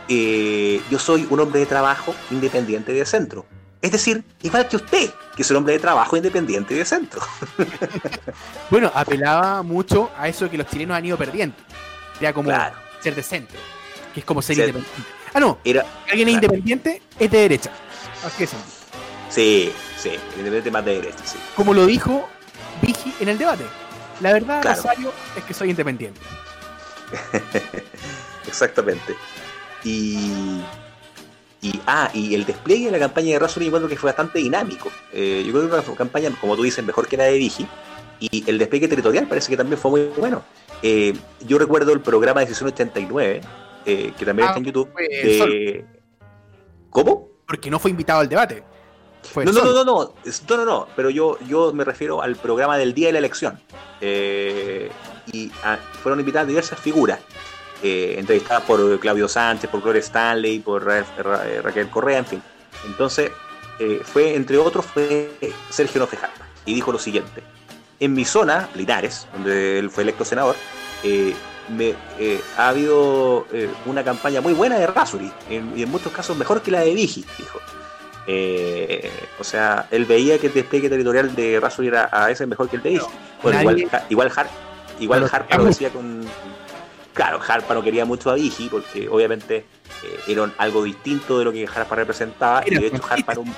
eh, yo soy un hombre de trabajo independiente de centro. Es decir, igual que usted, que es un hombre de trabajo independiente de centro. <laughs> Bueno, apelaba mucho a eso que los chilenos han ido perdiendo. Era como Claro. ser de centro, que es como ser Ser- independiente. Ah, no, Era, si alguien es independiente es de derecha. Así es. sí, sí, independiente más de derecha, sí. Como lo dijo Vigi en el debate. La verdad, Claro. Rosario, es que soy independiente. <laughs> Exactamente. Y, y, ah, y el despliegue de la campaña de Razor yo encuentro que fue bastante dinámico. Eh, yo creo que fue una campaña, como tú dices, mejor que la de Vigi. Y el despliegue territorial parece que también fue muy bueno. Eh, yo recuerdo el programa Decisión 89, eh, que también Ah, está en YouTube. de- ¿Cómo? Porque no fue invitado al debate. Fue No, no, no, no, no, no, no, no, pero yo, yo me refiero al programa del día de la elección. Eh, y ah, fueron invitadas diversas figuras, eh, entrevistadas por Claudio Sánchez, por Gloria Stanley, por Ra- Ra- eh, Raquel Correa, en fin. Entonces, eh, fue, entre otros, fue Sergio Nofejarpa, y dijo lo siguiente. En mi zona, Linares, donde él fue electo senador, eh, me, eh, ha habido eh, una campaña muy buena de Rasuri, en- y en muchos casos mejor que la de Vigi, dijo. Eh, o sea, él veía que el despliegue territorial de Rasuri era a veces mejor que el de Vigi. Bueno, igual, igual, Har- igual Harpa lo decía con. Claro, Harpa no quería mucho a Vigi porque obviamente eh, era algo distinto de lo que Harpa representaba y de hecho Harpa era un.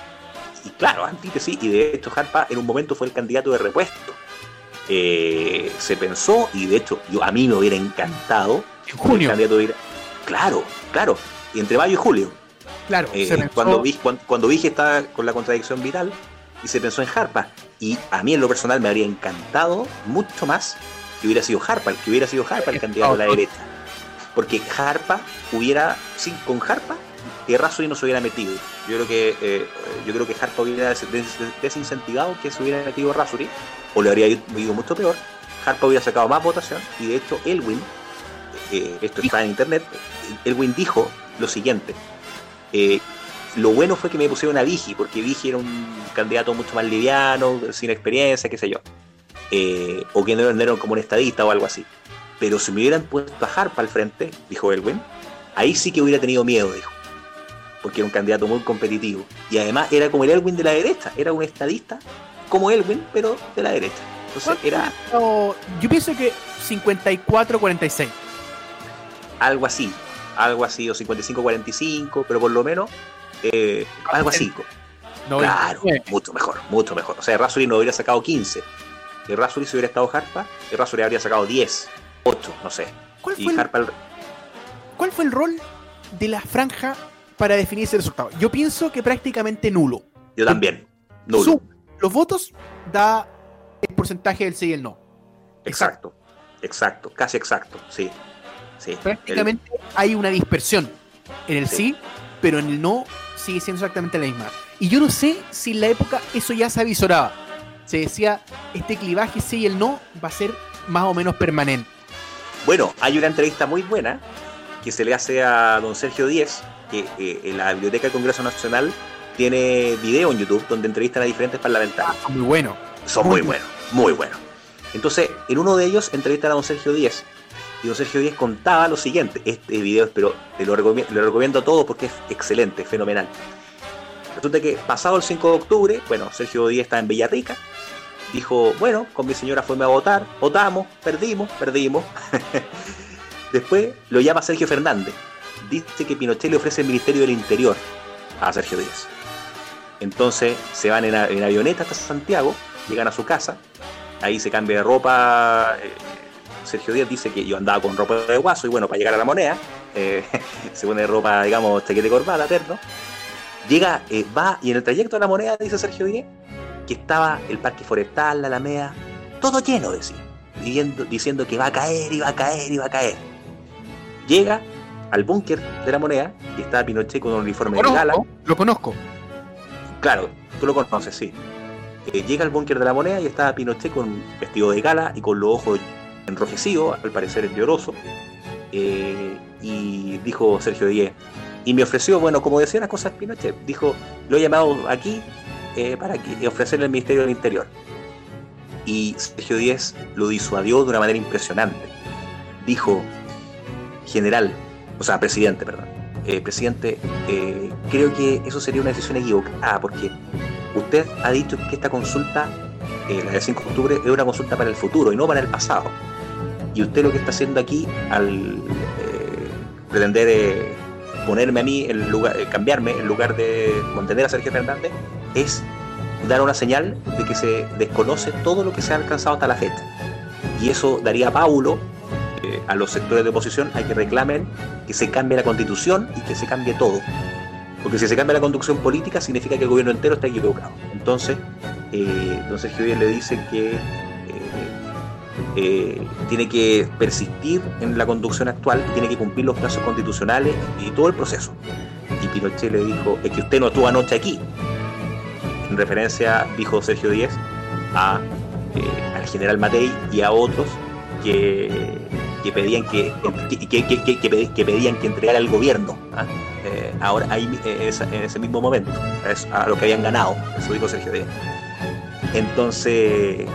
Y claro, antítesis, y de hecho Harpa en un momento fue el candidato de repuesto. Eh, se pensó, y de hecho yo a mí me hubiera encantado En junio, candidato hubiera- Claro, claro. Y entre mayo y julio. claro. Eh, se pensó- cuando, vi, cuando, cuando Vigi estaba con la contradicción vital, y se pensó en Harpa. Y a mí en lo personal me habría encantado mucho más que hubiera sido Harpa, que hubiera sido Harpa el candidato de la derecha. Porque Harpa hubiera, sin, con Harpa, que Razzoli no se hubiera metido. Yo creo que eh, yo creo que Harpa hubiera des- des- desincentivado que se hubiera metido Razzoli, o le habría ido mucho peor. Harpa hubiera sacado más votación, y de hecho Elwin, eh, esto está en internet, Elwin dijo lo siguiente. eh, lo bueno fue que me pusieron a Vigi, porque Vigi era un candidato mucho más liviano, sin experiencia, qué sé yo. Eh, o que no no era como un estadista o algo así. Pero si me hubieran puesto a Harpa al frente, dijo Elwin, ahí sí que hubiera tenido miedo, dijo. Porque era un candidato muy competitivo. Y además era como el Elwin de la derecha, era un estadista como Elwin, pero de la derecha. Entonces era yo pienso que 54-46. algo así, algo así, o 55-45, pero por lo menos eh, algo así. No, Claro, 29. mucho mejor, mucho mejor. O sea, Rasuri no hubiera sacado 15. Y Rasuri si hubiera estado Harpa, y Rasuri habría sacado 10, 8, no sé. ¿Cuál Y fue, el, Harpa, el- cuál fue el rol de la franja para definir ese resultado? Yo pienso que prácticamente nulo. yo también. Nulo. Los votos da el porcentaje del sí y el no. Exacto, exacto, casi exacto, sí. sí. Prácticamente hay una dispersión en el Sí. sí, pero en el no sigue siendo exactamente la misma. Y yo no sé si en la época eso ya se avisoraba. Se decía, este clivaje sí y el no va a ser más o menos permanente. Bueno, hay una entrevista muy buena que se le hace a don Sergio Díez, que eh, en la Biblioteca del Congreso Nacional tiene video en YouTube donde entrevistan a diferentes parlamentarios. Muy bueno. Son Muy muy buenos, muy buenos. Entonces, en uno de ellos entrevistan a don Sergio Díez. Y don Sergio Díez contaba lo siguiente. Este video, pero te lo, recomi- lo recomiendo a todos porque es excelente, fenomenal. Resulta que pasado el 5 de octubre, bueno, Sergio Díez está en Villarrica. Dijo, bueno, con mi señora fuimos a votar, votamos, perdimos, perdimos. <laughs> Después lo llama Sergio Fernández. Dice que Pinochet le ofrece el Ministerio del Interior a Sergio Díez. Entonces se van en, avioneta hasta Santiago, llegan a su casa, ahí se cambia de ropa. eh, Sergio Díaz dice que yo andaba con ropa de guaso y bueno, para llegar a la moneda, eh, <laughs> se pone ropa, digamos, chaquete y corbata, terno. Llega, eh, va y en el trayecto a la moneda, dice Sergio Díaz, que estaba el parque forestal, la alameda, todo lleno de sí, diciendo, diciendo que va a caer y va a caer y va a caer. Llega al búnker de la moneda y está Pinochet con un uniforme de gala. Lo conozco. Claro, tú lo conoces, sí. Eh, llega al búnker de la moneda y estaba Pinochet con vestido de gala y con los ojos enrojecidos, al parecer lloroso. Eh, y dijo Sergio Díez, y me ofreció, bueno, como decía las cosas Pinochet, dijo, lo he llamado aquí eh, para que, ofrecerle el Ministerio del Interior. Y Sergio Díez lo disuadió de una manera impresionante. Dijo, general, o sea, presidente, perdón. Eh, presidente, eh, creo que eso sería una decisión equivocada porque usted ha dicho que esta consulta, eh, la del 5 de octubre, es una consulta para el futuro y no para el pasado. Y usted lo que está haciendo aquí al eh, pretender eh, ponerme a mí, en lugar, eh, cambiarme en lugar de contener a Sergio Fernández, es dar una señal de que se desconoce todo lo que se ha alcanzado hasta la fecha. Y eso daría pábulo eh, a los sectores de oposición a que reclamen que se cambie la constitución y que se cambie todo. Porque si se cambia la conducción política significa que el gobierno entero está equivocado. Entonces, eh, don Sergio le dice que eh, tiene que persistir en la conducción actual y tiene que cumplir los plazos constitucionales y todo el proceso. Y Pinochet le dijo, es que usted no estuvo anoche aquí. En referencia, dijo Sergio Díaz, a, eh, al general Matei y a otros que, que pedían que, que, que- pedían que entregara el gobierno. ¿ah? Eh, ahora, ahí, en ese mismo momento, es a lo que habían ganado, eso dijo Sergio Díaz. Entonces,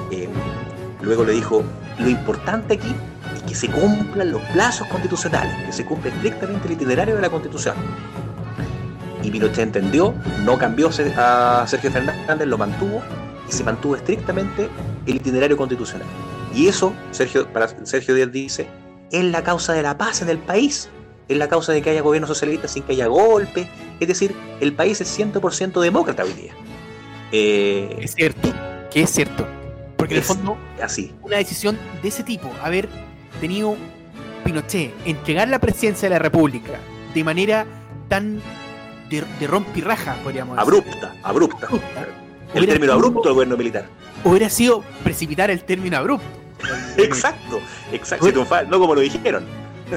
luego le dijo, lo importante aquí es que se cumplan los plazos constitucionales, que se cumpla estrictamente el itinerario de la constitución. Y Pinochet entendió, no cambió a Sergio Fernández, lo mantuvo y se mantuvo estrictamente el itinerario constitucional. Y eso, Sergio, para Sergio Díaz dice, es la causa de la paz en el país, es la causa de que haya gobierno socialista sin que haya golpe, es decir, el país es 100% demócrata hoy día. Eh, Es cierto, que es cierto. Porque en el fondo, así, una decisión de ese tipo, haber tenido Pinochet entregar la presidencia de la República de manera tan de, de rompirraja, podríamos decir. abrupta, abrupta. El hubiera término sido- abrupto del gobierno militar. Hubiera sido precipitar el término abrupto. <laughs> Exacto, exacto. Si triunfar, no como lo dijeron.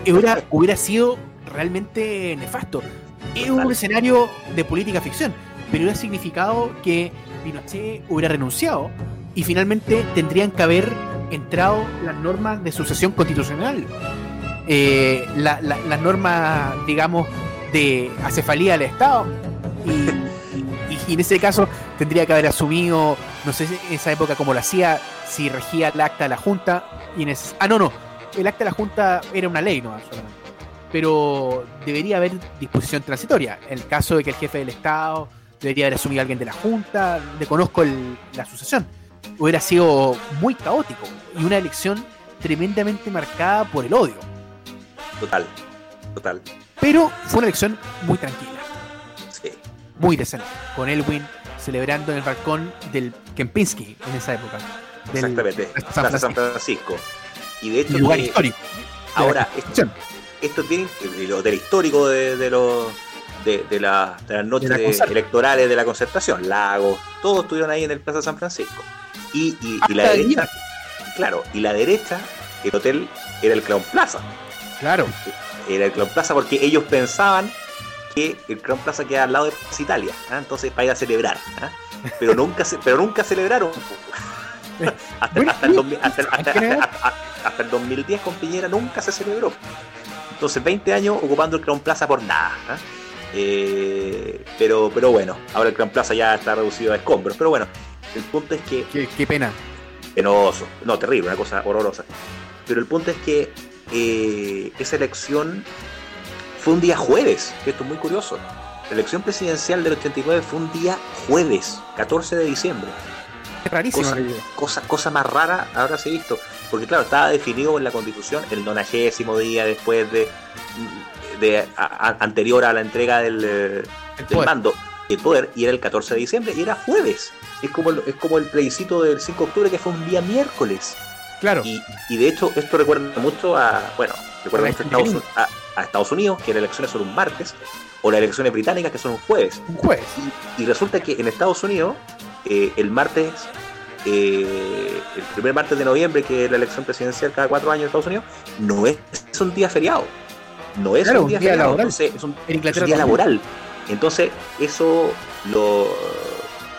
hubiera, hubiera sido realmente nefasto. Es un escenario de política ficción, pero hubiera significado que Pinochet hubiera renunciado y finalmente tendrían que haber entrado las normas de sucesión constitucional. Eh, la- las normas, digamos, de acefalía del Estado. Y, en ese caso tendría que haber asumido, no sé en esa época como lo hacía, si regía el acta de la Junta. Y ah, no, no, el acta de la Junta era una ley, no solamente. Pero debería haber disposición transitoria. En el caso de que el jefe del Estado debería haber asumido a alguien de la Junta, desconozco el- la sucesión. Hubiera sido muy caótico y una elección tremendamente marcada por el odio. Total, total. Pero fue una elección muy tranquila, Sí. muy decente, con Elwin celebrando en el balcón del Kempinski en esa época. Del Exactamente. San Plaza San Francisco. Y de hecho, lugar que- histórico. ahora, Constitución. esto tiene el hotel histórico de, de los de, de la- de las noches De la electorales de la concertación, Lagos, todos estuvieron ahí en el Plaza San Francisco. Y, y- y Hasta la derecha, claro, y la derecha, el hotel era el Clown Plaza. Claro, Era el Clown Plaza porque ellos pensaban que el Clown Plaza queda al lado de Plaza Italia, ¿ah? entonces para ir a celebrar. ¿ah? Pero nunca se, pero nunca celebraron. <laughs> <laughs> hasta, Bueno, hasta el 2000 hasta- <laughs> hay hasta- que ver. hasta- hasta el 2010 con Piñera nunca se celebró. Entonces 20 años ocupando el Crown Plaza por nada. ¿ah? Eh, pero, pero bueno, ahora el Crown Plaza ya está reducido a escombros. Pero bueno, el punto es que qué, qué pena. penoso, no, terrible, una cosa horrorosa. Pero el punto es que eh, esa elección fue un día jueves, que esto es muy curioso. La elección presidencial del 89 fue un día jueves, 14 de diciembre. Es rarísimo. Cosa- Cosa, cosa más rara ahora se ha visto. Porque claro, estaba definido en la constitución el nonagésimo día después de, de a- a- anterior a la entrega del, eh, del mando el poder y era el 14 de diciembre y era jueves. Es como, el- es como el plebiscito del 5 de octubre que fue un día miércoles. Claro. Y, y de hecho, esto recuerda mucho a. Bueno, recuerda Estados, a, a Estados Unidos, que las elecciones son un martes, o las elecciones británicas, que son un jueves. Un jueves. Y, y resulta que en Estados Unidos, eh, el martes, eh, el primer martes de noviembre, que es la elección presidencial cada cuatro años en Estados Unidos, no es, es un día feriado. No es Claro, un día, un día feriado, laboral. entonces es un, es día también. laboral. Entonces, eso lo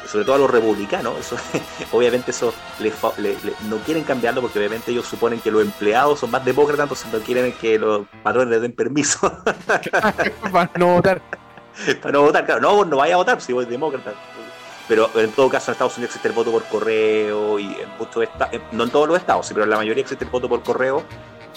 sobre todo a los republicanos, eso, <laughs> obviamente eso les fa- le- le- no quieren cambiarlo porque obviamente ellos suponen que los empleados son más demócratas, entonces no quieren que los patrones les den permiso <laughs> Para no votar. <laughs> para no votar. Claro, no, no vaya a votar si vos demócrata. Pero en todo caso en Estados Unidos existe el voto por correo y en muchos estados, no en todos los estados, sí, pero en la mayoría existe el voto por correo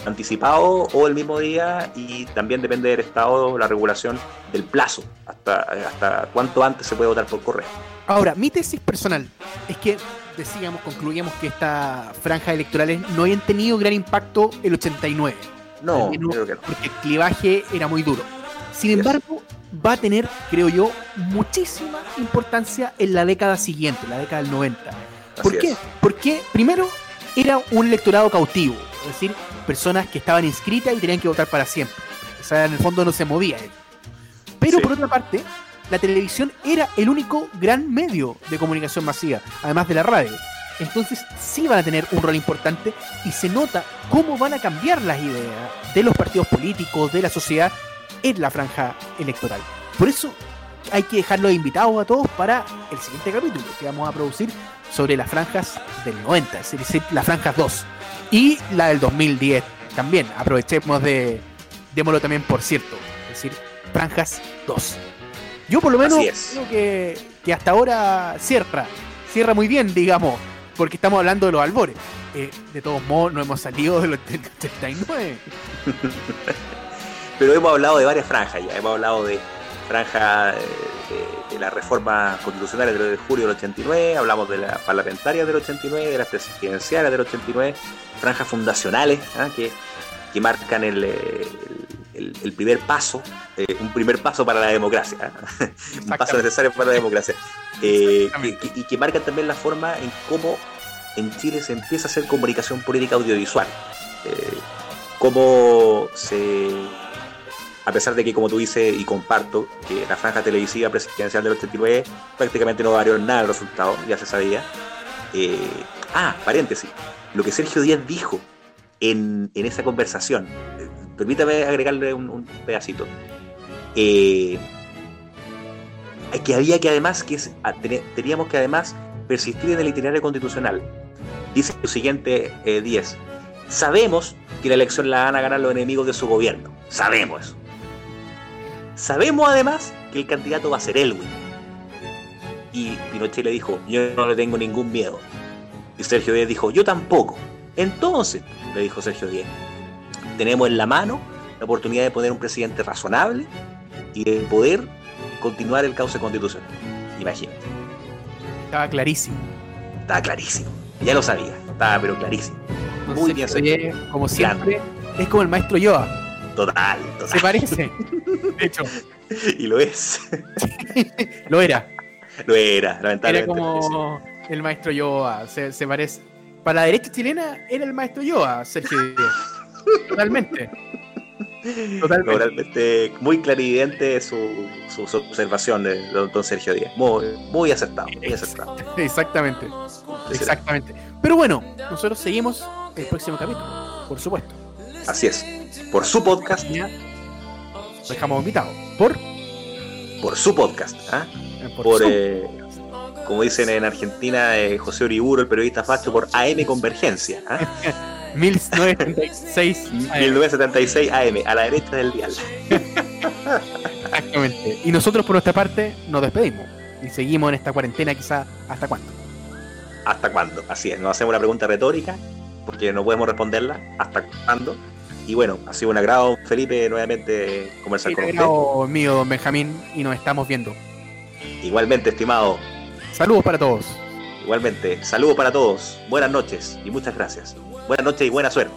anticipado o el mismo día y también depende del estado la regulación del plazo, hasta, hasta cuánto antes se puede votar por correo. Ahora, mi tesis personal es que decíamos, concluíamos que estas franjas electorales no habían tenido gran impacto el 89, No, menos creo que no. porque el clivaje era muy duro. Sin Yes. embargo, va a tener, creo yo, muchísima importancia en la década siguiente, la década del 90. ¿Por qué? es. Porque primero era un electorado cautivo, es decir, personas que estaban inscritas y tenían que votar para siempre. O sea, en el fondo no se movía él. Pero Sí. por otra parte, la televisión era el único gran medio de comunicación masiva, además de la radio. Entonces sí van a tener un rol importante y se nota cómo van a cambiar las ideas de los partidos políticos, de la sociedad en la franja electoral. Por eso hay que dejarlos invitados a todos para el siguiente capítulo que vamos a producir sobre las franjas del 90, es decir, las franjas 2 y la del 2010 también. Aprovechemos de, démoslo también por cierto, es decir, franjas 2. Yo por lo menos creo que, que hasta ahora cierra, cierra muy bien, digamos, porque estamos hablando de los albores. Eh, de todos modos, no hemos salido de los 89. <laughs> Pero hemos hablado de varias franjas ya, hemos hablado de franja eh, de, de las reformas constitucionales del de julio del 89, hablamos de las parlamentarias del 89, de las presidenciales del 89, franjas fundacionales ¿ah? que, que marcan el, eh, el- el primer paso, eh, un primer paso para la democracia, ¿ah? <laughs> un paso necesario para la democracia, eh, que- y que marcan también la forma en cómo en Chile se empieza a hacer comunicación política audiovisual. Eh, cómo se a pesar de que, como tú dices, y comparto, que la franja televisiva presidencial del 89 prácticamente no varió nada el resultado, ya se sabía. Eh, ah, paréntesis, lo que Sergio Díaz dijo en, en esa conversación, eh, permítame agregarle un, pedacito, eh, que había que además, que teníamos que además persistir en el itinerario constitucional. Dice lo siguiente, eh, 10. Sabemos que la elección la van a ganar los enemigos de su gobierno. Sabemos eso. Sabemos además que el candidato va a ser Elwin. Y Pinochet le dijo, yo no le tengo ningún miedo. Y Sergio Díaz dijo, yo tampoco. Entonces, le dijo Sergio Díaz, tenemos en la mano la oportunidad de poner un presidente razonable y de poder continuar el cauce constitucional. Imagínate, Estaba clarísimo. estaba clarísimo. Ya lo sabía, estaba pero clarísimo. Muy bien, Sergio. Díez, como siempre, es como el maestro Yoda. Total, Se total. parece. De <laughs> hecho, Y lo es. <laughs> lo era. Lo era, Era lamentablemente. como el maestro Yoda. Se, se parece. Para la derecha chilena era el maestro Yoda, Sergio. Totalmente. Totalmente. Realmente muy clarividente su, su, su observación de don, don Sergio Díaz. Muy, muy acertado, muy acertado. Exactamente. Exactamente. Pero bueno, nosotros seguimos el próximo capítulo, por supuesto. Así es. Por su podcast, Ya dejamos invitado. Por, por su podcast. ¿ah? por, Por, eh, como dicen en Argentina, eh, José Uriburo, el periodista facho, por AM Convergencia. ¿ah? 1936. AM. 1976 AM, a la derecha del dial. Exactamente. Y nosotros por nuestra parte nos despedimos. Y seguimos en esta cuarentena quizá hasta cuándo. ¿Hasta cuándo? Así es, nos hacemos una pregunta retórica, porque no podemos responderla. ¿Hasta cuándo? Y bueno, ha sido un agrado, Felipe, nuevamente conversar con te usted. mío, don Benjamín, y nos estamos viendo. Igualmente, estimado, Saludos para todos. igualmente, saludos para todos, buenas noches y muchas gracias. Buenas noches y buena suerte.